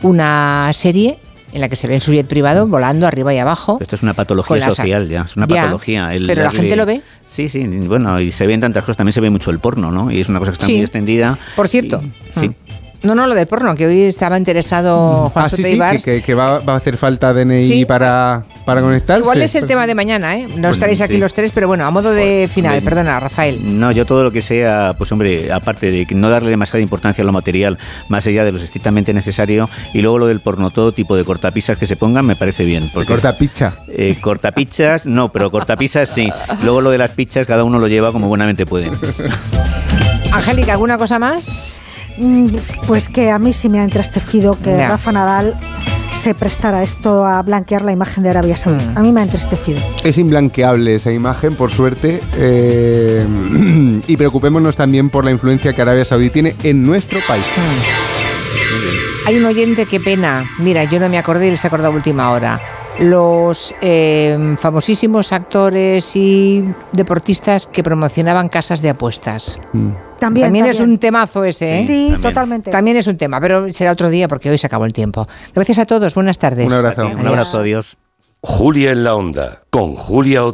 una serie en la que se ve en su jet privado volando arriba y abajo. Esto es una patología social ya, es una Ya, patología. el pero la gente lo ve. Sí, sí, bueno, y se ven tantas cosas, también se ve mucho el porno, ¿no? Y es una cosa que está Sí. muy extendida. Por cierto. Sí. No, no, lo del porno, que hoy estaba interesado Juan Ah, Soto sí, sí, que, que- que va, va a hacer falta DNI Sí. para, para conectarse. Igual es el tema de mañana, ¿eh? No Bueno, estaréis aquí sí. los tres, pero bueno, a modo de final, perdona, Rafael. No, yo todo lo que sea, pues hombre, aparte de no darle demasiada importancia a lo material, más allá de lo estrictamente necesario, y luego lo del porno, todo tipo de cortapisas que se pongan, me parece bien. Porque Corta picha. eh, cortapizzas, no, pero cortapisas sí. Luego lo de las pizzas, cada uno lo lleva como buenamente puede. Angélica, ¿alguna cosa más? Mm, Pues que a mí sí me ha entristecido que. Rafa Nadal se prestara esto a blanquear la imagen de Arabia Saudí. Mm. A mí me ha entristecido. Es imblanqueable esa imagen, por suerte. eh, y preocupémonos también por la influencia que Arabia Saudí tiene en nuestro país. Hay un oyente, qué pena. Mira, yo no me acordé y les he acordado a última hora. Los eh, famosísimos actores y deportistas que promocionaban casas de apuestas. También, es también. un temazo ese, ¿eh? Sí, totalmente. También es un tema, pero será otro día porque hoy se acabó el tiempo. Gracias a todos, buenas tardes. Un abrazo. Un abrazo, adiós. Julia en la onda, con Julia Otero.